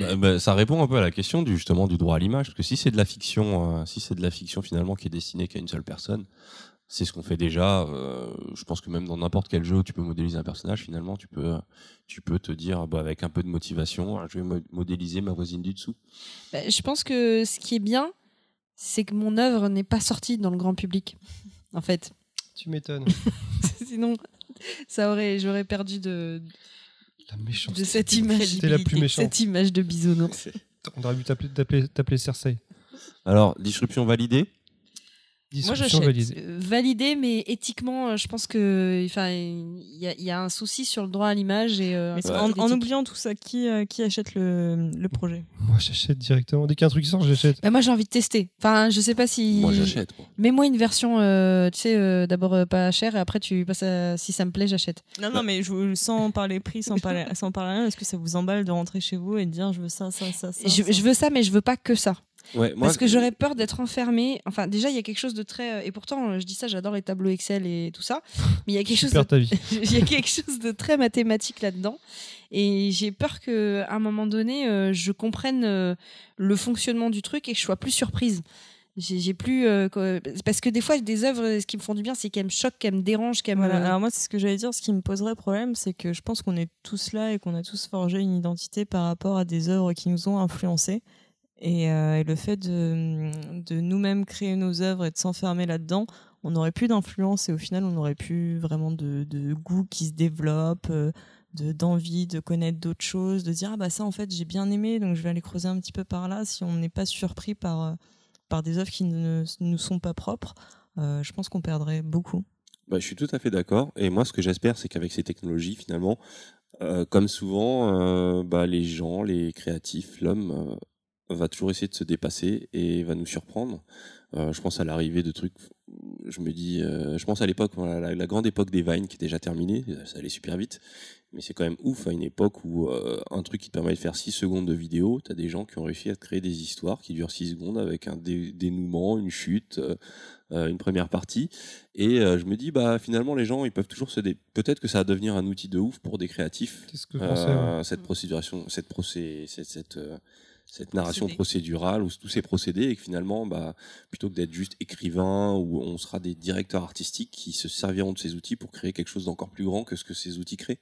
Bah, bah, ça répond un peu à la question du justement du droit à l'image, parce que si c'est de la fiction, euh, si c'est de la fiction finalement qui est destinée qu'à une seule personne, c'est ce qu'on fait déjà. euh, je pense que même dans n'importe quel jeu où tu peux modéliser un personnage, finalement, tu peux, tu peux te dire, bah, avec un peu de motivation, ah, je vais mo- modéliser ma voisine du dessous. Bah, je pense que ce qui est bien, c'est que mon œuvre n'est pas sortie dans le grand public. En fait, Tu m'étonnes. [laughs] sinon ça aurait, j'aurais perdu de, La méchante. de cette image, C'était la plus méchante. cette image de bisounours. On aurait dû t'appeler- t'appeler t'appeler Cersei. Alors, disruption validée. Moi, j'achète. validée. Euh, validé, mais éthiquement, euh, je pense que, enfin, il y, a- il y a un souci sur le droit à l'image et euh, Mais en, oubliant tout ça, qui, euh, qui achète le, le projet? Moi, j'achète directement. Dès qu'il y a un truc qui sort, j'achète. Bah, moi, j'ai envie de tester. Enfin, je sais pas si. Moi, j'achète. moi. Mets-moi une version, euh, tu sais, euh, d'abord euh, pas chère et après tu passes à si ça me plaît, j'achète. Non, non, mais je, sans parler prix, sans parler, [laughs] sans parler rien, est-ce que ça vous emballe de rentrer chez vous et de dire je veux ça, ça, ça, ça Je, ça? je veux ça, mais je veux pas que ça. Ouais, moi, Parce que j'aurais peur d'être enfermée. Enfin, déjà, il y a quelque chose de très. euh, Et pourtant, je dis ça, j'adore les tableaux Excel et tout ça. [laughs] Mais il y a quelque chose de ta vie. [laughs] il y a quelque chose de très mathématique là-dedans. Et j'ai peur qu'à un moment donné, euh, je comprenne euh, le fonctionnement du truc et que je sois plus surprise. J'ai plus euh, parce que des fois des œuvres, ce qui me font du bien, c'est qu'elles me choquent, qu'elles me dérangent, qu'elles me. Alors moi, c'est ce que j'allais dire. Ce qui me poserait problème, c'est que je pense qu'on est tous là et qu'on a tous forgé une identité par rapport à des œuvres qui nous ont influencés. Et, euh, et le fait de, nous-mêmes créer nos œuvres et de s'enfermer là-dedans, on n'aurait plus d'influence et au final, on n'aurait plus vraiment de, goût qui se développe, euh, de d'envie de connaître d'autres choses, de dire ah bah ça en fait j'ai bien aimé, donc je vais aller creuser un petit peu par là. Si on n'est pas surpris par euh, par des œuvres qui ne nous sont pas propres, je pense qu'on perdrait beaucoup. Bah, je suis tout à fait d'accord. Et moi, ce que j'espère, c'est qu'avec ces technologies, finalement, comme souvent, bah, les gens, les créatifs, l'homme va toujours essayer de se dépasser et va nous surprendre. Euh, je pense à l'arrivée de trucs. Je me dis, euh, je pense à l'époque, la, la grande époque des Vines qui est déjà terminée. Ça allait super vite. Mais c'est quand même ouf à une époque où euh, un truc qui te permet de faire 6 secondes de vidéo, t'as des gens qui ont réussi à te créer des histoires qui durent 6 secondes avec un dé- dénouement, une chute, une première partie. Et je me dis, bah finalement, les gens, ils peuvent toujours se dé... Peut-être que ça va devenir un outil de ouf pour des créatifs. C'est ce que je pensais. cette procéduration, cette procé, cette, cette, cette narration Procédé. procédurale ou tous ces procédés et que finalement, bah, plutôt que d'être juste écrivain ou on sera des directeurs artistiques qui se serviront de ces outils pour créer quelque chose d'encore plus grand que ce que ces outils créent.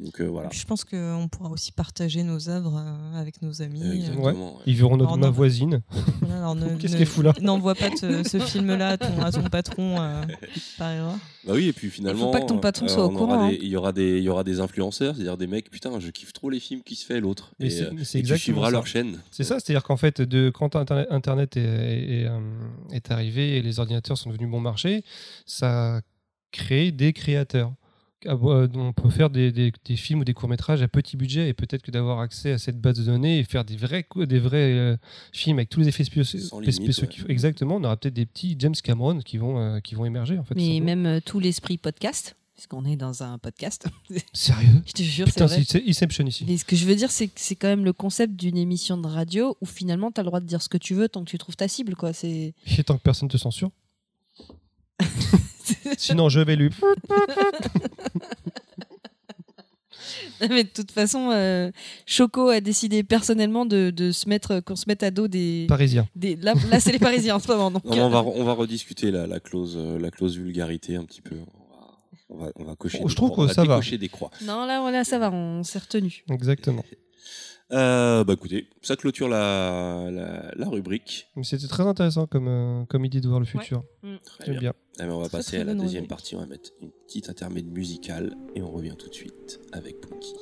Donc euh, voilà. je pense qu'on pourra aussi partager nos œuvres euh, avec nos amis. euh, ouais. Ils verront notre, Alors, ma voisine. voilà, [laughs] Qu'est-ce qu'elle fout là N'envoie pas te- ce film-là à ton, à ton patron euh, [laughs] par erreur. Bah oui, et puis finalement, pas que ton patron euh, soit au courant, hein. Il y aura des, il y aura des influenceurs, c'est-à-dire des mecs, putain, je kiffe trop les films qui se fait l'autre. Et, et tu suivras ça. leur chaîne. C'est ça, c'est-à-dire qu'en fait, de, quand Internet, Internet est, est- est, est arrivé et les ordinateurs sont devenus bon marché, ça a créé des créateurs. Euh, On peut faire des, des- des films ou des courts-métrages à petit budget et peut-être que d'avoir accès à cette base de données et faire des vrais, des vrais euh, films avec tous les effets spéciaux, ouais. Exactement, on aura peut-être des petits James Cameron qui vont, euh, qui vont émerger en fait. Mais même euh, tout l'esprit podcast, puisqu'on est dans un podcast. [laughs] Sérieux? Je te jure, c'est Putain, vrai. c'est Inception ici. Mais ce que je veux dire, c'est que c'est quand même le concept d'une émission de radio où finalement tu as le droit de dire ce que tu veux tant que tu trouves ta cible. quoi. C'est Et tant que personne te censure. [laughs] [laughs] Sinon, je vais lui. [laughs] Mais de toute façon, euh, Choco a décidé personnellement de, de se mettre, qu'on se mette à dos des. Parisien. des- là, là, c'est les Parisiens en ce moment. Donc, Non, mais on, va, on va rediscuter la, la, clause, euh, la clause vulgarité un petit peu. On va, on va, on va cocher Oh, des je trouve croix, on que ça va. des croix. non, là, voilà, ça va, on s'est retenu. Exactement. [laughs] Euh, bah écoutez, ça clôture la, la, la rubrique. Mais C'était très intéressant comme, euh, comme idée de voir le futur. Très J'aime bien. Ah, mais on va Très, passer très à la deuxième rubrique. partie. On va mettre une petite intermède musicale et on revient tout de suite avec Punky.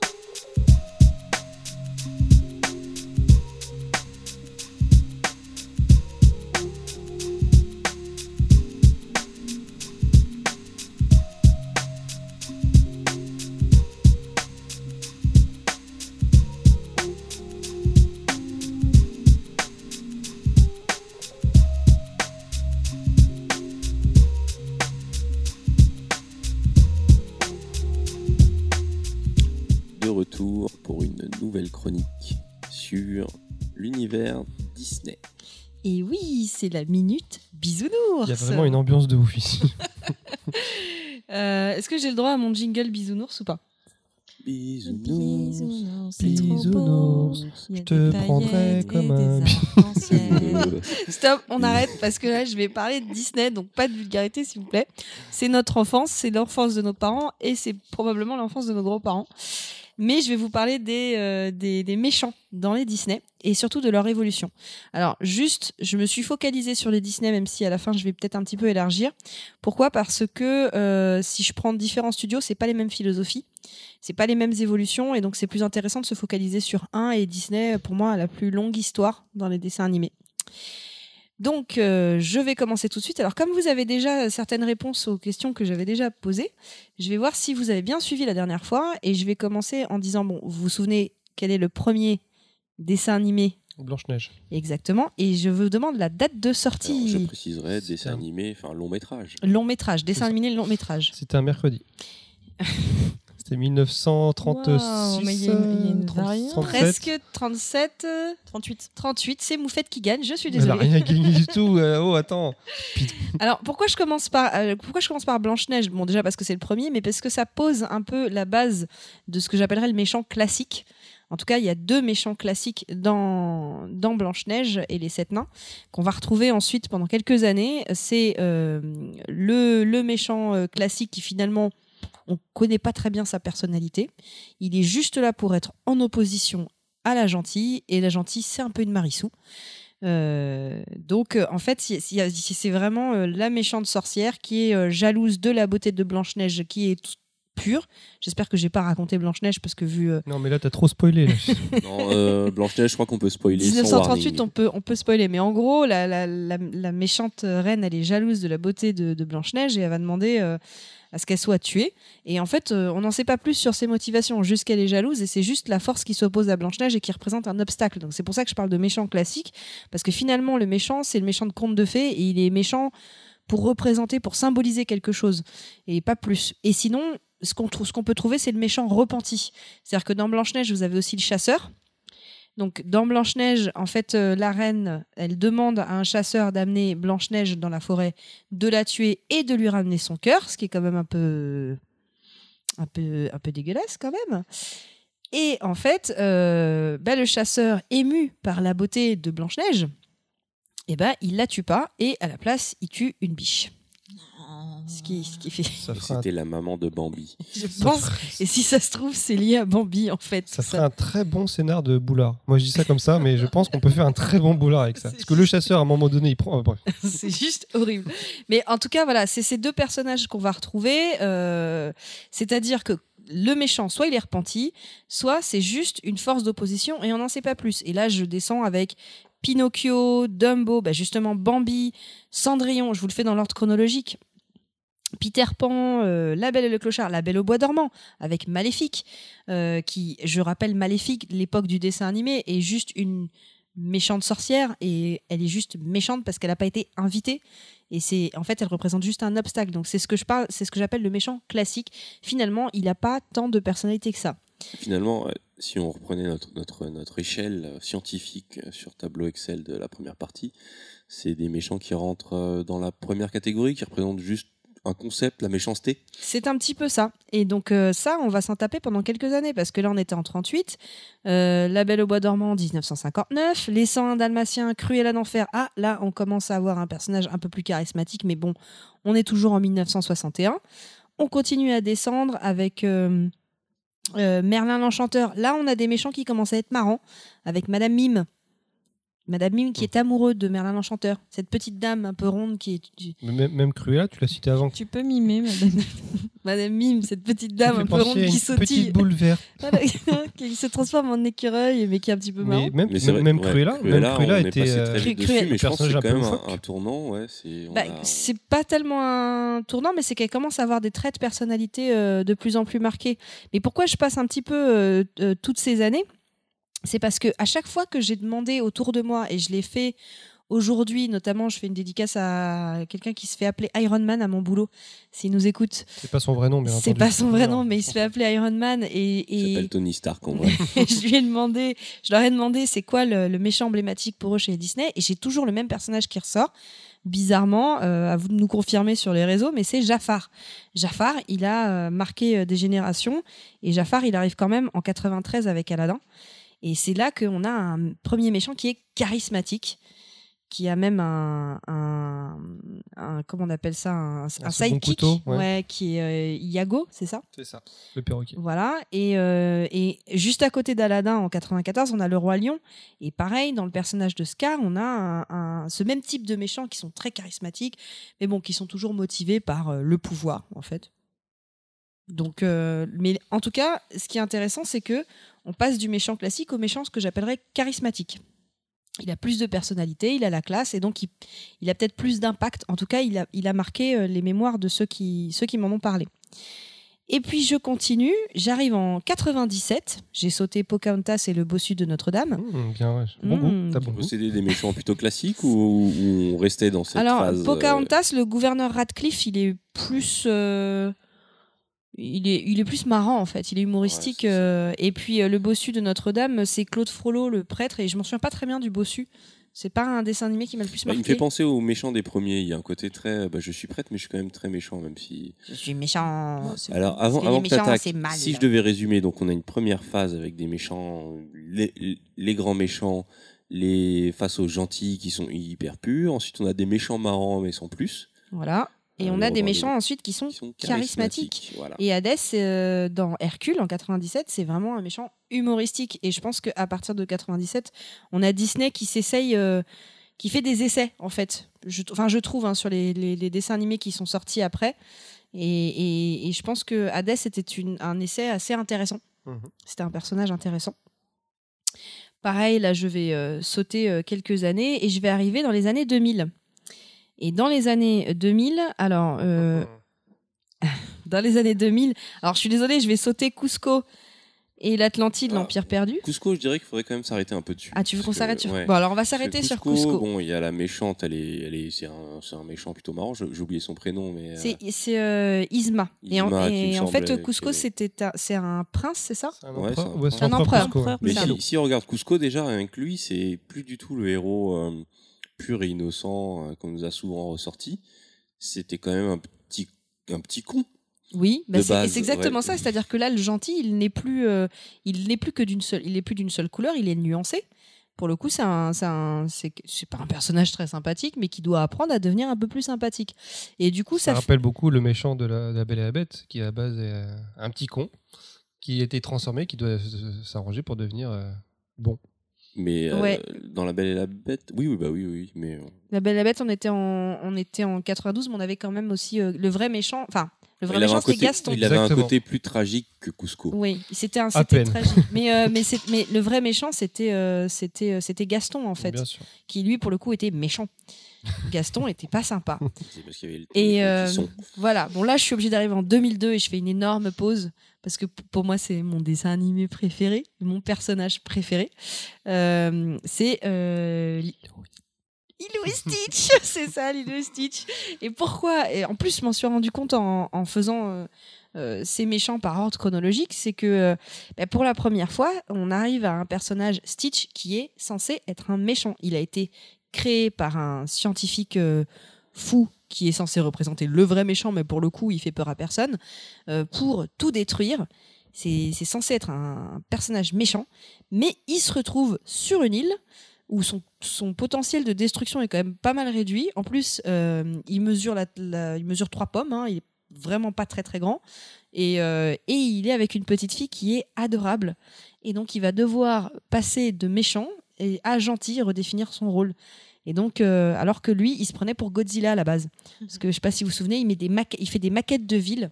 C'est la minute bisounours. Il y a vraiment une ambiance de ouf ici. [laughs] [laughs] Euh, Est-ce que j'ai le droit à mon jingle bisounours ou pas? Bisounours. Bisounours, je te prendrai comme un-. [laughs] Stop, on arrête parce que là, je vais parler de Disney, donc pas de vulgarité, s'il vous plaît. C'est notre enfance, c'est l'enfance de nos parents et c'est probablement l'enfance de nos grands-parents. Mais je vais vous parler des, euh, des, des méchants dans les Disney et surtout de leur évolution. Alors, juste, je me suis focalisée sur les Disney, même si à la fin, je vais peut-être un petit peu élargir. Pourquoi? Parce que euh, si je prends différents studios, c'est pas les mêmes philosophies, c'est pas les mêmes évolutions et donc c'est plus intéressant de se focaliser sur un et Disney, pour moi, a la plus longue histoire dans les dessins animés. Donc, euh, je vais commencer tout de suite. Alors, comme vous avez déjà certaines réponses aux questions que j'avais déjà posées, je vais voir si vous avez bien suivi la dernière fois. Et je vais commencer en disant, bon, vous vous souvenez quel est le premier dessin animé? Blanche-Neige. exactement Et je vous demande la date de Alors, je sortie. préciserai dessin animé, enfin long métrage. Long métrage, dessin animé long métrage. C'était un mercredi. [laughs] C'était 1936. Waouh, mais il y a une- il y a une 30, variante. 37. Presque 37, euh, 38. 38, c'est Moufette qui gagne, je suis Elle a désolée. rien gagné du tout. [laughs] euh, oh, attends. Alors pourquoi je commence par euh, pourquoi je commence par Blanche Neige Bon déjà parce que c'est le premier, mais parce que ça pose un peu la base de ce que j'appellerais le méchant classique. En tout cas, il y a deux méchants classiques dans, dans Blanche-Neige et les Sept Nains qu'on va retrouver ensuite pendant quelques années. C'est euh, le, le méchant classique qui finalement, on connaît pas très bien sa personnalité. Il est juste là pour être en opposition à la gentille et la gentille, c'est un peu une Marissou. Euh, donc, euh, en fait, c'est vraiment euh, la méchante sorcière qui est euh, jalouse de la beauté de Blanche-Neige qui est pure. J'espère que j'ai pas raconté Blanche-Neige parce que vu euh, Non, mais là, t'as trop spoilé. [laughs] Non, euh, Blanche-Neige, je crois qu'on peut spoiler. sans 1938, warning. on peut, on peut spoiler, mais en gros, la, la, la, la méchante reine, elle est jalouse de la beauté de, de Blanche-Neige et elle va demander euh, à ce qu'elle soit tuée. Et en fait, euh, on n'en sait pas plus sur ses motivations, juste qu'elle est jalouse et c'est juste la force qui s'oppose à Blanche-Neige et qui représente un obstacle. Donc c'est pour ça que je parle de méchant classique, parce que finalement, le méchant, c'est le méchant de conte de fées et il est méchant pour représenter, pour symboliser quelque chose et pas plus. Et sinon, ce qu'on peut trouver, c'est le méchant repenti. C'est-à-dire que dans Blanche-Neige, vous avez aussi le chasseur. Donc, dans Blanche-Neige, en fait, euh, la reine, elle demande à un chasseur d'amener Blanche-Neige dans la forêt, de la tuer et de lui ramener son cœur, ce qui est quand même un peu, un peu, un peu dégueulasse quand même. Et en fait, euh, bah, le chasseur, ému par la beauté de Blanche-Neige, eh ben, il la tue pas et à la place, il tue une biche. Ce qui, ce qui fait, C'était la maman de Bambi. je ça pense, et si ça se trouve, c'est lié à Bambi en fait. ça tout ferait un très bon scénar de boulard. Moi, je dis ça comme ça, mais je pense qu'on peut faire un très bon boulard avec ça. Parce que le chasseur, à un moment donné, il prend. euh, [laughs] c'est juste horrible. Mais en tout cas, voilà, c'est ces deux personnages qu'on va retrouver. euh, C'est-à-dire que le méchant, soit il est repenti, soit c'est juste une force d'opposition et on n'en sait pas plus. Et là, je descends avec Pinocchio, Dumbo, bah justement Bambi, Cendrillon, je vous le fais dans l'ordre chronologique. Peter Pan, euh, La Belle et le Clochard, La Belle au Bois dormant, avec Maléfique, euh, qui, je rappelle, Maléfique, l'époque du dessin animé, est juste une méchante sorcière et elle est juste méchante parce qu'elle n'a pas été invitée. Et c'est en fait elle représente juste un obstacle. Donc c'est ce que je parle c'est ce que j'appelle le méchant classique. Finalement il n'a pas tant de personnalité que ça. Finalement, euh, si on reprenait notre, notre, notre échelle scientifique sur tableau Excel de la première partie, c'est des méchants qui rentrent dans la première catégorie, qui représentent juste un concept, la méchanceté. C'est un petit peu ça. Et donc euh, ça, on va s'en taper pendant quelques années, parce que là, on était en 38, euh, La Belle au Bois dormant en 1959, Les 101 Dalmatiens, Cruella d'enfer. Ah, là, on commence à avoir un personnage un peu plus charismatique, mais bon, on est toujours en 1961. On continue à descendre avec euh, Merlin l'Enchanteur. Là, on a des méchants qui commencent à être marrants, avec Madame Mime. Madame Mime qui est amoureuse de Merlin l'Enchanteur. Cette petite dame un peu ronde qui est... Mais Même, même Cruella, tu l'as cité avant. Tu peux mimer, madame. [laughs] Madame Mime, cette petite dame me un peu ronde qui une sautille. petite boule verte. [laughs] Voilà, [laughs] qui se transforme en écureuil, mais qui est un petit peu marrant. Mais même, Mais c'est vrai, même ouais, Cruella, même Cruella, Cruella on est était. passé très vite dessus, mais je pense que c'est quand un même peu un, loufoque. un tournant. Ouais, c'est, on Bah, a- c'est pas tellement un tournant, mais c'est qu'elle commence à avoir des traits de personnalité euh, de plus en plus marqués. Mais pourquoi je passe un petit peu euh, euh, toutes ces années C'est parce que à chaque fois que j'ai demandé autour de moi, et je l'ai fait aujourd'hui, notamment, je fais une dédicace à quelqu'un qui se fait appeler Iron Man à mon boulot, s'il nous écoute. C'est pas son vrai nom, bien C'est pas son vrai nom, mais il se fait appeler Iron Man et, s'appelle Tony Stark en vrai. [laughs] Je lui ai demandé, je leur ai demandé c'est quoi le, le méchant emblématique pour eux chez Disney et j'ai toujours le même personnage qui ressort. Bizarrement, euh, à vous de nous confirmer sur les réseaux, mais c'est Jafar. Jafar, il a euh, marqué euh, des générations et Jafar, il arrive quand même en 93 avec Aladdin. Et c'est là qu'on a un premier méchant qui est charismatique, qui a même un, un, un- comment on appelle ça, un, sidekick, couteau, ouais. ouais, qui est euh, Iago, c'est ça? C'est ça, le perroquet. voilà, et, euh, et juste à côté d'Aladin en 94, on a le roi lion. Et pareil, dans le personnage de Scar, on a un- un- ce même type de méchants qui sont très charismatiques, mais bon, qui sont toujours motivés par euh, le pouvoir, en fait. Donc, euh, mais en tout cas, ce qui est intéressant, c'est que on passe du méchant classique au méchant ce que j'appellerais charismatique. Il a plus de personnalité, il a la classe, et donc il, il a peut-être plus d'impact. En tout cas, il a, il a marqué euh, les mémoires de ceux qui, ceux qui m'en ont parlé. Et puis je continue, j'arrive en 97, j'ai sauté Pocahontas et le bossu de Notre-Dame. Mmh, bien, ouais. Bon Mmh. goût, t'as bon goût. des méchants plutôt classiques ou, ou on restait dans cette Alors phase euh, Pocahontas, le gouverneur Radcliffe, il est plus... euh, il est, il est plus marrant en fait, il est humoristique. Ouais, euh, et puis euh, le bossu de Notre-Dame, c'est Claude Frollo, le prêtre, et je m'en souviens pas très bien du bossu. C'est pas un dessin animé qui m'a le plus Bah, il marqué. me fait penser aux méchants des premiers. Il y a un côté très. Bah, je suis prête, mais je suis quand même très méchant, même si. Je suis méchant. Alors, avant, avant que t'attaques, c'est mal. si je devais résumer, donc on a une première phase avec des méchants, les, les grands méchants, les face aux gentils qui sont hyper purs. Ensuite, on a des méchants marrants, mais sans plus. Voilà. Et on a des méchants ensuite qui sont, Qui sont charismatiques. charismatiques. Voilà. Et Hadès, euh, dans Hercule en 97, c'est vraiment un méchant humoristique. Et je pense qu'à partir de 97, on a Disney qui s'essaye, euh, qui fait des essais en fait. Je, enfin, je trouve hein, sur les, les- les dessins animés qui sont sortis après. Et, et- et je pense que Hadès était une- un essai assez intéressant. Mhm. C'était un personnage intéressant. Pareil, là, je vais euh, sauter euh, quelques années et je vais arriver dans les années 2000. Et dans les années 2000, alors, euh, [laughs] dans les années 2000, alors je suis désolée, je vais sauter Cusco et l'Atlantide, Ah. l'Empire perdu. Cusco, je dirais qu'il faudrait quand même s'arrêter un peu dessus. Ah, tu veux qu'on s'arrête sur ouais. Bon, alors on va s'arrêter sur Cusco. Bon, il y a la méchante, elle est, elle est, c'est un, c'est un méchant plutôt marrant. J'ai oublié son prénom, mais. euh, C'est c'est, euh, Isma. Et en, Isma, et en fait, semblait Cusco, c'était un- c'est un prince, c'est ça? C'est un Ouais, empereur. c'est un Ouais, c'est Un l'empereur empereur. Ouais. Mais si, on regarde Cusco, déjà, rien que lui, c'est plus du tout le héros euh, pur et innocent euh, qu'on nous a souvent ressorti. C'était quand même un petit, un petit con. Oui, bah c'est exactement ouais. ça. C'est-à-dire que là, le gentil, il n'est plus, euh, il n'est plus que d'une seule, il est plus d'une seule couleur. Il est nuancé. Pour le coup, c'est un, c'est un- c'est c'est pas un personnage très sympathique, mais qui doit apprendre à devenir un peu plus sympathique. Et du coup, Ça ça, fait- rappelle beaucoup le méchant de la, de la Belle et la Bête, qui à la base est euh, un petit con, qui a été transformé, qui doit s'arranger pour devenir euh, bon. Mais euh, dans La Belle et la Bête, oui, oui, bah oui, oui. Mais euh, La Belle et la Bête, on était en, on était en 92, mais on avait quand même aussi euh, le vrai méchant. Enfin, le vrai il méchant, c'était Gaston. il avait un côté plus tragique que Cusco. Oui, c'était un, c'était tragique. Mais, euh, mais, c'est- mais le vrai méchant, c'était, euh, c'était, c'était Gaston en fait, Bien sûr. qui lui, pour le coup, était méchant. Gaston était pas sympa. [laughs] Parce y avait le Et euh, voilà, bon là je suis obligée d'arriver en 2002 et je fais une énorme pause parce que pour moi c'est mon dessin animé préféré, mon personnage préféré. Euh, c'est euh, Li- Lilo et Stitch, [laughs] [laughs] c'est ça Lilo et Stitch. Et pourquoi Et en plus je m'en suis rendu compte en, en faisant euh, euh, ces méchants par ordre chronologique, c'est que euh, bah, pour la première fois on arrive à un personnage Stitch qui est censé être un méchant. Il a été créé par un scientifique euh, fou qui est censé représenter le vrai méchant, mais pour le coup, il fait peur à personne, euh, pour tout détruire. C'est censé être un, personnage méchant, mais il se retrouve sur une île où son, potentiel de destruction est quand même pas mal réduit. En plus, euh, il, mesure trois pommes, hein, il est vraiment pas très très grand, et il est avec une petite fille qui est adorable. Et donc, il va devoir passer de méchant et à gentil, redéfinir son rôle. Et donc, euh, alors que lui, il se prenait pour Godzilla à la base. Parce que je sais pas si vous vous souvenez, il, met des maquettes, il fait des maquettes de villes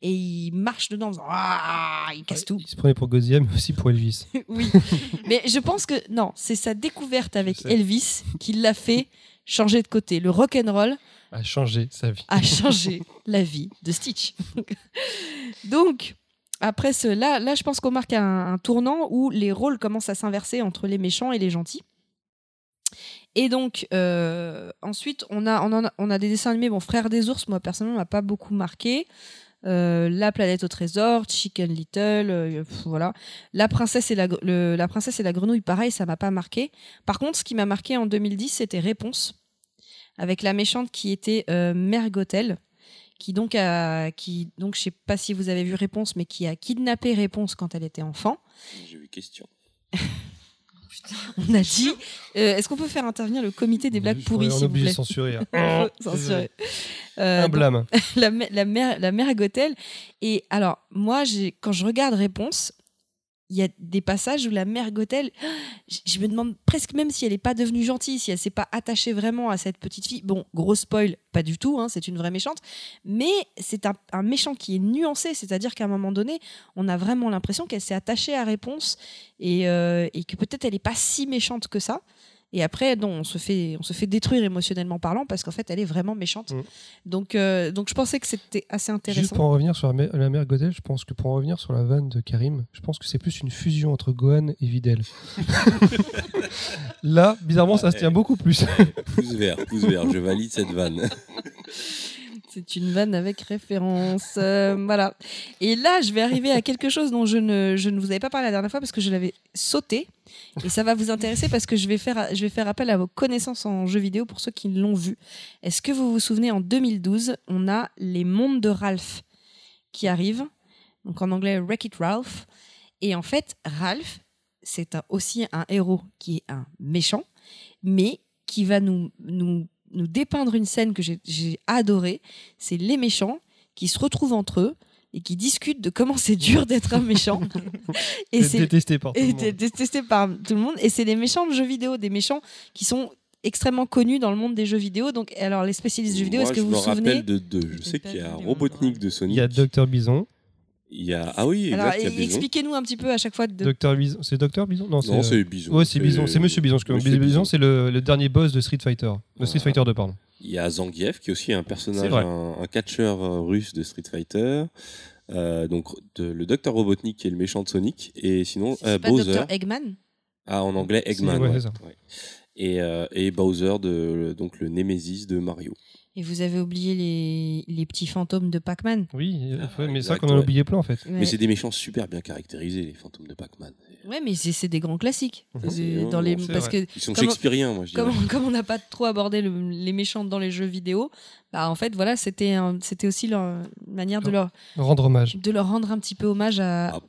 et il marche dedans en faisant Ah il casse tout. Il se prenait pour Godzilla, mais aussi pour Elvis. [laughs] oui. Mais je pense que non, c'est sa découverte avec. Elvis qui l'a fait changer de côté. Le rock and roll A changé sa vie. a changé la vie de Stitch. [laughs] Donc, après là, je pense qu'on marque un, tournant où les rôles commencent à s'inverser entre les méchants et les gentils. Et donc, euh, ensuite, on a, on, a, on a des dessins animés. Bon, Frère des ours, moi, personnellement, m'a pas beaucoup marqué. Euh, la planète au trésor, Chicken Little, euh, voilà. La princesse et la, la princesse et la grenouille, pareil, ça m'a pas marqué. Par contre, ce qui m'a marqué en 2010, c'était Réponse, avec la méchante qui était Mère qui donc a, qui donc je sais pas si vous avez vu Réponse, mais qui a kidnappé Réponse quand elle était enfant. J'ai eu question. [laughs] On a dit, euh, est-ce qu'on peut faire intervenir le comité des blagues pourries, on est s'il vous obligé plaît de censurer. hein. [laughs] Censurer. Euh, Un donc, blâme. la, [laughs] mè- la mère, la mère Gothel. Et alors, moi, quand je regarde Réponse, il y a des passages où la mère Gothel, je, me demande presque même si elle n'est pas devenue gentille, si elle s'est pas attachée vraiment à cette petite fille. Bon, gros spoil, pas du tout, hein, c'est une vraie méchante. Mais c'est un, méchant qui est nuancé, c'est-à-dire qu'à un moment donné, on a vraiment l'impression qu'elle s'est attachée à Réponse et, euh, et que peut-être elle n'est pas si méchante que ça. Et après, non, on se fait, on se fait détruire émotionnellement parlant parce qu'en fait, elle est vraiment méchante. Mm. Donc, euh, donc, je pensais que c'était assez Juste intéressant. pour en revenir sur la, mè- la mère Godel, je pense que pour en revenir sur la vanne de Karim, je pense que c'est plus une fusion entre Gohan et Videl. [laughs] Là, bizarrement, ça se tient beaucoup plus. Pouce vert, pouce vert, je valide cette vanne. [laughs] C'est une vanne avec référence. Euh, voilà. Et là, je vais arriver à quelque chose dont je ne, je ne vous avais pas parlé la dernière fois parce que je l'avais sauté. Et ça va vous intéresser parce que je vais faire, je vais faire appel à vos connaissances en jeux vidéo pour ceux qui l'ont vu. Est-ce que vous vous souvenez, en 2012, on a les mondes de Ralph qui arrivent. Donc en anglais, Wreck-It Ralph. Et en fait, Ralph, c'est aussi un héros qui est un méchant, mais qui va nous, nous, nous dépeindre une scène que j'ai- adorée. C'est les méchants qui se retrouvent entre eux et qui discutent de comment c'est dur d'être un méchant. [laughs] et C'est détesté par tout le et monde. détesté par tout le monde. Et c'est des méchants de jeux vidéo, des méchants qui sont extrêmement connus dans le monde des jeux vidéo. Donc, alors les spécialistes de jeux vidéo, est-ce que je vous me vous souvenez rappelle de deux. Je sais qu'il y a Robotnik de Il Sonic. y a Dr Bison. Il y a... Ah oui, exact, expliquez-nous un petit peu à chaque fois. De... Dr Bison. C'est Dr Bison? Non, Non, euh, c'est Bison. Ouais, c'est Bison. C'est Monsieur Bison. Monsieur Bison, c'est le, le dernier boss de Street Fighter. De Street. Fighter 2, pardon. Il y a Zangief, qui est aussi un C'est personnage, un, un catcheur euh, russe de Street Fighter. Euh, donc de- le docteur Robotnik qui est le méchant de Sonic et sinon C'est euh, pas Bowser Dr. Eggman? Ah en anglais Eggman ouais, ouais, c'est ça. ouais. et, euh, et Bowser de donc le Némésis de Mario Et vous avez oublié les, les petits fantômes de Pac-Man. Oui, euh, Ah, ouais, mais exact, ça qu'on en a ouais. oublié plein en fait. Ouais. mais c'est des méchants super bien caractérisés les fantômes de Pac-Man Ouais, mais c'est c'est des grands classiques. C'est dans les c'est parce que ils sont Comment- shakespeariens moi je dirais comme, comme on n'a pas trop abordé le- les méchants dans les jeux vidéo, bah en fait voilà, c'était un- c'était aussi leur manière de leur Rendre hommage. de leur rendre un petit peu hommage à. Ah,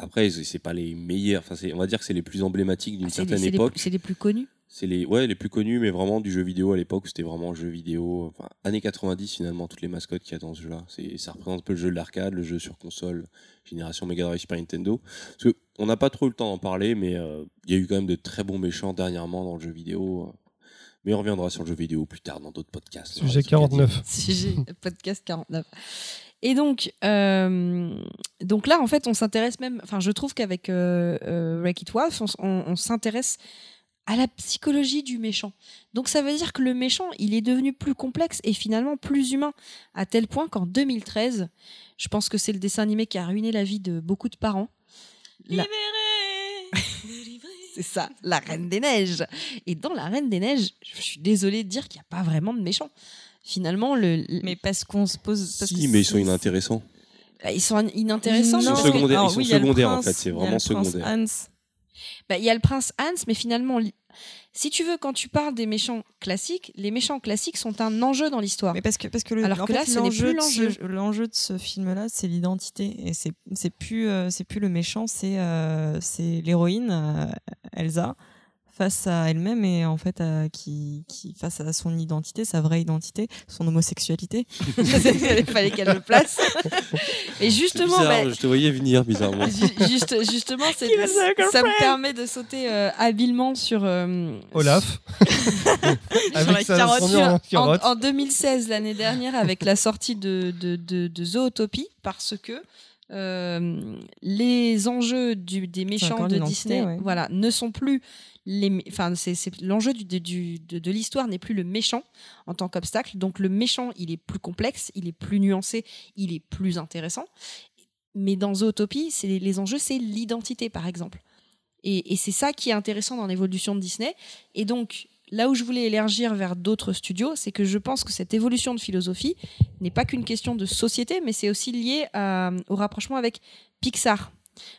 après c'est c'est pas les meilleurs enfin c'est- on va dire que c'est les plus emblématiques d'une Ah, c'est les- certaine c'est les, époque c'est les plus connus. C'est les ouais les plus connus mais vraiment du jeu vidéo à l'époque où c'était vraiment jeu vidéo enfin années 90 finalement toutes les mascottes qu'il y a dans ce jeu là c'est ça représente un peu le jeu de l'arcade le jeu sur console génération Mega Drive Super Nintendo parce que on n'a pas trop eu le temps d'en parler mais euh, il y a eu quand même de très bons méchants dernièrement dans le jeu vidéo mais on reviendra sur le jeu vidéo plus tard dans d'autres podcasts Sujet On aura des trucs à dire. 49. Sujet podcast 49. Et donc, euh, donc là, en fait, on s'intéresse même. Enfin, je trouve qu'avec euh, euh, on, s- on- on s'intéresse à la psychologie du méchant. Donc, ça veut dire que le méchant, il est devenu plus complexe et finalement plus humain, à tel point qu'en 2013, je pense que c'est le dessin animé qui a ruiné la vie de beaucoup de parents. La- [laughs] C'est ça, la Reine des Neiges. Et dans la Reine des Neiges, je suis désolée de dire qu'il n'y a pas vraiment de méchant. Finalement, le, le- Mais parce qu'on se pose. Parce si que mais ils sont inintéressants bah, ils sont inintéressants. Ils sont secondaires, alors ils sont oui, secondaires, en fait, c'est vraiment secondaire. Hans. Bah, Il y a le prince Hans, mais finalement, si tu veux, quand tu parles des méchants classiques, les méchants classiques sont un enjeu dans l'histoire. Mais parce que parce que le, Alors que là, ce n'est l'enjeu de ce- l'enjeu de ce film-là, c'est l'identité. Et c'est c'est plus euh, c'est plus le méchant, c'est euh, c'est l'héroïne euh, Elsa face à elle-même et en fait à- qui qui face à son identité, sa vraie identité, son homosexualité. [laughs] [laughs] Il fallait qu'elle le place. Et justement, bizarre, bah, je te voyais venir bizarrement ju- juste, justement, ça me permet de sauter euh, habilement sur euh, Olaf. la [laughs] Avec carotte. sur- en en, carotte. en 2016, l'année dernière, avec la sortie de, de, de, de Zootopie, parce que euh, les enjeux du, des méchants de Disney ouais. voilà, ne sont plus l'enjeu de, l'histoire n'est plus le méchant en tant qu'obstacle. Donc, le méchant, il est plus complexe, il est plus nuancé, il est plus intéressant. Mais dans Zootopie, c'est, les enjeux, c'est l'identité, par exemple. Et, c'est ça qui est intéressant dans l'évolution de Disney. Et donc, là où je voulais élargir vers d'autres studios, c'est que je pense que cette évolution de philosophie n'est pas qu'une question de société, mais c'est aussi lié à- au rapprochement avec Pixar.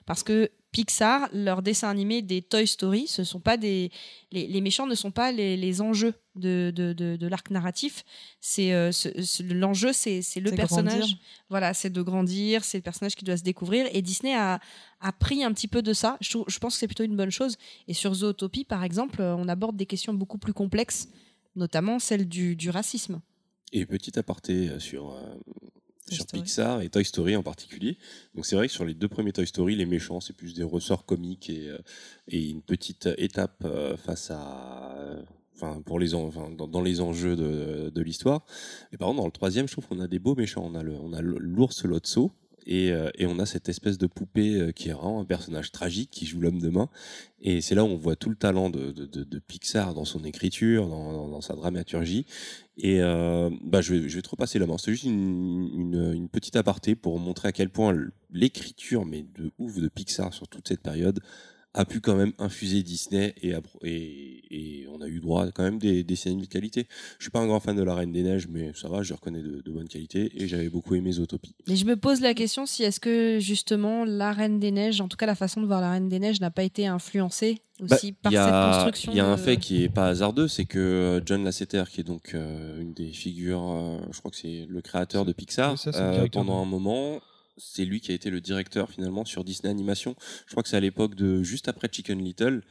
Parce que Pixar, leurs dessins animés des Toy Story, ce sont pas des les, les méchants ne sont pas les, les enjeux de, de, de, de l'arc narratif. C'est euh, ce- ce- l'enjeu, c'est c'est le C'est personnage. grandir. Voilà, c'est de grandir, c'est le personnage qui doit se découvrir. Et Disney a, a pris un petit peu de ça. Je, pense que c'est plutôt une bonne chose. Et sur Zootopie, par exemple, euh, on aborde des questions beaucoup plus complexes, notamment celle du, du racisme. Et petit aparté euh, sur, euh, sur Story. Pixar et Toy Story en particulier. Donc c'est vrai que sur les deux premiers Toy Story, les méchants, c'est plus des ressorts comiques et, euh, et une petite étape euh, face à... euh, Enfin, pour les en- enfin, dans, dans les enjeux de, de l'histoire. Et par contre, dans le troisième, je trouve qu'on a des beaux méchants. On a l'ours Lotso et, euh, et on a cette espèce de poupée euh, qui est un personnage tragique qui joue l'homme de main. Et c'est là où on voit tout le talent de, Pixar dans son écriture, dans, sa dramaturgie. Et euh, bah, je, vais, je vais te repasser la main. C'est juste une, une, une petite aparté pour montrer à quel point l'écriture, mais de ouf de Pixar sur toute cette période, a pu quand même infuser Disney et, appro- et, et on a eu droit à quand même des, des scènes de qualité. Je suis pas un grand fan de La Reine des Neiges, mais ça va, je reconnais de, de bonne qualité et j'avais beaucoup aimé Zootopie. Mais je me pose la question si est-ce que justement la Reine des Neiges, en tout cas la façon de voir la Reine des Neiges, n'a pas été influencée Bah, aussi par cette construction. Il y a un de- fait qui est pas hasardeux, c'est que euh, John Lasseter, qui est donc euh, une des figures, euh, je crois que c'est le créateur de Pixar, ça, euh, pendant un moment, c'est lui qui a été le directeur finalement sur Disney Animation. Je crois que c'est à l'époque de juste après Chicken Little.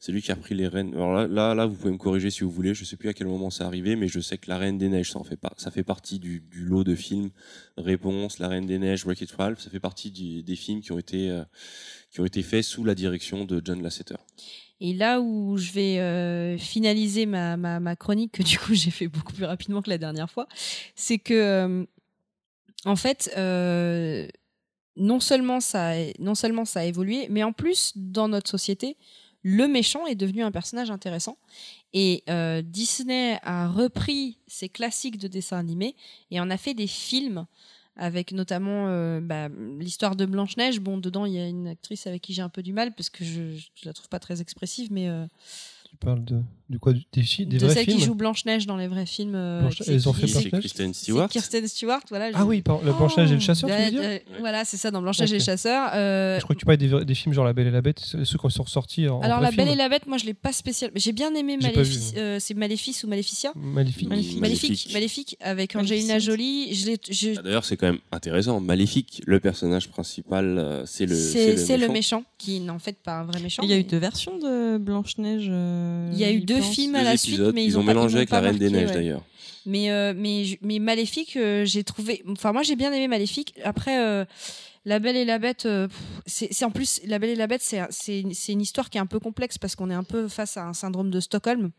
C'est lui qui a pris les rênes. Alors là, là, vous pouvez me corriger si vous voulez. Je sais plus à quel moment c'est arrivé, mais je sais que La Reine des Neiges, ça en fait pas. Ça fait partie du, lot de films Réponse, La Reine des Neiges, Wreck-It Ralph. Ça fait partie des films qui ont été euh, qui ont été faits sous la direction de John Lasseter. Et là où je vais euh, finaliser ma chronique, que du coup [laughs] j'ai fait beaucoup plus rapidement que la dernière fois, c'est que, euh, en fait, euh, non, seulement ça a, non seulement ça a évolué, mais en plus, dans notre société, le méchant est devenu un personnage intéressant. Et euh, Disney a repris ces classiques de dessins animés et en a fait des films avec notamment euh, bah, l'histoire de Blanche-Neige. Bon, dedans, il y a une actrice avec qui j'ai un peu du mal parce que je, je la trouve pas très expressive, mais Tu parles de, du quoi Des, chi- des de vrais celle films qui joue Blanche-Neige dans les vrais films. euh, Blanche- elles ont qui- fait Et c'est Stewart. Kirsten Stewart, voilà. je- Ah oui, pardon, le Blanche-Neige et le chasseur, tu veux dire euh, Voilà, c'est ça, dans Blanche-Neige et Ok. le chasseur. euh, Je crois que tu parlais des, des films genre La Belle et la Bête, ceux qui sont ressortis en alors, en La Belle film. et la Bête, moi, je l'ai pas spécial. J'ai bien aimé Maléfice. euh, c'est Maléfice ou Maléficia Maléfique. Maléfique. Maléfique, Maléfique. Maléfique, avec. Angelina Jolie. Je Ah, D'ailleurs, c'est quand même intéressant. Maléfique, le personnage principal, c'est le, C'est c'est le, méchant. qui n'est en fait pas un vrai méchant. Il y a eu deux versions de Blanche-Neige. euh, Il y a eu deux pense. films à Deux la suite, mais ils, ils ont mélangé avec la Reine des Neiges ouais. d'ailleurs. Mais, euh, mais, mais Maléfique, euh, j'ai trouvé. Enfin, moi, j'ai bien aimé Maléfique. Après, euh, La Belle et la Bête, euh, c'est en plus, La Belle et la Bête, c'est c'est une- c'est une histoire qui est un peu complexe parce qu'on est un peu face à un syndrome de Stockholm.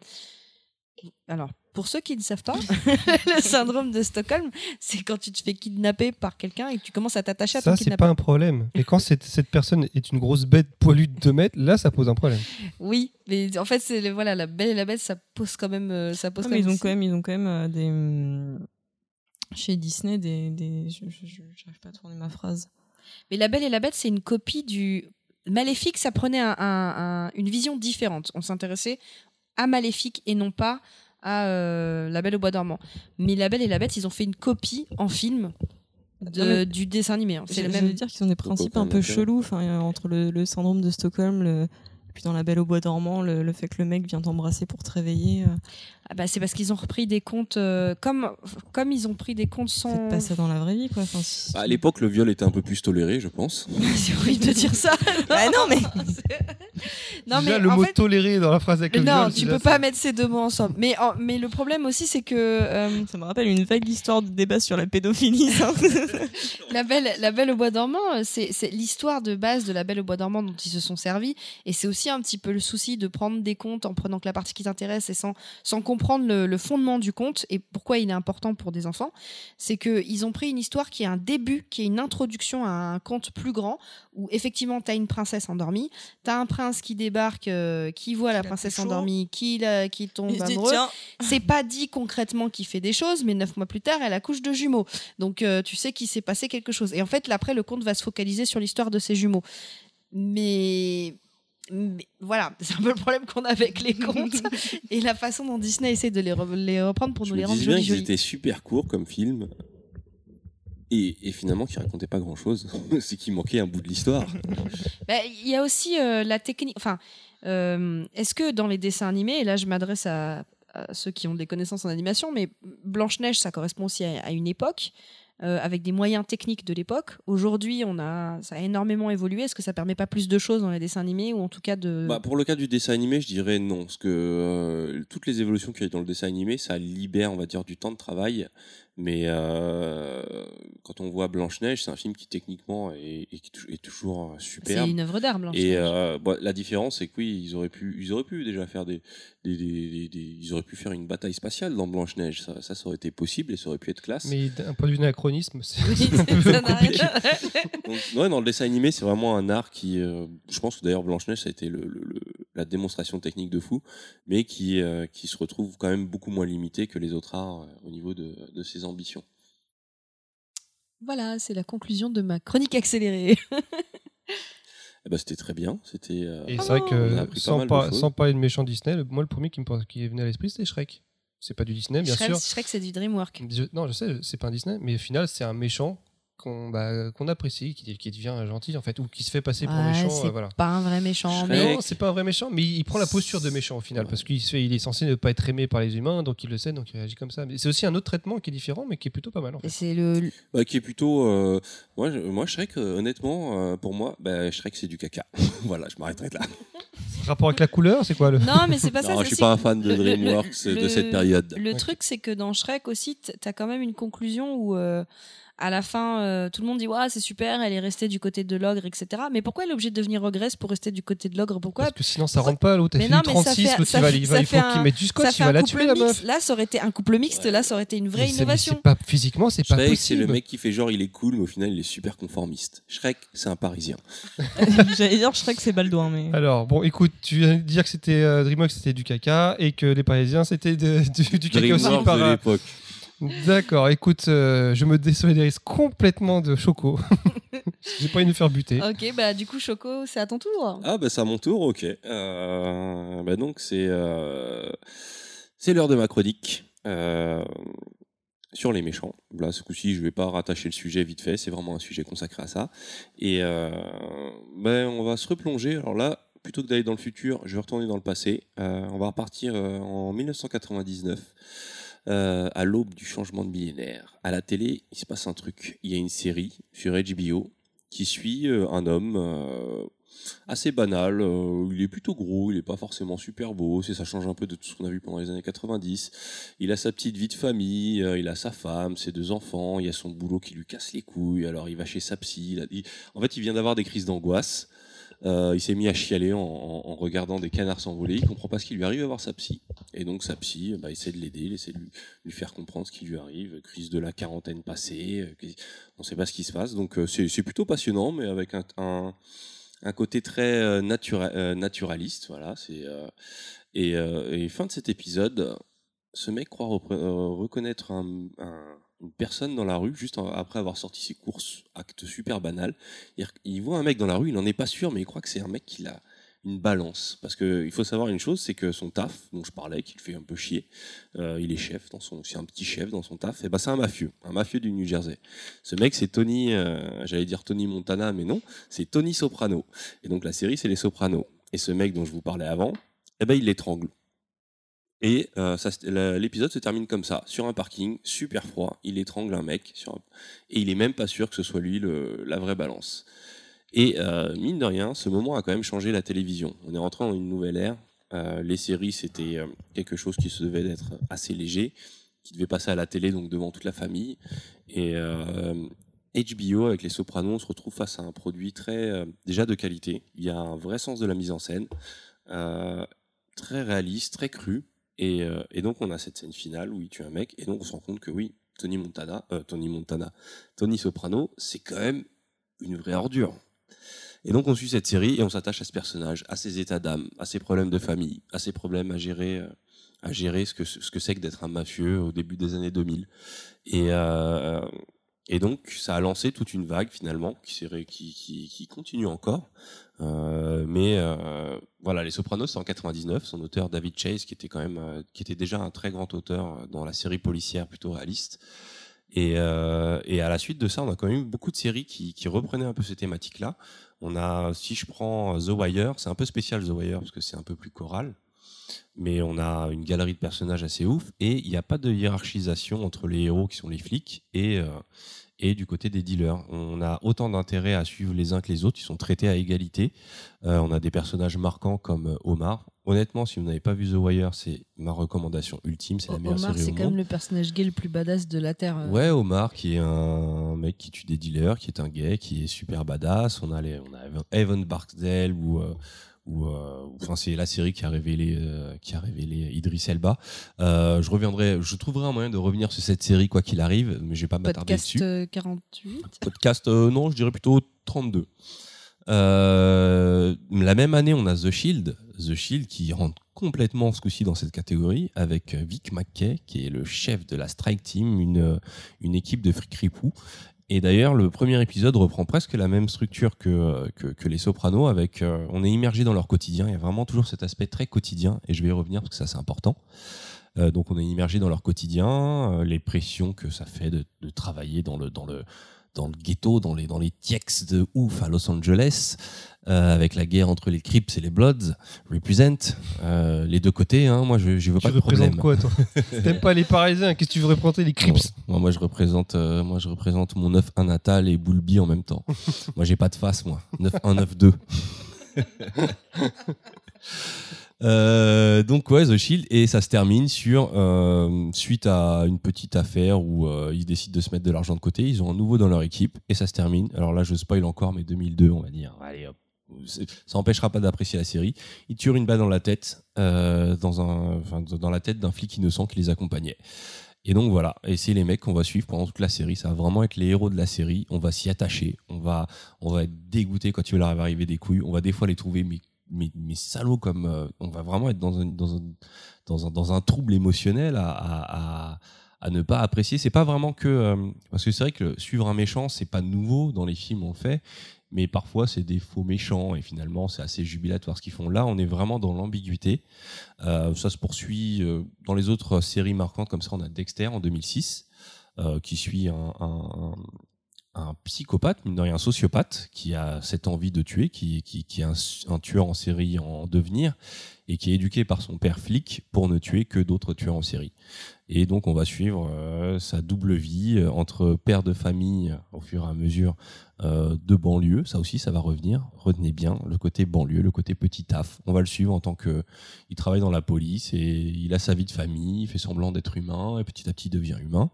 Alors, pour ceux qui ne savent pas, [laughs] le syndrome de Stockholm, c'est quand tu te fais kidnapper par quelqu'un et que tu commences à t'attacher à ton Ça, c'est pas un problème. Mais quand cette, cette personne est une grosse bête poilue de 2 mètres, là, ça pose un problème. Oui, mais en fait, c'est voilà, La Belle et la Bête, ça pose quand même. euh, Ça pose Non, quand mais ils ont quand même, ils ont quand même euh, des hum, chez Disney des, des j'arrive pas à tourner ma phrase. Mais La Belle et la Bête, c'est une copie du. Maléfique, ça prenait un- un- un- une vision différente. On s'intéressait à Maléfique et non pas à euh, La Belle au Bois dormant. Mais La Belle et la Bête, ils ont fait une copie en film de- Non, mais- du dessin animé. hein. C'est le même. dire qu'ils ont des principes un peu chelous, euh, entre le, le syndrome de Stockholm, le, puis dans La Belle au Bois dormant, le, le fait que le mec vient t'embrasser pour te réveiller. euh, Ah bah, c'est parce qu'ils ont repris des contes. euh, comme, comme ils ont pris des contes sans. Faites pas ça dans la vraie vie, quoi. Enfin, si- Bah, à l'époque, le viol était un peu plus toléré, je pense. [laughs] c'est horrible de dire ça. [laughs] Bah non, mais [laughs] non, Déjà, mais le en mot fait, toléré dans la phrase avec le non, viol, tu peux ça- pas mettre ces deux mots ensemble. Mais, en- mais le problème aussi, c'est que euh, ça me rappelle une vague histoire de débat sur la pédophilie. La Belle, la Belle au Bois dormant, euh, c'est c'est l'histoire de base de La Belle au Bois dormant dont ils se sont servis. Et c'est aussi un petit peu le souci de prendre des comptes en prenant que la partie qui t'intéresse et sans, sans comprendre le, le fondement du conte et pourquoi il est important pour des enfants. C'est qu'ils ont pris une histoire qui est un début, qui est une introduction à un conte plus grand où effectivement tu as une princesse endormie, tu as un prince qui débarque, euh, qui voit la princesse endormie, qui, la- qui tombe amoureux c'est pas dit concrètement qu'il fait des choses, mais neuf mois plus tard, elle accouche de jumeaux. Donc euh, tu sais qu'il s'est passé quelque chose. Et en fait, là, après, le conte va se focaliser sur l'histoire de ces jumeaux. Mais... mais voilà, [laughs] c'est un peu le problème qu'on a avec les contes [laughs] et la façon dont Disney essaie de les, re- les reprendre pour Je nous me les rendre jolis qu'ils jolis. étaient super courts comme film. Et, et finalement, qu'ils racontaient pas grand chose. [laughs] c'est qu'il manquait un bout de l'histoire. Bah, Il y a aussi euh, la technique. Enfin, euh, est-ce que dans les dessins animés, et là je m'adresse à, à ceux qui ont des connaissances en animation, mais Blanche-Neige, ça correspond aussi à, à une époque. Euh, avec des moyens techniques de l'époque. Aujourd'hui, on a, ça a énormément évolué. Est-ce que ça permet pas plus de choses dans les dessins animés ou en tout cas de Bah, pour le cas du dessin animé, je dirais non. Parce que euh, toutes les évolutions qu'il y a dans le dessin animé, ça libère, on va dire, du temps de travail. Mais euh, quand on voit Blanche-Neige, c'est un film qui techniquement est, est, est toujours c'est superbe. une œuvre d'art, Blanche. Et euh, la différence, c'est que oui, ils auraient pu, ils auraient pu déjà faire des, des, des, des- des- ils auraient pu faire une bataille spatiale dans Blanche Neige. Ça, ça, ça aurait été possible et ça aurait pu être classe. Mais d'un point de vue d'anachronisme, c'est [laughs] c'est [laughs] Donc, ouais, dans le dessin animé, c'est vraiment un art qui, euh, je pense que d'ailleurs Blanche Neige, ça a été le, le- le- la démonstration technique de fou, mais qui, euh, qui se retrouve quand même beaucoup moins limité que les autres arts euh, au niveau de, de ses ambitions. Voilà, c'est la conclusion de ma chronique accélérée. [laughs] eh ben, c'était très bien. C'était. euh, Et c'est vrai que appris pas sans, sans parler de méchants Disney, le- moi le premier qui me qui est venu à l'esprit c'était Shrek. C'est pas du Disney bien Shrek, sûr. Shrek, c'est du DreamWorks. Je- non, je sais, c'est pas un Disney, mais au final c'est un méchant qu'on bah, qu'on apprécie, qui, qui devient gentil en fait, ou qui se fait passer pour Ouais, méchant. c'est euh, voilà. pas un vrai méchant, mais Non, c'est pas un vrai méchant, mais il prend la posture de méchant au final, parce qu'il se fait- il est censé ne pas être aimé par les humains, donc il le sait, donc il réagit comme ça. Mais c'est aussi un autre traitement qui est différent, mais qui est plutôt pas mal en fait. c'est le. Bah, qui est plutôt. euh, moi, je- moi, Shrek, euh, honnêtement, euh, pour moi, bah, Shrek, c'est du caca. [laughs] voilà, je m'arrêterai là. [laughs] Rapport avec la couleur, c'est quoi le Non, mais c'est pas ça. Non, c'est je suis aussi pas un fan de le- DreamWorks le- de cette période. Le truc, c'est que dans Shrek aussi, t- t'as quand même une conclusion où, euh, à la fin, euh, tout le monde dit ouais, c'est super, elle est restée du côté de l'ogre, etc. Mais pourquoi elle est obligée de devenir ogresse pour rester du côté de l'ogre? Pourquoi? Parce que sinon ça rentre pas, l'autre a Mais fait non, du mais ça 36, fait- l'autre ça il va, fait- il va- ça il faut qu'il mette du scotch, il va la tuer la meuf. Là, ça aurait été un couple mixte. Ouais. Là, ça aurait été une vraie Mais innovation. c'est pas physiquement, c'est pas Shrek, c'est le possible. mec qui fait genre il est cool, mais au final il est super conformiste. Shrek, c'est un Parisien. [laughs] J'allais dire Shrek, c'est Baldouin, mais. Alors bon, écoute, tu viens de dire que c'était euh, DreamWorks, c'était du caca, et que les Parisiens c'était du, du caca aussi par. de euh, l'époque. D'accord, écoute, euh, je me désolidarise complètement de Choco. [laughs] J'ai pas envie de me faire buter. Ok, bah du coup, Choco, c'est à ton tour. Ah bah c'est à mon tour, ok. Euh, bah donc c'est euh, c'est l'heure de ma chronique euh, sur les méchants. Là ce coup-ci je vais pas rattacher le sujet vite fait, c'est vraiment un sujet consacré à ça. Et euh, ben on va se replonger. Alors là plutôt que d'aller dans le futur, je vais retourner dans le passé. Euh, on va repartir euh, en 1999. Euh, à l'aube du changement de millénaire. À la télé, il se passe un truc. Il y a une série sur HBO qui suit euh, un homme euh, assez banal. il est plutôt gros, il est pas forcément super beau. Ça change un peu de tout ce qu'on a vu pendant les années 90. Il a sa petite vie de famille, il a sa femme, ses deux enfants. Il y a son boulot qui lui casse les couilles. Alors il va chez sa psy. a- En fait, il vient d'avoir des crises d'angoisse. Euh, il s'est mis à chialer en, regardant des canards s'envoler. Il comprend pas ce qui lui arrive à voir sa psy. Et donc sa psy bah, essaie de l'aider, il essaie de lui, faire comprendre ce qui lui arrive. Crise de la quarantaine passée, euh, on ne sait pas ce qui se passe. Donc euh, c'est plutôt passionnant, mais avec un, un, côté très euh, natura- euh, naturaliste. Voilà, c'est euh, et, euh, fin de cet épisode, ce mec croit euh, reconnaître un- une personne dans la rue juste après avoir sorti ses courses. Acte super banal. Il, voit un mec dans la rue, il n'en est pas sûr, mais il croit que c'est un mec qui a une balance. Parce qu'il faut savoir une chose, c'est que son taf, dont je parlais, qui le fait un peu chier, euh, il est chef, dans son, c'est un petit chef dans son taf, et ben c'est un mafieux, un mafieux du New Jersey. Ce mec, c'est Tony, euh, j'allais dire Tony Montana, mais non, c'est Tony Soprano. Et donc la série, c'est Les Sopranos. Et ce mec dont je vous parlais avant, eh ben il l'étrangle. Et euh, l'épisode se termine comme ça, sur un parking, super froid, il étrangle un mec, et il est même pas sûr que ce soit lui la vraie balance. Et euh, mine de rien, ce moment a quand même changé la télévision. On est rentré dans une nouvelle ère. Euh, les séries, c'était quelque chose qui se devait d'être assez léger, qui devait passer à la télé, donc devant toute la famille. Et HBO, avec les Sopranos, on se retrouve face à un produit très déjà de qualité. Il y a un vrai sens de la mise en scène, très réaliste, très cru. Et, euh, et donc on a cette scène finale où il tue un mec, et donc on se rend compte que oui, Tony Montana, euh, Tony Montana, Tony Soprano, c'est quand même une vraie ordure. Et donc on suit cette série et on s'attache à ce personnage, à ses états d'âme, à ses problèmes de famille, à ses problèmes à gérer, euh, à gérer ce que ce que c'est que d'être un mafieux au début des années 2000. Et et donc ça a lancé toute une vague finalement qui continue encore. Euh, mais euh, voilà, Les Sopranos c'est en 99, son auteur David Chase euh, qui était déjà un très grand auteur dans la série policière plutôt réaliste. Et, et à la suite de ça, on a quand même eu beaucoup de séries qui, qui reprenaient un peu ces thématiques-là. On a, si je prends The Wire, c'est un peu spécial The Wire parce que c'est un peu plus choral, mais on a une galerie de personnages assez ouf et il n'y a pas de hiérarchisation entre les héros qui sont les flics et euh, et du côté des dealers. On a autant d'intérêt à suivre les uns que les autres, ils sont traités à égalité. Euh, on a des personnages marquants comme Omar. Honnêtement, si vous n'avez pas vu The Wire, c'est ma recommandation ultime, c'est la meilleure Omar, série c'est quand même le personnage gay le plus badass de la Terre. euh. Ouais, Omar, qui est un mec qui tue des dealers, qui est un gay, qui est super badass. On a, les, on a Evan Barksdale ou ou euh, enfin c'est la série qui a révélé euh, qui a révélé Idris Elba. Euh, je reviendrai, je trouverai un moyen de revenir sur cette série quoi qu'il arrive, mais je vais pas m'attarder Podcast dessus. euh, 48. Podcast, non, je dirais plutôt 32. Euh, la même année, on a The Shield, The Shield qui rentre complètement ce coup-ci dans cette catégorie avec Vic McKay qui est le chef de la Strike Team, une, une équipe de ripou. Et d'ailleurs, le premier épisode reprend presque la même structure que, que les Sopranos, avec euh, on est immergé dans leur quotidien. Il y a vraiment toujours cet aspect très quotidien, et je vais y revenir parce que ça c'est important. Euh, donc on est immergé dans leur quotidien, euh, les pressions que ça fait de, de travailler dans le dans le dans le ghetto, dans les dans les tieks de ouf à Los Angeles, euh, avec la guerre entre les Crips et les Bloods, represent euh, les deux côtés. Hein, moi, je je veux Tu pas de représentes problème. quoi, toi? [laughs] T'aimes pas les Parisiens Qu'est-ce que tu veux représenter Les Crips? Moi, moi, je représente, euh, moi, je représente mon 9-1 natal et Boulby en même temps. [laughs] moi, j'ai pas de face, moi. 9-1, 9-2. [laughs] Euh, donc ouais, The Shield et ça se termine sur euh, suite à une petite affaire où euh, ils décident de se mettre de l'argent de côté. Ils ont un nouveau dans leur équipe et ça se termine. Alors là, je spoil encore, mais 2002, on va dire. Allez hop. Ça empêchera pas d'apprécier la série. Ils tirent une balle dans la tête, dans un, dans la tête d'un flic innocent qui les accompagnait. Et donc voilà, et c'est les mecs qu'on va suivre pendant toute la série. Ça va vraiment être les héros de la série. On va s'y attacher. On va, on va être dégoûté quand il va leur arriver des couilles. On va des fois les trouver mais mais, salauds comme euh, on va vraiment être dans un trouble émotionnel à, ne pas apprécier. C'est pas vraiment que euh, parce que c'est vrai que suivre un méchant c'est pas nouveau dans les films on le fait, mais parfois c'est des faux méchants et finalement c'est assez jubilatoire ce qu'ils font. Là on est vraiment dans l'ambiguïté. Euh, ça se poursuit dans les autres séries marquantes comme ça. On a Dexter en 2006 euh, qui suit un, un, psychopathe, mine de rien, un sociopathe qui a cette envie de tuer, qui, qui, est un, tueur en série en devenir et qui est éduqué par son père flic pour ne tuer que d'autres tueurs en série. Et donc on va suivre euh, sa double vie euh, entre père de famille au fur et à mesure euh, de banlieue. Ça aussi, ça va revenir. Retenez bien le côté banlieue, le côté petit taf. On va le suivre en tant que il travaille dans la police et il a sa vie de famille, il fait semblant d'être humain et petit à petit devient humain.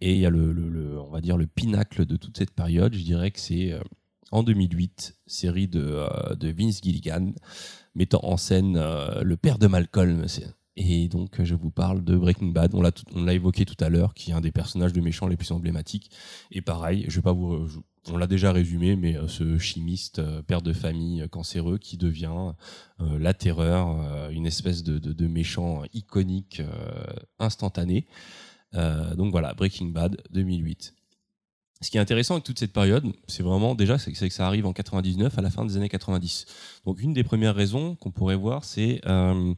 Et il y a le, on va dire le pinacle de toute cette période. Je dirais que c'est euh, en 2008, série de, euh, de Vince Gilligan mettant en scène euh, le père de Malcolm. Et donc, je vous parle de Breaking Bad. On l'a évoqué tout à l'heure, qui est un des personnages de méchants les plus emblématiques. Et pareil, je vais pas vous, on l'a déjà résumé, mais ce chimiste, père de famille cancéreux, qui devient la terreur, une espèce de, de, méchant iconique, instantané. Euh, donc voilà, Breaking Bad 2008. Ce qui est intéressant avec toute cette période, c'est vraiment déjà c'est que ça arrive en 99 à la fin des années 90. Donc une des premières raisons qu'on pourrait voir, c'est euh,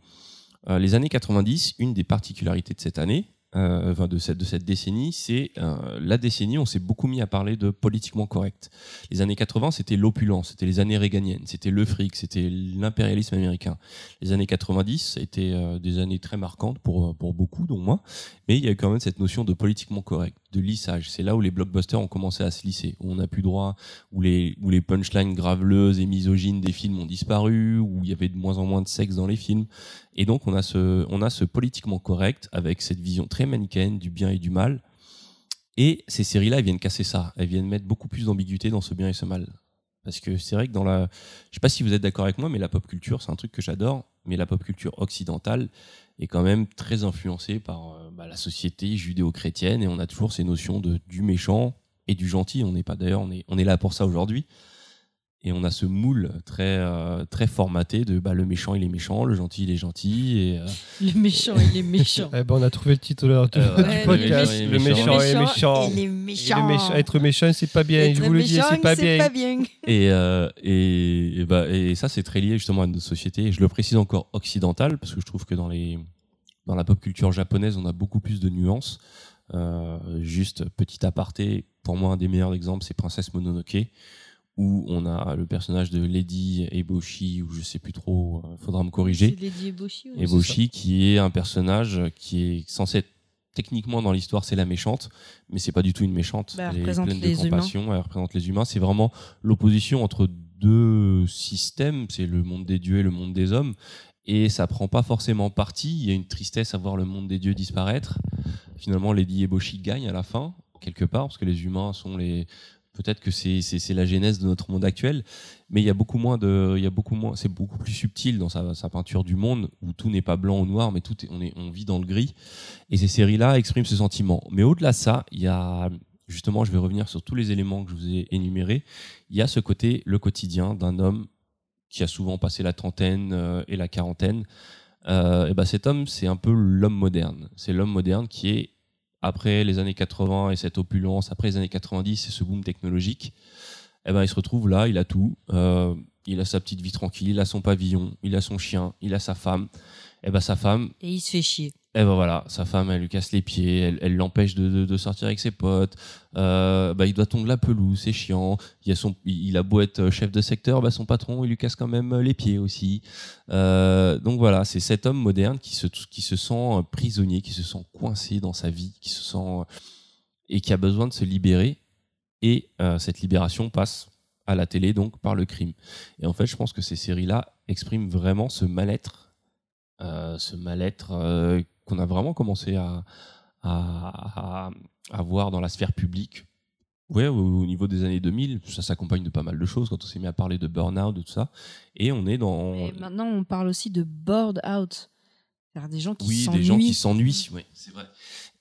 euh, les années 90. Une des particularités de cette année, euh, de cette de cette décennie, c'est euh, la décennie. où On s'est beaucoup mis à parler de politiquement correct. Les années 80, c'était l'opulence, c'était les années réganiennes, c'était le fric, c'était l'impérialisme américain. Les années 90, ça a été euh, des années très marquantes pour pour beaucoup, dont moi. Mais il y a eu quand même cette notion de politiquement correct, de lissage. C'est là où les blockbusters ont commencé à se lisser, où on n'a plus droit, où les, punchlines graveleuses et misogynes des films ont disparu, où il y avait de moins en moins de sexe dans les films. Et donc on a ce, on a ce politiquement correct avec cette vision très manichéenne du bien et du mal. Et ces séries-là, elles viennent casser ça. Elles viennent mettre beaucoup plus d'ambiguïté dans ce bien et ce mal. Parce que c'est vrai que dans la, je sais pas si vous êtes d'accord avec moi, mais la pop culture, c'est un truc que j'adore. Mais la pop culture occidentale est quand même très influencée par euh, bah, la société judéo-chrétienne et on a toujours ces notions de du méchant et du gentil. On n'est pas d'ailleurs, on est, on est là pour ça aujourd'hui. Et on a ce moule très euh, très formaté de bah, le méchant il est méchant, le gentil il est gentil et euh, Le méchant, il est méchant. [laughs] Eh ben, on a trouvé le titre Euh, du ouais, podcast. le Le méchant méchant est méchant. Il est Être méchant, c'est pas bien. Je vous le dis, c'est pas bien. bien. Et, euh, et, et, bah, et ça, c'est très lié justement à notre société. Et je le précise encore occidentale, parce que je trouve que dans, les, dans la pop culture japonaise, on a beaucoup plus de nuances. Euh, juste petit aparté, pour moi, un des meilleurs exemples, c'est Princesse Mononoke, où on a le personnage de Lady Eboshi, ou je sais plus trop, euh, faudra me corriger. Lady Eboshi. ouais. Eboshi, qui est un personnage qui est censé être techniquement dans l'histoire, c'est la méchante, mais c'est pas du tout une méchante. Bah, elle elle est représente pleine les de humains. compassion, elle représente les humains. C'est vraiment l'opposition entre deux systèmes, c'est le monde des dieux et le monde des hommes. Et ça prend pas forcément parti. Il y a une tristesse à voir le monde des dieux disparaître. Finalement, Lady Eboshi gagne à la fin, quelque part, parce que les humains sont les. Peut-être que c'est la genèse de notre monde actuel, mais il y a beaucoup moins de, il y a beaucoup moins, c'est beaucoup plus subtil dans sa, peinture du monde où tout n'est pas blanc ou noir, mais tout on vit dans le gris. Et ces séries-là expriment ce sentiment. Mais au-delà de ça, il y a justement, je vais revenir sur tous les éléments que je vous ai énumérés. Il y a ce côté, le quotidien d'un homme qui a souvent passé la trentaine euh, et la quarantaine. Euh, et ben cet homme, c'est un peu l'homme moderne. C'est l'homme moderne qui est après les années 80 et cette opulence, après les années 90 et ce boom technologique, eh ben, il se retrouve là, il a tout. Euh, il a sa petite vie tranquille, il a son pavillon, il a son chien, il a sa femme. Et ben sa femme, Et il se fait chier. Eh ben voilà, sa femme, elle lui casse les pieds, elle l'empêche de, de- sortir avec ses potes. Euh, bah, il doit tondre la pelouse, c'est chiant. Il a son, il a beau être chef de secteur, bah, son patron, il lui casse quand même les pieds aussi. Euh, donc voilà, c'est cet homme moderne qui se, qui se sent prisonnier, qui se sent coincé dans sa vie, qui se sent et qui a besoin de se libérer. Et euh, cette libération passe à la télé, donc par le crime. Et en fait, je pense que ces séries-là expriment vraiment ce mal-être, euh, ce mal-être euh, qu'on a vraiment commencé à, à, à- à voir dans la sphère publique. Ouais, au, au niveau des années 2000, ça s'accompagne de pas mal de choses quand on s'est mis à parler de burn-out, de tout ça. Et on est dans. Maintenant, on parle aussi de bored out. C'est-à-dire des gens qui oui, s'ennuient. des gens qui s'ennuient, oui, c'est vrai.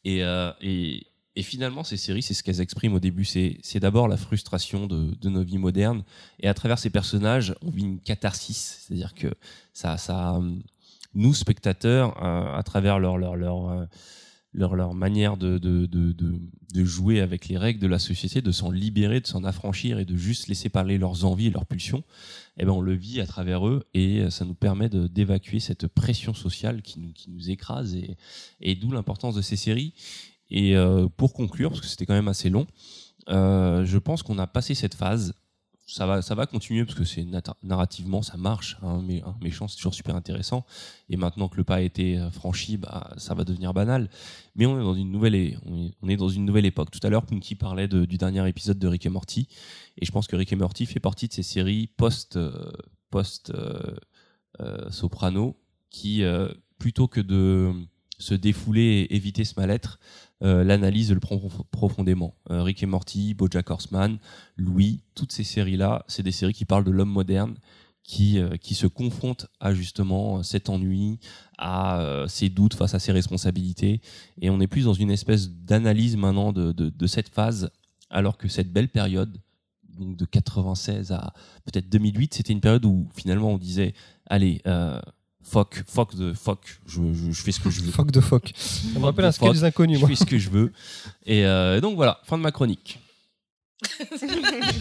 Et, euh, et, et finalement, ces séries, c'est ce qu'elles expriment au début. C'est c'est d'abord la frustration de, de nos vies modernes. Et à travers ces personnages, on vit une catharsis. C'est-à-dire que ça, ça, hum, nous, spectateurs, euh, à travers leur, euh, manière de, de, de, jouer avec les règles de la société, de s'en libérer, de s'en affranchir et de juste laisser parler leurs envies et leurs pulsions, eh ben on le vit à travers eux et ça nous permet d'évacuer cette pression sociale qui nous, qui nous écrase et, et d'où l'importance de ces séries. Et euh, pour conclure, parce que c'était quand même assez long, euh, je pense qu'on a passé cette phase. Ça va, ça va continuer parce que c'est narrativement ça marche. hein, mais un méchant c'est toujours super intéressant. Et maintenant que le pas a été euh, franchi, bah, ça va devenir banal. Mais on est dans une nouvelle, on est, dans une nouvelle époque. Tout à l'heure, Punky parlait du dernier épisode de Rick et Morty, et je pense que Rick et Morty fait partie de ces séries post, euh, euh, qui, plutôt que de se défouler et éviter ce mal-être, euh, l'analyse le prend prof- profondément. Euh, Rick et Morty, BoJack Horseman, Louis, toutes ces séries-là, c'est des séries qui parlent de l'homme moderne, qui, euh, qui se confronte à justement cet ennui, à ses doutes face à ses responsabilités. Et on est plus dans une espèce d'analyse maintenant de, de, de cette phase, alors que cette belle période, donc de 96 à peut-être 2008, c'était une période où finalement on disait, allez, fuck, fuck the fuck, je, je, je fais ce que je veux. Fuck de fuck. Ça me rappelle un sketch des inconnus, Je moi. fais ce que je veux. Et euh, donc voilà, fin de ma chronique.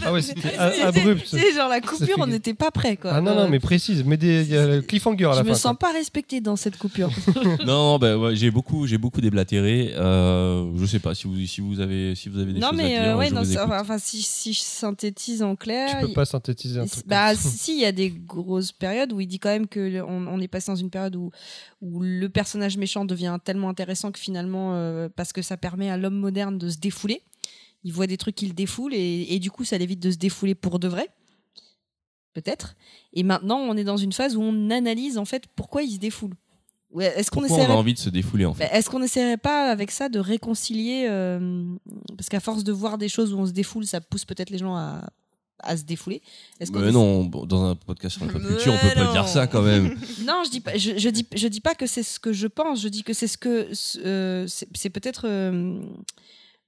Ah ouais, [laughs] c'était abrupt. Tu sais, genre la coupure, on n'était pas prêt quoi. Ah non, non, Euh, mais précise. Mais des- il y a le cliffhanger à la je fin. me sens quoi. pas respecté dans cette coupure. [laughs] [laughs] non, non, ouais, j'ai beaucoup, j'ai beaucoup déblatéré. Euh, je sais pas si vous, si vous avez, si vous avez des non choses mais à euh, dire. ouais, je non, vous enfin si, si je synthétise en clair, Tu peux pas synthétiser un truc. bah si, il y a des grosses périodes où il dit quand même que le- on, on est passé dans une période où où le personnage méchant devient tellement intéressant que finalement euh, parce que ça permet à l'homme moderne de se défouler. Il voit des trucs qui le défoulent et, et du coup ça l'évite de se défouler pour de vrai. Peut-être. Et maintenant, on est dans une phase où on analyse en fait pourquoi il se défoule. Ouais, Est-ce qu'on on a essaierait envie de se défouler en fait? bah, Est-ce qu'on n'essaierait pas avec ça de réconcilier euh, Parce qu'à force de voir des choses où on se défoule, ça pousse peut-être les gens à, à se défouler. Est-ce Mais non, bon, dans un podcast sur la pop culture, on peut pas dire ça quand même. [laughs] Non, je dis pas. Je, je dis, je dis pas que c'est ce que je pense. Je dis que c'est ce que euh, c'est c'est peut-être. euh,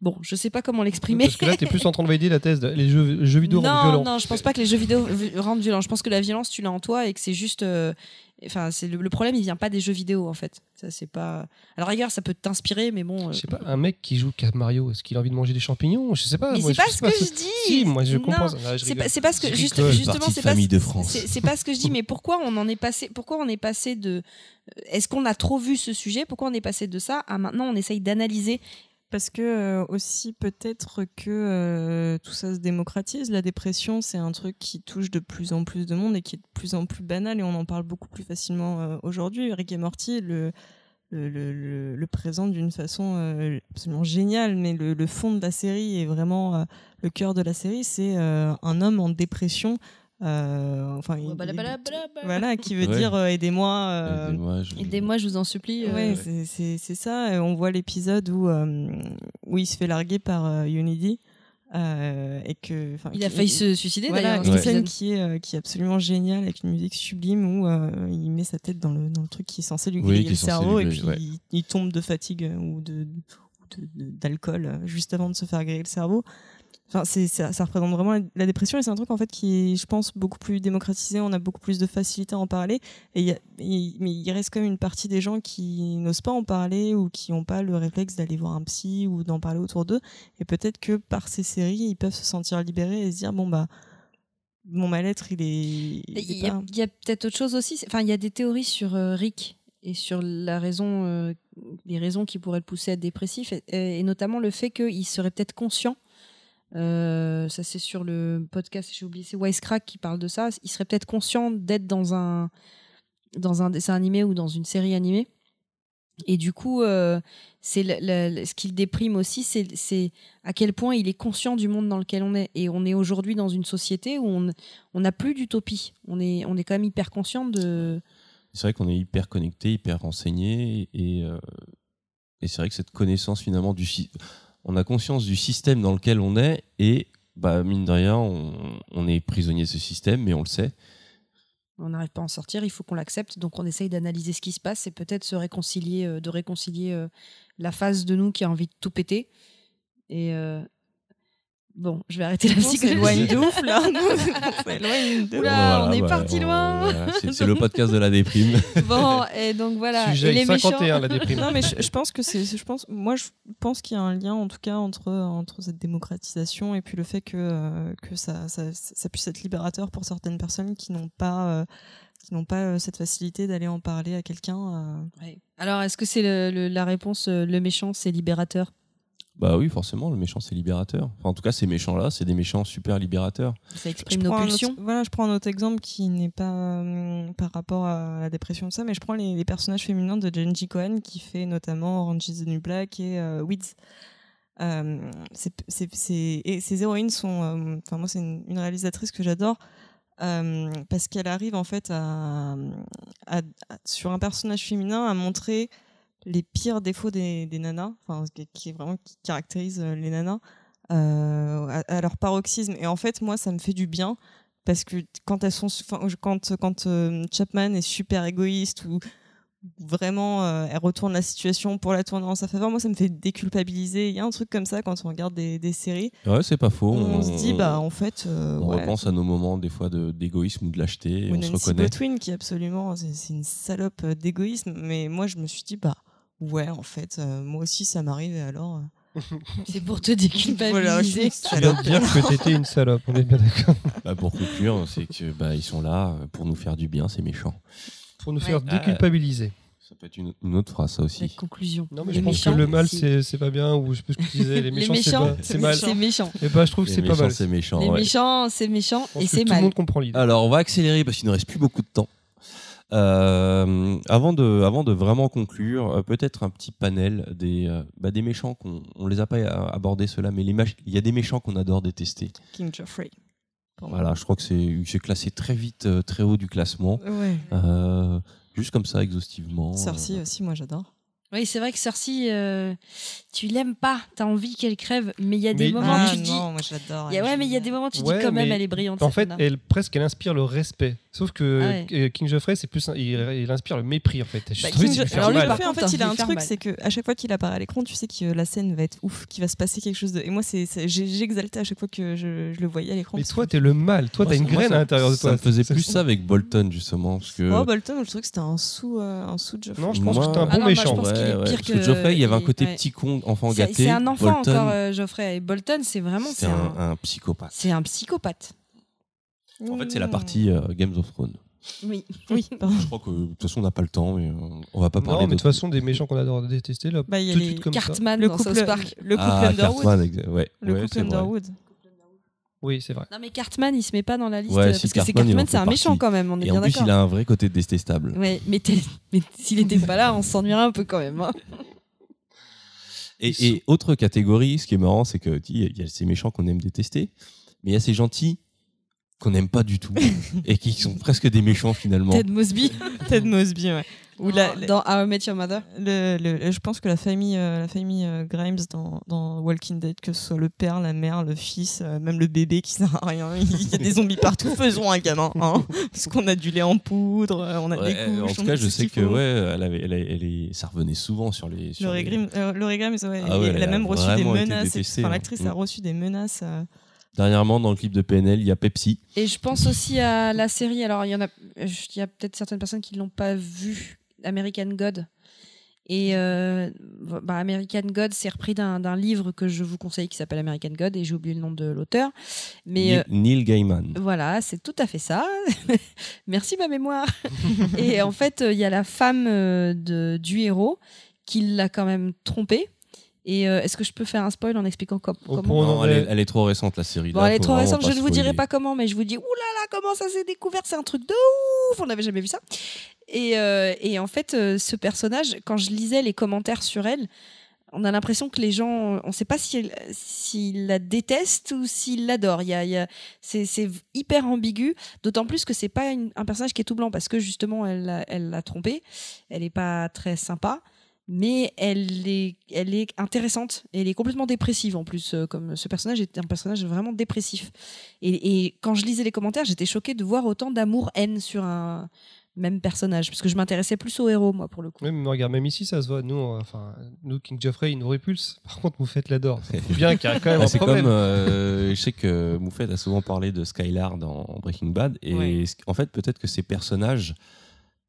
bon, je sais pas comment l'exprimer. Parce que là, t'es plus en train de valider la thèse. de- Les jeux, les jeux vidéo rendent non, violents. non, je pense pas que les jeux vidéo rendent violents. Je pense que la violence, tu l'as en toi et que c'est juste. euh, Enfin, c'est le, le problème, il vient pas des jeux vidéo en fait. Ça, c'est pas. Alors, rigueur, ça peut t'inspirer, mais bon. euh, Je sais pas, un mec qui joue qu'à Mario, est-ce qu'il a envie de manger des champignons? Je sais pas. mais moi, c'est pas ce que je dis. Si, moi je comprends. C'est pas, c'est pas ce que Je juste- rigole. justement c'est pas famille ce- de France. c'est c'est pas ce que je dis mais pourquoi on en est passé pourquoi on est passé de est-ce qu'on a trop vu ce sujet? Pourquoi on est passé de ça à maintenant on essaye d'analyser Parce que euh, aussi peut-être que euh, tout ça se démocratise. La dépression, c'est un truc qui touche de plus en plus de monde et qui est de plus en plus banal et on en parle beaucoup plus facilement euh, aujourd'hui. Rick et Morty le, le, présente d'une façon absolument géniale, mais le, le fond de la série est vraiment le cœur de la série. C'est un homme en dépression. Euh, enfin, il- il- voilà, qui veut Ouais. dire euh, aidez-moi. euh, Aidez-moi, je- aidez-moi je vous en supplie euh, Ouais, c'est- ça. Et on voit l'épisode où, euh, où il se fait larguer par euh, Unity. euh, et que, il a failli se suicider Voilà, d'ailleurs une scène qui est, qui est absolument géniale avec une musique sublime où euh, il met sa tête dans le, dans le truc qui est censé lui griller le cerveau lui et puis ouais. il, il tombe de fatigue ou de ou de- de- d'alcool juste avant de se faire griller le cerveau. Enfin, c'est, ça, ça représente vraiment la, dépression et c'est un truc en fait qui est, je pense, beaucoup plus démocratisé. On a beaucoup plus de facilité à en parler. Et il y a- il- mais il reste quand même une partie des gens qui n'osent pas en parler ou qui n'ont pas le réflexe d'aller voir un psy ou d'en parler autour d'eux. Et peut-être que par ces séries, ils peuvent se sentir libérés et se dire bon bah mon mal-être il est. il y a, pas- il y a peut-être autre chose aussi. Enfin, il y a des théories sur euh, Rick et sur la raison, euh, les raisons qui pourraient le pousser à être dépressif, et, et notamment le fait qu'il serait peut-être conscient. Euh, ça, c'est sur le podcast, j'ai oublié, c'est Wisecrack qui parle de ça. Il serait peut-être conscient d'être dans un, dans un dessin animé ou dans une série animée. Et du coup, euh, c'est ce qui le déprime aussi, c'est à quel point il est conscient du monde dans lequel on est. Et on est aujourd'hui dans une société où on n'a plus d'utopie. On est, on est quand même hyper conscient de. C'est vrai qu'on est hyper connecté, hyper renseigné, et, euh, et c'est vrai que cette connaissance finalement du, on a conscience du système dans lequel on est, et bah mine de rien, on, est prisonnier de ce système, mais on le sait. On n'arrive pas à en sortir, il faut qu'on l'accepte. Donc on essaye d'analyser ce qui se passe et peut-être se réconcilier, euh, de réconcilier euh, la phase de nous qui a envie de tout péter. Et euh, bon, je vais arrêter la On s'éloigne psychologie. de ouf là. [laughs] De Oula, ouf. on est bah, parti loin. voilà, c'est c'est le [laughs] podcast de la déprime. Bon, [laughs] et donc voilà. Sujet et les 51, méchants. la déprime. Non, mais je, je pense que c'est, je pense, moi, je pense qu'il y a un lien, en tout cas, entre entre cette démocratisation et puis le fait que euh, que ça, ça ça puisse être libérateur pour certaines personnes qui n'ont pas euh, qui n'ont pas euh, cette facilité d'aller en parler à quelqu'un. euh. Ouais. Alors, est-ce que c'est le- le- la réponse euh, le méchant, c'est libérateur? Bah oui, forcément, le méchant c'est libérateur. Enfin, en tout cas, ces méchants-là, c'est des méchants super libérateurs. Ça Je exprime nos autre- pulsions. voilà, je prends un autre exemple qui n'est pas euh, par rapport à la dépression de ça, mais je prends les, les personnages féminins de Genji Cohen qui fait notamment Orange is the New Black et euh, Weeds. Euh, c'est- c'est- c'est- et ces héroïnes sont, euh, enfin moi c'est une, une réalisatrice que j'adore euh, parce qu'elle arrive en fait à, à- à- sur un personnage féminin à montrer les pires défauts des, des nanas, enfin qui, est vraiment qui caractérise euh, les nanas euh, à, à leur paroxysme. Et en fait, moi, ça me fait du bien parce que quand elles sont, quand quand euh, Chapman est super égoïste ou vraiment euh, elle retourne la situation pour la tourner en sa faveur, moi, ça me fait déculpabiliser. Il y a un truc comme ça quand on regarde des, des séries. Ouais, c'est pas faux. On, se dit, bah, en fait, euh, on ouais, repense à nos moments des fois de- d'égoïsme ou de lâcheté, et on se reconnaît. Botwin qui absolument c'est une salope d'égoïsme mais moi je me suis dit bah ouais en fait euh, moi aussi ça m'arrive et alors euh, [laughs] C'est pour te déculpabiliser. Voilà, je suis Tu viens de dire que t'étais une salope, on est bien d'accord. [laughs] Bah, pour conclure, c'est que bah, ils sont là pour nous faire du bien, ces méchants. Pour nous Ouais. faire déculpabiliser. Ça peut être une, une autre phrase, ça La aussi. conclusion. Non, mais Les je pense méchants, que le mal, c'est c'est pas bien, ou je sais pas ce que tu disais, les méchants, c'est méchants, c'est mal. C'est méchant. Et bah, je trouve que Les c'est pas méchants, mal. c'est méchant. Les ouais. méchants, c'est méchant et c'est tout le mal. monde comprend l'idée. Alors, on va accélérer parce qu'il ne reste plus beaucoup de temps. Euh, avant, de, avant de vraiment conclure, euh, peut-être un petit panel des, euh, bah, des méchants qu'on on les a pas abordés ceux-là, mais les il y a des méchants qu'on adore détester. King moi. Voilà, je crois que c'est classé très vite, très haut du classement. ouais Euh, juste comme ça, exhaustivement. Cersei aussi moi j'adore Oui, c'est vrai que Cersei, euh, tu l'aimes pas, t'as envie qu'elle crève, mais il y a des Mais- moments ah où tu te dis. non moi j'adore ouais, mais il y a des moments où tu Ouais, dis quand même, elle est brillante. En fait, elle presque, elle inspire le respect. Sauf que Ah ouais. euh, King Geoffrey, c'est plus, un- il, il inspire le mépris en fait. Je Bah, King alors lui, mal. par contre, en fait, il a un truc, c'est que à chaque fois qu'il apparaît à l'écran, tu sais que la scène va être ouf, qu'il va se passer quelque chose de. Et moi, c'est, j'exaltais à chaque fois que je, je le voyais à l'écran. Mais toi, que- t'es le mal. Toi, t'as une moi, graine ça- à l'intérieur de toi. Ça me faisait plus ça avec Bolton, justement. Parce que Oh Bolton, je trouvais que c'était un sous, euh, un sous de Geoffrey. Non, je pense Moi- que t'es un Ah bon non, moi, je méchant. pense qu'il est pire parce que- Geoffrey, il y avait un côté ouais. petit con, enfant gâté. C'est un enfant encore, euh, Geoffrey. Et Bolton, c'est vraiment c'est un psychopathe. c'est un psychopathe. En fait, c'est la partie euh, Games of Thrones. Oui. Oui, pardon. Je crois que de toute façon, on n'a pas le temps, mais euh, on va pas Non, parler mais de de toute façon, des méchants qu'on adore détester, là, Bah, il y a tout de les suite comme ça. Cartman Le dans couple, South Park. le couple ah, Underwood. Cartman, exa- ouais, Le ouais, couple c'est vrai. Underwood. Oui, c'est vrai. Non, mais Cartman, il se met pas dans la liste. Ouais, euh, si, parce que c'est Cartman, il en Cartman, fait c'est un méchant partie. quand même, on est Et bien en plus, d'accord. il a un vrai côté détestable. Ouais, mais, t'es- mais s'il était pas là, on s'ennuierait un peu quand même. hein. Et, et autre catégorie, ce qui est marrant, c'est que il y a ces méchants qu'on aime détester, mais il y a ces gentils qu'on n'aime pas du tout et qui sont presque des méchants finalement. Ted Mosby. [laughs] Ted Mosby, ouais. Ou la- dans, How I Met Your Mother. le, le- je pense que la famille, euh, la famille euh, Grimes dans, dans Walking Dead, que ce soit le père, la mère, le fils, euh, même le bébé qui sert à rien, il y a des zombies partout. Faisons un gamin, hein, [laughs] parce qu'on a du lait en poudre, on a Ouais, des couches. en tout cas, a je sais que ouais, elle avait, elle, a- elle est- ça revenait souvent sur les. sur Laurie les- euh, Laurie Grimes, ouais, Ah ouais, elle, elle a a même reçu des menaces. détestée, enfin, hein. L'actrice Mm. a reçu des menaces. Euh, Dernièrement, dans le clip de PNL, il y a Pepsi. Et je pense aussi à la série. Alors, il y en a, il y a peut-être certaines personnes qui l'ont pas vu. American God. Et euh, bah, American God, c'est repris d'un livre que je vous conseille qui s'appelle American God et j'ai oublié le nom de l'auteur. Mais euh, Neil, Neil Gaiman. voilà, c'est tout à fait ça. [laughs] Merci ma mémoire. [laughs] et en fait, euh, il y a la femme euh, de, du héros qui l'a quand même trompé. Et euh, est-ce que je peux faire un spoil en expliquant com- Au comment Non, elle, est- elle est trop récente la série. Bon, Là, elle est trop récente, je ne vous dirai pas comment, mais je vous dis, oulala, comment ça s'est découvert, c'est un truc de ouf, on n'avait jamais vu ça. Et, euh, et en fait, euh, ce personnage, quand je lisais les commentaires sur elle, on a l'impression que les gens, on ne sait pas s'ils s'ils la détestent ou s'ils l'adorent. Il y a, il y a- c'est hyper ambigu, d'autant plus que c'est pas une- un personnage qui est tout blanc parce que justement elle l'a elle trompé. Elle est pas très sympa, mais elle est, elle est intéressante. Et elle est complètement dépressive en plus. euh, Comme ce personnage est un personnage vraiment dépressif. Et, et quand je lisais les commentaires, j'étais choquée de voir autant d'amour-haine sur un même personnage, parce que je m'intéressais plus au héros moi pour le coup. Oui, mais regarde, même ici, ça se voit. Nous, on- enfin, nous King Geoffrey, il nous répulse. Par contre, Moufette l'adore. Prouve bien qu'il y a quand même [laughs] Ah, un c'est problème. comme, euh, je sais que Moufette a souvent parlé de Skylar dans Breaking Bad, et Ouais. en fait, peut-être que ces personnages,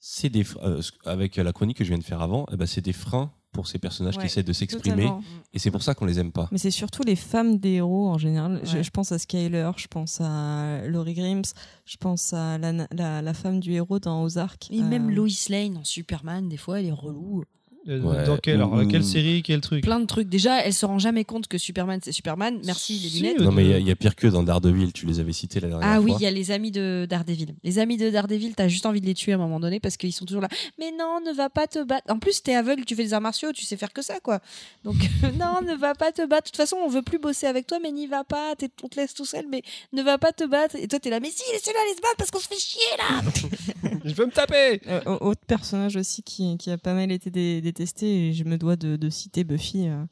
c'est des, euh, avec la chronique que je viens de faire avant, eh ben, c'est des freins pour ces personnages Ouais, qui essaient de s'exprimer, et c'est pour ça qu'on les aime pas. Mais c'est surtout les femmes des héros en général. Je, Ouais. je pense à Skyler, je pense à Laurie Grimes, je pense à la, la, la femme du héros dans Ozark. Et même Euh, Lois Lane en Superman, des fois, elle est relou. Euh, Ouais. Dans quelle, alors, Ou- quelle série, quel truc Plein de trucs. Déjà, elle se rend jamais compte que Superman, c'est Superman. Merci les Si, lunettes. euh, Non, mais il y a- il y, a pire que dans Daredevil, tu les avais cités la dernière Ah oui, fois. il y a les amis de Daredevil. Les amis de Daredevil, t'as juste envie de les tuer à un moment donné parce qu'ils sont toujours là. Mais non, ne va pas te battre. En plus, t'es aveugle, tu fais des arts martiaux, tu sais faire que ça, quoi. Donc, [laughs] non, ne va pas te battre. De toute façon, on veut plus bosser avec toi, mais n'y va pas. T'es- On te laisse tout seul, mais ne va pas te battre. Et toi, t'es là, mais si, laissez-le aller se battre parce qu'on se fait chier, là. [laughs] Je veux me taper Euh, autre personnage aussi qui, qui a pas mal été dé- et je me dois de, de citer Buffy, euh,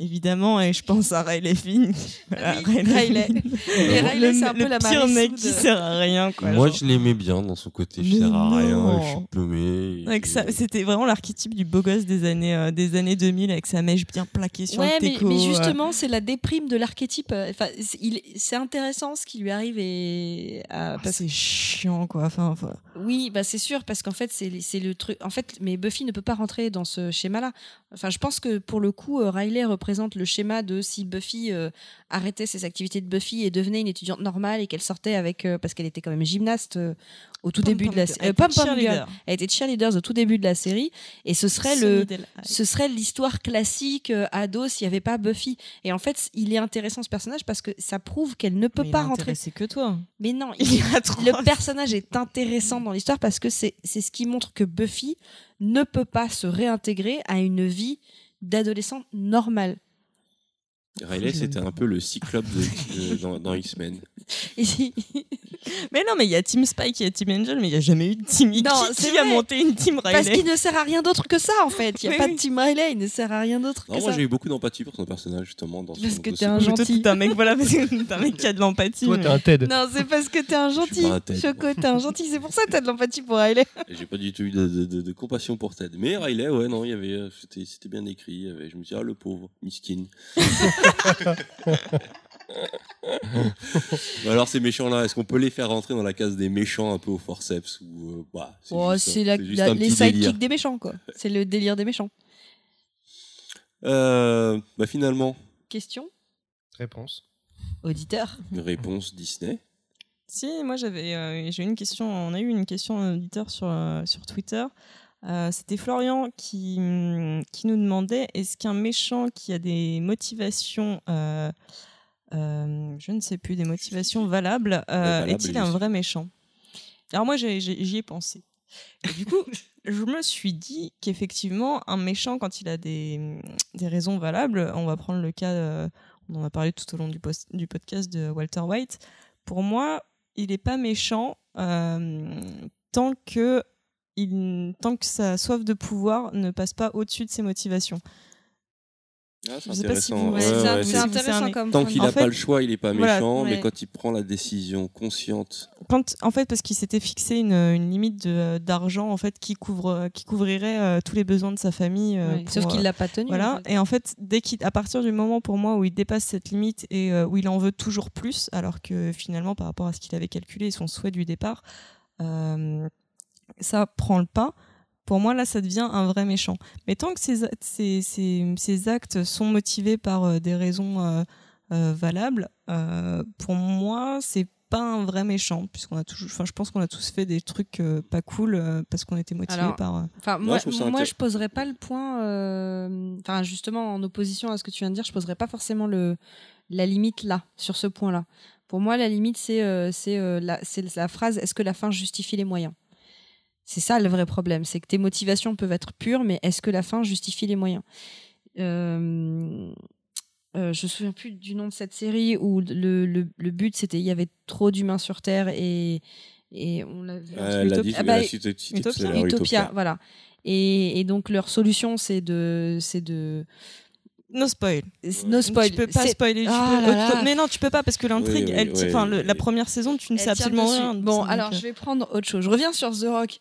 évidemment, et je pense à Riley Finn. Voilà, Oui, Riley. Mais Le- Riley, c'est un le peu la pire mec qui sert à rien, quoi. Moi, genre. je l'aimais bien dans son côté. Je sers à rien, je suis paumé. C'était vraiment l'archétype du beau gosse des années, euh, des années 2000 avec sa mèche bien plaquée sur Ouais, le mais, mais euh. justement, c'est la déprime de l'archétype. euh, Enfin, c'est il- c'est intéressant ce qui lui arrive et Ah, c'est chiant, quoi. Enfin, enfin, Oui, bah c'est sûr parce qu'en fait c'est c'est le truc. En fait, mais Buffy ne peut pas rentrer dans ce schéma-là. Enfin, je pense que pour le coup, Riley représente le schéma de si Buffy euh, arrêtait ses activités de Buffy et devenait une étudiante normale et qu'elle sortait avec euh, parce qu'elle était quand même gymnaste euh, au tout début de la série. Pom Pom Girl. Elle était cheerleader au tout début de la série et ce serait le ce serait l'histoire classique ado s'il n'y avait pas Buffy. Et en fait, il est intéressant ce personnage parce que ça prouve qu'elle ne peut pas rentrer. C'est que toi. Mais non, Il il- y a trop. le personnage est [laughs] intéressant dans l'histoire parce que c'est c'est ce qui montre que Buffy ne peut pas se réintégrer à une vie d'adolescent normale. Riley, c'était un peu le cyclope de- de- dans, dans X-Men. [laughs] Mais non, mais il y a Team Spike, il y a Team Angel, mais il n'y a jamais eu de Team Ikki. Non, Qui c'est a monté une Team parce Riley qu'il ne sert à rien d'autre que ça en fait. Il n'y a Oui, pas oui. de Team Riley, il ne sert à rien d'autre que moi ça. j'ai eu beaucoup d'empathie pour son personnage justement dans Parce son, que t'es un gentil. t'es un mec, voilà, parce que [laughs] t'es un mec qui a de l'empathie. Toi, mais- t'es un TED. Non, c'est parce que t'es un gentil. un Ted, Choco, t'es un gentil. C'est pour ça que t'as de l'empathie pour Riley. [laughs] J'ai pas du tout eu de, de- de- de compassion pour Ted. Mais Riley, ouais, non, il y avait, euh, c'était, c'était bien écrit. il y avait- je me suis dit, ah, le pauvre, miskin. Mais alors, ces méchants-là, est-ce qu'on peut les faire rentrer dans la case des méchants un peu au forceps ou euh, bah, c'est Oh, juste, c'est la- c'est juste la- un les petit délire. sidekicks des méchants, quoi. C'est le délire des méchants. Euh, bah, finalement, Question? Réponse. Auditeur réponse Disney. Si, moi j'avais euh, j'ai eu une question, on a eu une question auditeur sur, euh, sur Twitter. Euh, C'était Florian qui, hum, qui nous demandait est-ce qu'un méchant qui a des motivations, euh, euh, je ne sais plus, des motivations valables, est-il un vrai méchant? Alors moi j'y ai pensé. Et du coup, [laughs] je me suis dit qu'effectivement, un méchant, quand il a des, des raisons valables, on va prendre le cas, euh, on en a parlé tout au long du, post- du podcast de Walter White, pour moi, il est pas méchant euh, tant que il, tant que sa soif de pouvoir ne passe pas au-dessus de ses motivations. Ah, c'est pas si intéressant. vous- Ouais, c'est ouais, c'est- intéressant comme Tant point qu'il En n'a fait- pas le choix, il est pas Voilà, méchant, ouais. mais quand il prend la décision consciente, Quand, en fait, parce qu'il s'était fixé une, une limite de- d'argent en fait qui couvre, qui couvrirait euh, tous les besoins de sa famille. euh, Ouais, pour, Sauf qu'il euh, l'a pas tenu. en Voilà. fait. Et en fait, dès qu'il, à partir du moment pour moi où il dépasse cette limite et euh, où il en veut toujours plus, alors que finalement, par rapport à ce qu'il avait calculé et son souhait du départ, euh, ça prend le pas. Pour moi, là, ça devient un vrai méchant. Mais tant que ces, a- ces, ces- ces actes sont motivés par euh, des raisons euh, euh, valables, euh, pour moi, c'est pas un vrai méchant, puisqu'on a toujours, enfin, je pense qu'on a tous fait des trucs euh, pas cool euh, parce qu'on était motivés Alors, par. Enfin, moi, je moi je poserais pas le point. euh, Enfin, justement, en opposition à ce que tu viens de dire, je poserais pas forcément le la limite là, sur ce point-là. Pour moi, la limite, c'est euh, c'est euh, la, c'est la phrase est-ce que la fin justifie les moyens? C'est ça le vrai problème. C'est que tes motivations peuvent être pures, mais est-ce que la fin justifie les moyens? Euh, euh, je me souviens plus du nom de cette série où le, le, le but c'était il y avait trop d'humains sur Terre et et on l'a vu. euh, la, dit- Ah bah, cité Utopia, voilà. Et, et donc leur solution c'est de c'est de No spoil. no spoil. Tu peux pas spoiler. tu Ah peux- là là. Mais non, tu peux pas parce que l'intrigue, Oui, oui, elle, oui, enfin, la première saison, tu ne Elle sais absolument dessus. rien. Bon, alors euh, je vais prendre autre chose. Je reviens sur The Rock.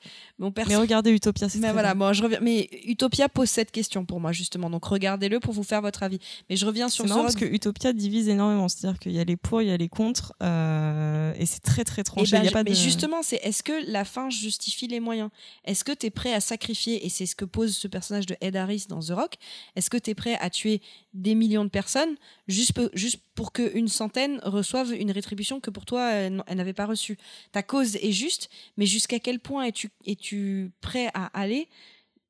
Perso- Mais regardez Utopia, c'est Mais voilà, bien. bon, je reviens. Mais Utopia pose cette question pour moi justement. Donc regardez-le pour vous faire votre avis. Mais je reviens sur C'est The marrant Rock. parce que Utopia divise énormément. C'est-à-dire qu'il y a les pour, il y a les contre, euh, et c'est très très Eh tranché. ben, il y a je- pas mais de... justement, c'est est-ce que la fin justifie les moyens? Est-ce que tu es prêt à sacrifier, et c'est ce que pose ce personnage de Ed Harris dans The Rock, est-ce que tu es prêt à tuer des millions de personnes juste, pe- juste pour qu'une centaine reçoivent une rétribution que pour toi, elle, n'avait pas reçue Ta cause est juste, mais jusqu'à quel point es-tu es-tu prêt à aller?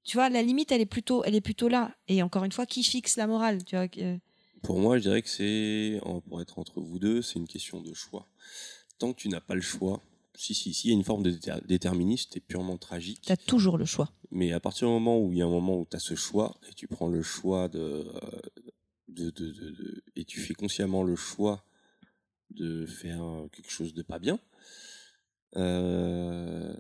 Tu vois, la limite, elle est plutôt, elle est plutôt là. Et encore une fois, qui fixe la morale? Tu vois, euh, Pour moi, je dirais que c'est, pour être entre vous deux, c'est une question de choix. Tant que tu n'as pas le choix, si, si, si, il y a une forme de déter- déterminisme, c'est purement tragique. Tu as toujours le choix. Mais à partir du moment où il y a un moment où tu as ce choix, et tu prends le choix de, euh, de, de, de- de- et tu fais consciemment le choix de faire quelque chose de pas bien, euh,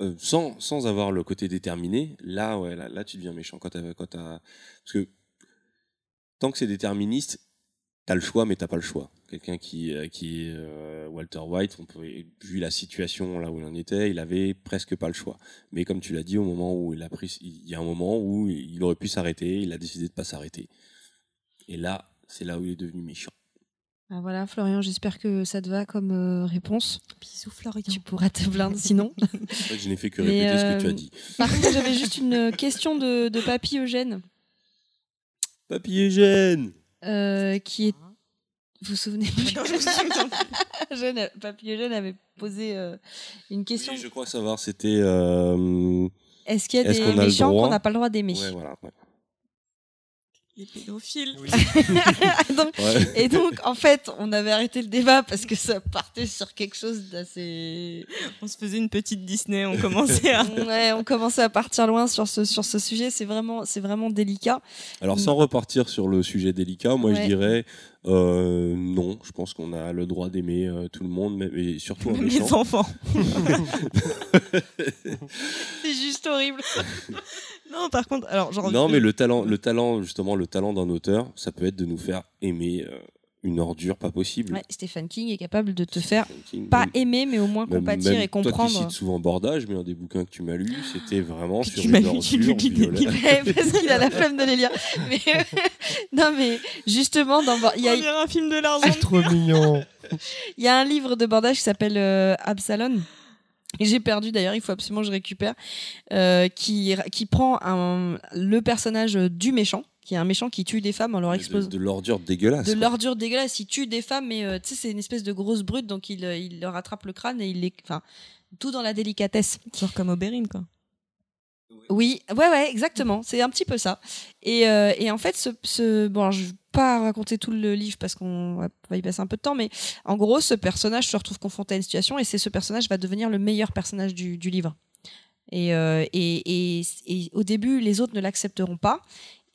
euh, sans, sans avoir le côté déterminé, là, ouais, là, là tu deviens méchant. Quand t'as- quand t'as- parce que tant que c'est déterministe, t'as le choix, mais t'as pas le choix. Quelqu'un qui, euh, qui est euh, Walter White, on pouvait, vu la situation là où il en était, il avait presque pas le choix. Mais comme tu l'as dit, au moment où il a pris, il y a un moment où il aurait pu s'arrêter, il a décidé de pas s'arrêter. Et là, c'est là où il est devenu méchant. Ah, voilà, Florian, j'espère que ça te va comme euh, réponse. Bisous Florian. Tu pourras te plaindre sinon. [laughs] Je n'ai fait que répéter ce que tu as dit. Par contre, j'avais juste une question de, de Papy Eugène, Papy Eugène euh, qui est. Vous vous souvenez Eugène, Papy Eugène avait posé euh, une question. Oui, je crois savoir, c'était. euh, Est-ce qu'il y a Est-ce des qu'on a le méchants droit qu'on n'a pas le droit d'aimer? Ouais, voilà. ouais. Les pédophiles. [laughs] Donc- Ouais. Et donc, en fait, on avait arrêté le débat parce que ça partait sur quelque chose d'assez. On se faisait une petite Disney, on commençait à. [laughs] Ouais, on commençait à partir loin sur ce, sur ce sujet. C'est vraiment, c'est vraiment délicat. Alors, sans repartir sur le sujet délicat, moi Ouais. je dirais euh, non. Je pense qu'on a le droit d'aimer euh, tout le monde, mais, surtout un Même méchant. les enfants. [laughs] C'est juste horrible. Non, par contre, alors genre. Non, mais le talent, le talent, justement, le talent d'un auteur, ça peut être de nous faire aimer euh, une ordure pas possible. Ouais, Stephen King est capable de te faire pas aimer, mais au moins compatir même et Toi comprendre. qui cites souvent Bordage, mais un des bouquins que tu m'as lu, c'était vraiment Que sur tu m'as une tu ordure violette. [laughs] Parce qu'il a la flemme de les lire. Mais euh, [laughs] non, mais justement, dans il y, a, un film de l'argent. C'est trop mignon. [laughs] il y a un livre de bordage qui s'appelle euh, Absalom. Et j'ai perdu d'ailleurs, il faut absolument que je récupère, euh, qui, qui prend un, le personnage du méchant, qui est un méchant qui tue des femmes en leur de, exposant. de l'ordure dégueulasse. de l'ordure dégueulasse. Il tue des femmes, mais euh, tu sais, c'est une espèce de grosse brute, donc il, euh, il leur attrape le crâne et il les. Enfin, tout dans la délicatesse. Genre comme Oberyn, quoi. Oui, ouais, ouais, exactement. C'est un petit peu ça. Et, euh, et en fait, ce, ce bon, alors, je pas raconter tout le livre parce qu'on va, y passer un peu de temps, mais en gros, ce personnage se retrouve confronté à une situation et c'est ce personnage va devenir le meilleur personnage du, livre. Et, euh, et, et, et au début, les autres ne l'accepteront pas.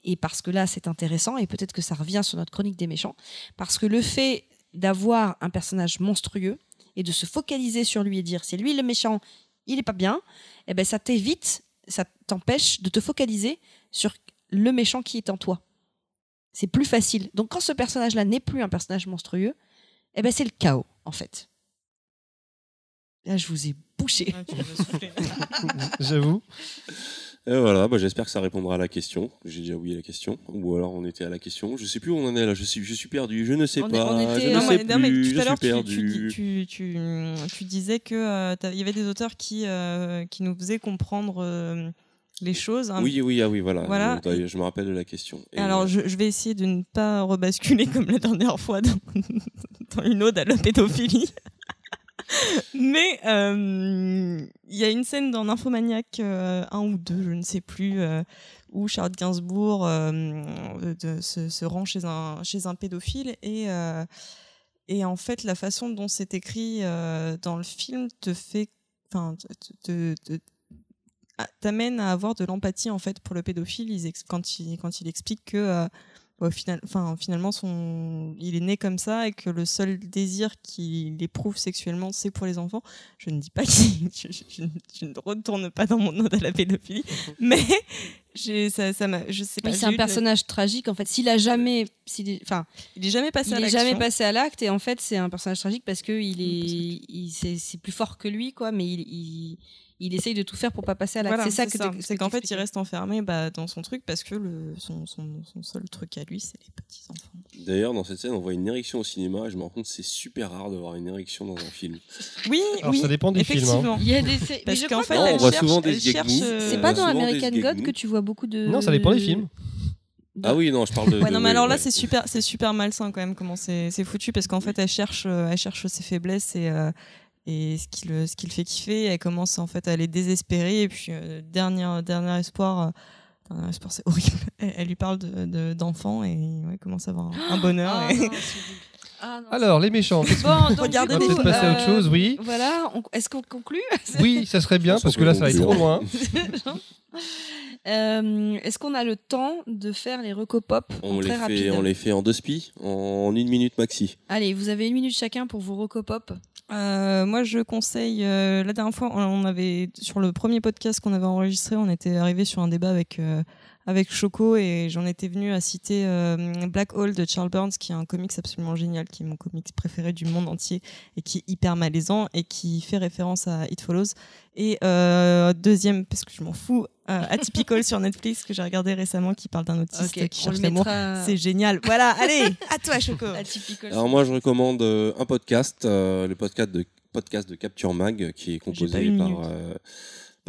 Et parce que là, c'est intéressant, et peut-être que ça revient sur notre chronique des méchants, parce que le fait d'avoir un personnage monstrueux et de se focaliser sur lui et dire c'est lui le méchant, il est pas bien, eh ben ça t'évite, ça t'empêche de te focaliser sur le méchant qui est en toi. C'est plus facile. Donc quand ce personnage-là n'est plus un personnage monstrueux, eh ben c'est le chaos en fait. Là, je vous ai bouché. Ouais, souffler. [laughs] J'avoue. Et voilà, bah, j'espère que ça répondra à la question. J'ai déjà oublié la question. Ou alors on était à la question. Je sais plus où on en est là. Je suis, je suis perdu. Je ne sais On est- pas. on était- je ne Non, sais mais, non, mais plus. tout à je l'heure, suis tu, perdu. tu, tu, tu- tu disais que euh, y avait des auteurs qui, euh, qui nous faisaient comprendre euh, les choses. hein. Oui, oui, ah oui, voilà. Je me rappelle de la question. Et, Alors, euh, je, je vais essayer de ne pas rebasculer comme la dernière fois dans, [laughs] dans une ode à la pédophilie. [laughs] Mais euh, il y a une scène dans Nymphomaniac euh, 1 ou 2, je ne sais plus, euh, où Charlotte Gainsbourg euh, de- se, se rend chez un, chez un pédophile et, euh, et en fait la façon dont c'est écrit euh, dans le film te fait, enfin, te- te- te- t'amène à avoir de l'empathie en fait pour le pédophile. Ils quand il quand il explique que euh, au final enfin finalement son il est né comme ça et que le seul désir qu'il éprouve sexuellement c'est pour les enfants je ne dis pas que [laughs] je, je- je ne- je ne retourne pas dans mon ode à la pédophilie [laughs] mais ça ça je sais pas c'est un personnage tragique en fait. S'il a jamais, enfin, il est jamais passé il à est jamais passé à l'acte et en fait c'est un personnage tragique parce que il est, c'est, c'est plus fort que lui quoi, mais il, il, il essaye de tout faire pour pas passer à l'acte. Voilà, c'est ça que c'est qu'en fait il reste enfermé bah, dans son truc parce que le, son, son, son seul truc à lui c'est les petits enfants D'ailleurs, dans cette scène, on voit une érection au cinéma. Et je me rends compte que c'est super rare de voir une érection dans un film. oui Alors, oui ça dépend des films, hein. effectivement Il y a des, Parce qu'en fait, Non, on elle voit cherche, souvent des euh, c'est pas dans American God que tu vois beaucoup de. Non, ça dépend des films. Ah oui, non, je parle de. Ouais, de- non, mais alors là, ouais. c'est super, c'est super malsain quand même comment c'est c'est foutu parce qu'en fait, elle cherche, euh, elle cherche ses faiblesses et euh, et ce qui le ce qui le fait kiffer. Elle commence en fait à les désespérer et puis euh, dernier dernier espoir. euh, dernier espoir, c'est horrible. [laughs] Elle, elle lui parle de- de- d'enfants et ouais, il commence à avoir un, un bonheur. Ah, et- non, c'est [laughs] horrible. Ah, non, Alors, les méchants. Bon, donc, Regardez On va peut-être passer à autre euh, chose, oui. Voilà, est-ce qu'on conclut? Oui, ça serait bien, parce que là, ça va être trop loin. [laughs] Euh, Est-ce qu'on a le temps de faire les recopop On les, très fait, rapide on les fait en deux spi, en une minute maxi. Allez, vous avez une minute chacun pour vos recopop. Euh, moi, je conseille. euh, la dernière fois, on avait sur le premier podcast qu'on avait enregistré, on était arrivé sur un débat avec euh, avec Choco et j'en étais venu à citer euh, Black Hole de Charles Burns, qui est un comics absolument génial, qui est mon comics préféré du monde entier et qui est hyper malaisant et qui fait référence à It Follows. Et euh, deuxième, parce que je m'en fous, euh, Atypical [laughs] sur Netflix que j'ai regardé récemment, qui parle d'un autiste Ok, qui cherche le l'amour. mettra. C'est génial. Voilà, [laughs] allez, à toi, Choco. Atypical. Alors moi, je recommande un podcast, euh, le podcast de podcast de Capture Mag, qui est composé par euh,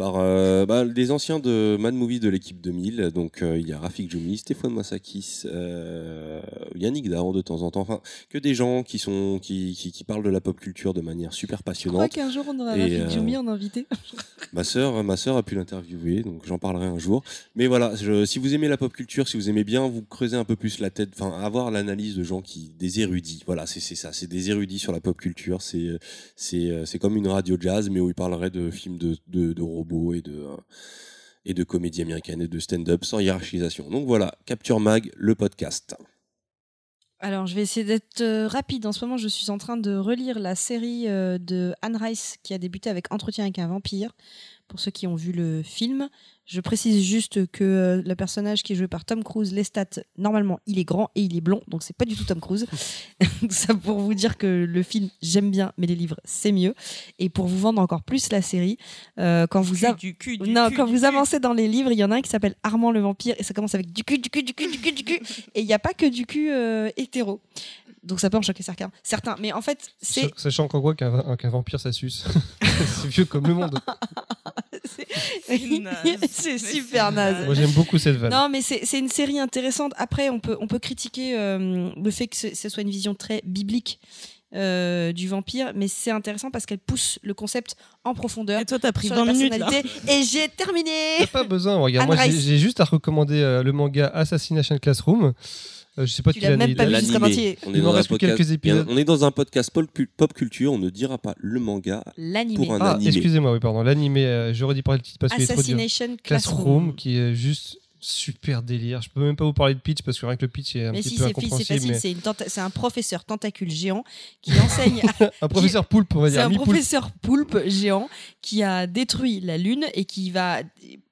par euh, bah, des anciens de Mad Movie de l'équipe 2000. Donc euh, il y a Rafik Djoumi, Stéphane Massakis, euh, Yannick Dahan de temps en temps. Enfin, que des gens qui sont qui, qui, qui parlent de la pop culture de manière super Je crois passionnante. qu'un jour on aura Et, Rafik Djoumi en invité. [laughs] Ma sœur, ma sœur a pu l'interviewer, donc j'en parlerai un jour. Mais voilà, je- si vous aimez la pop culture, si vous aimez bien, vous creusez un peu plus la tête, enfin avoir l'analyse de gens qui, des érudits. Voilà, c'est ça, c'est des érudits sur la pop culture. C'est c'est c'est comme une radio jazz, mais où ils parleraient de films de de, de robots et de euh, et de comédie américaine et de stand-up sans hiérarchisation. Donc voilà, Capture Mag, le podcast. Alors, je vais essayer d'être euh, rapide. En ce moment, je suis en train de relire la série euh, de Anne Rice qui a débuté avec Entretien avec un vampire. Pour ceux qui ont vu le film, je précise juste que euh, le personnage qui est joué par Tom Cruise, Lestat, normalement, il est grand et il est blond, donc c'est pas du tout Tom Cruise. [laughs] Ça pour vous dire que le film, j'aime bien, mais les livres, c'est mieux. Et pour vous vendre encore plus la série, euh, quand vous a- du cul, du non, cul, quand du vous cul. avancez dans les livres, il y en a un qui s'appelle Armand le vampire et ça commence avec du cul, du cul, du cul, du cul, du cul. Et il n'y a pas que du cul euh, hétéro. Donc ça peut en choquer certains. certains. Mais en fait, c'est. Sa- Sachant qu'en quoi qu'un vampire ça suce. [laughs] c'est vieux comme le monde. [laughs] C'est naze. [laughs] c'est Mais super naze. Moi j'aime beaucoup cette vanne. Non, mais c'est c'est une série intéressante. Après, on peut, on peut critiquer euh, le fait que ce, ce soit une vision très biblique euh, du vampire, mais c'est intéressant parce qu'elle pousse le concept en profondeur. Et toi, t'as pris sur 20 la minutes là. Et j'ai terminé T'as pas besoin, regarde. Anne Moi j'ai juste à recommander euh, le manga Assassination Classroom. Euh, je sais pas Tu l'as même il pas vu jusqu'à. On Il est, m'en dans un reste podcast, quelques épisodes. on est dans un podcast pop, pop culture, on ne dira pas le manga L'animé. pour un Ah, animé. excusez-moi, oui, pardon. L'animé, euh, j'aurais dit pas le titre parce qu'il est trop dur. Assassination Classroom, Classroom. qui est juste super délire. Je peux même pas vous parler de pitch parce que rien que le pitch est un Mais petit si, peu c'est fi- c'est incompréhensible. facile. mais- C'est une tenta- c'est un professeur tentacule géant qui enseigne. [laughs] Un professeur poulpe, on va C'est dire. un mi-poulpe. professeur poulpe géant qui a détruit la Lune et qui va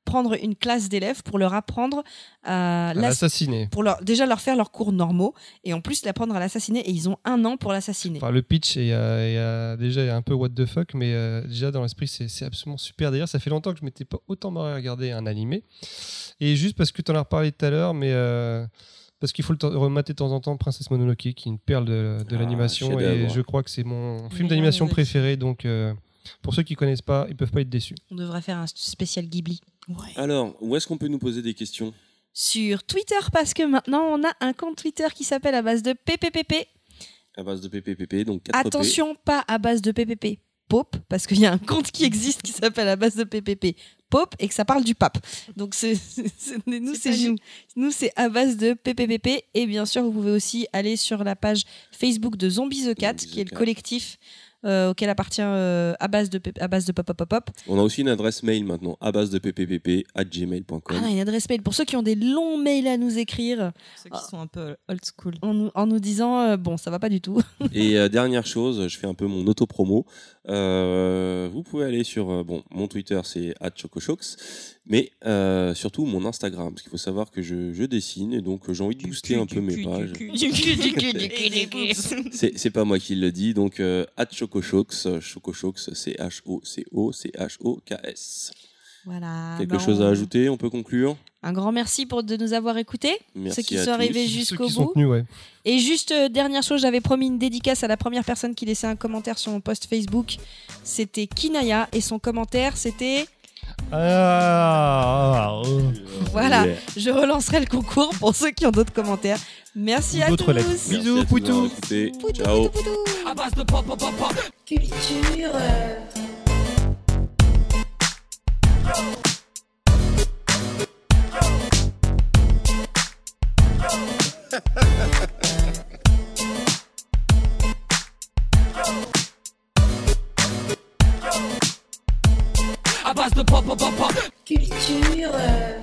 prendre une classe d'élèves pour leur apprendre à à l'ass- l'assassiner. pour leur, déjà leur faire leurs cours normaux et en plus l'apprendre à l'assassiner et ils ont un an pour l'assassiner. Enfin, le pitch est, euh, est, euh, déjà un peu what the fuck, mais euh, déjà dans l'esprit, c'est c'est absolument super. D'ailleurs, ça fait longtemps que je m'étais pas autant marré à regarder un animé. Et juste parce que tu en as reparlé tout à l'heure, mais euh, parce qu'il faut le remater de temps en temps Princesse Mononoke, qui est une perle de, de Ah, l'animation. Et je crois que c'est mon film d'animation préféré. Donc, euh, pour ceux qui connaissent pas, ils peuvent pas être déçus. On devrait faire un spécial Ghibli. Alors, où est-ce qu'on peut nous poser des questions Sur Twitter parce que maintenant on a un compte Twitter qui s'appelle à base de PPPP. À base de PPPP, donc 4 Attention, pas à base de PPP. Pope, parce qu'il y a un compte qui existe qui s'appelle à base de PPP. Pope et que ça parle du pape. Donc c'est nous C'est nous. Nous c'est à base de PPPP et bien sûr vous pouvez aussi aller sur la page Facebook de Zombie the Cat Zombie the qui est le Cat. collectif euh, auquel appartient euh, à base de à base de pop pop pop pop. On a aussi une adresse mail maintenant, à base de ppp at gmail.com. Ah, on a une adresse mail pour ceux qui ont des longs mails à nous écrire Ceux qui sont un peu old school. en nous, en nous disant euh, bon ça va pas du tout. [laughs] Et euh, dernière chose, je fais un peu mon auto-promo. Euh, vous pouvez aller sur euh, bon, mon Twitter, c'est @chocochox, mais euh, surtout mon Instagram, parce qu'il faut savoir que je, je dessine et donc euh, j'ai envie de booster un peu mes pages. C'est pas moi qui le dis, donc euh, @chocochox, chocochox, c h o c o c h o k s. Voilà. Quelque bah, chose on- à ajouter On peut conclure? Un grand merci pour de nous avoir écoutés. Merci ceux qui à sont tous. arrivés Ceux jusqu'au qui sont bout. tenus, ouais. Et juste euh, dernière chose, j'avais promis une dédicace à la première personne qui laissait un commentaire sur mon post Facebook. C'était Kinaya et son commentaire c'était Ah, voilà. Yeah. Je relancerai le concours pour ceux qui ont d'autres commentaires. Merci à tous. lettres. Bisous, à tous poutou. Ciao. poutou, poutou. À base de pop, pop, pop, pop. Culture. [laughs] Culture. euh,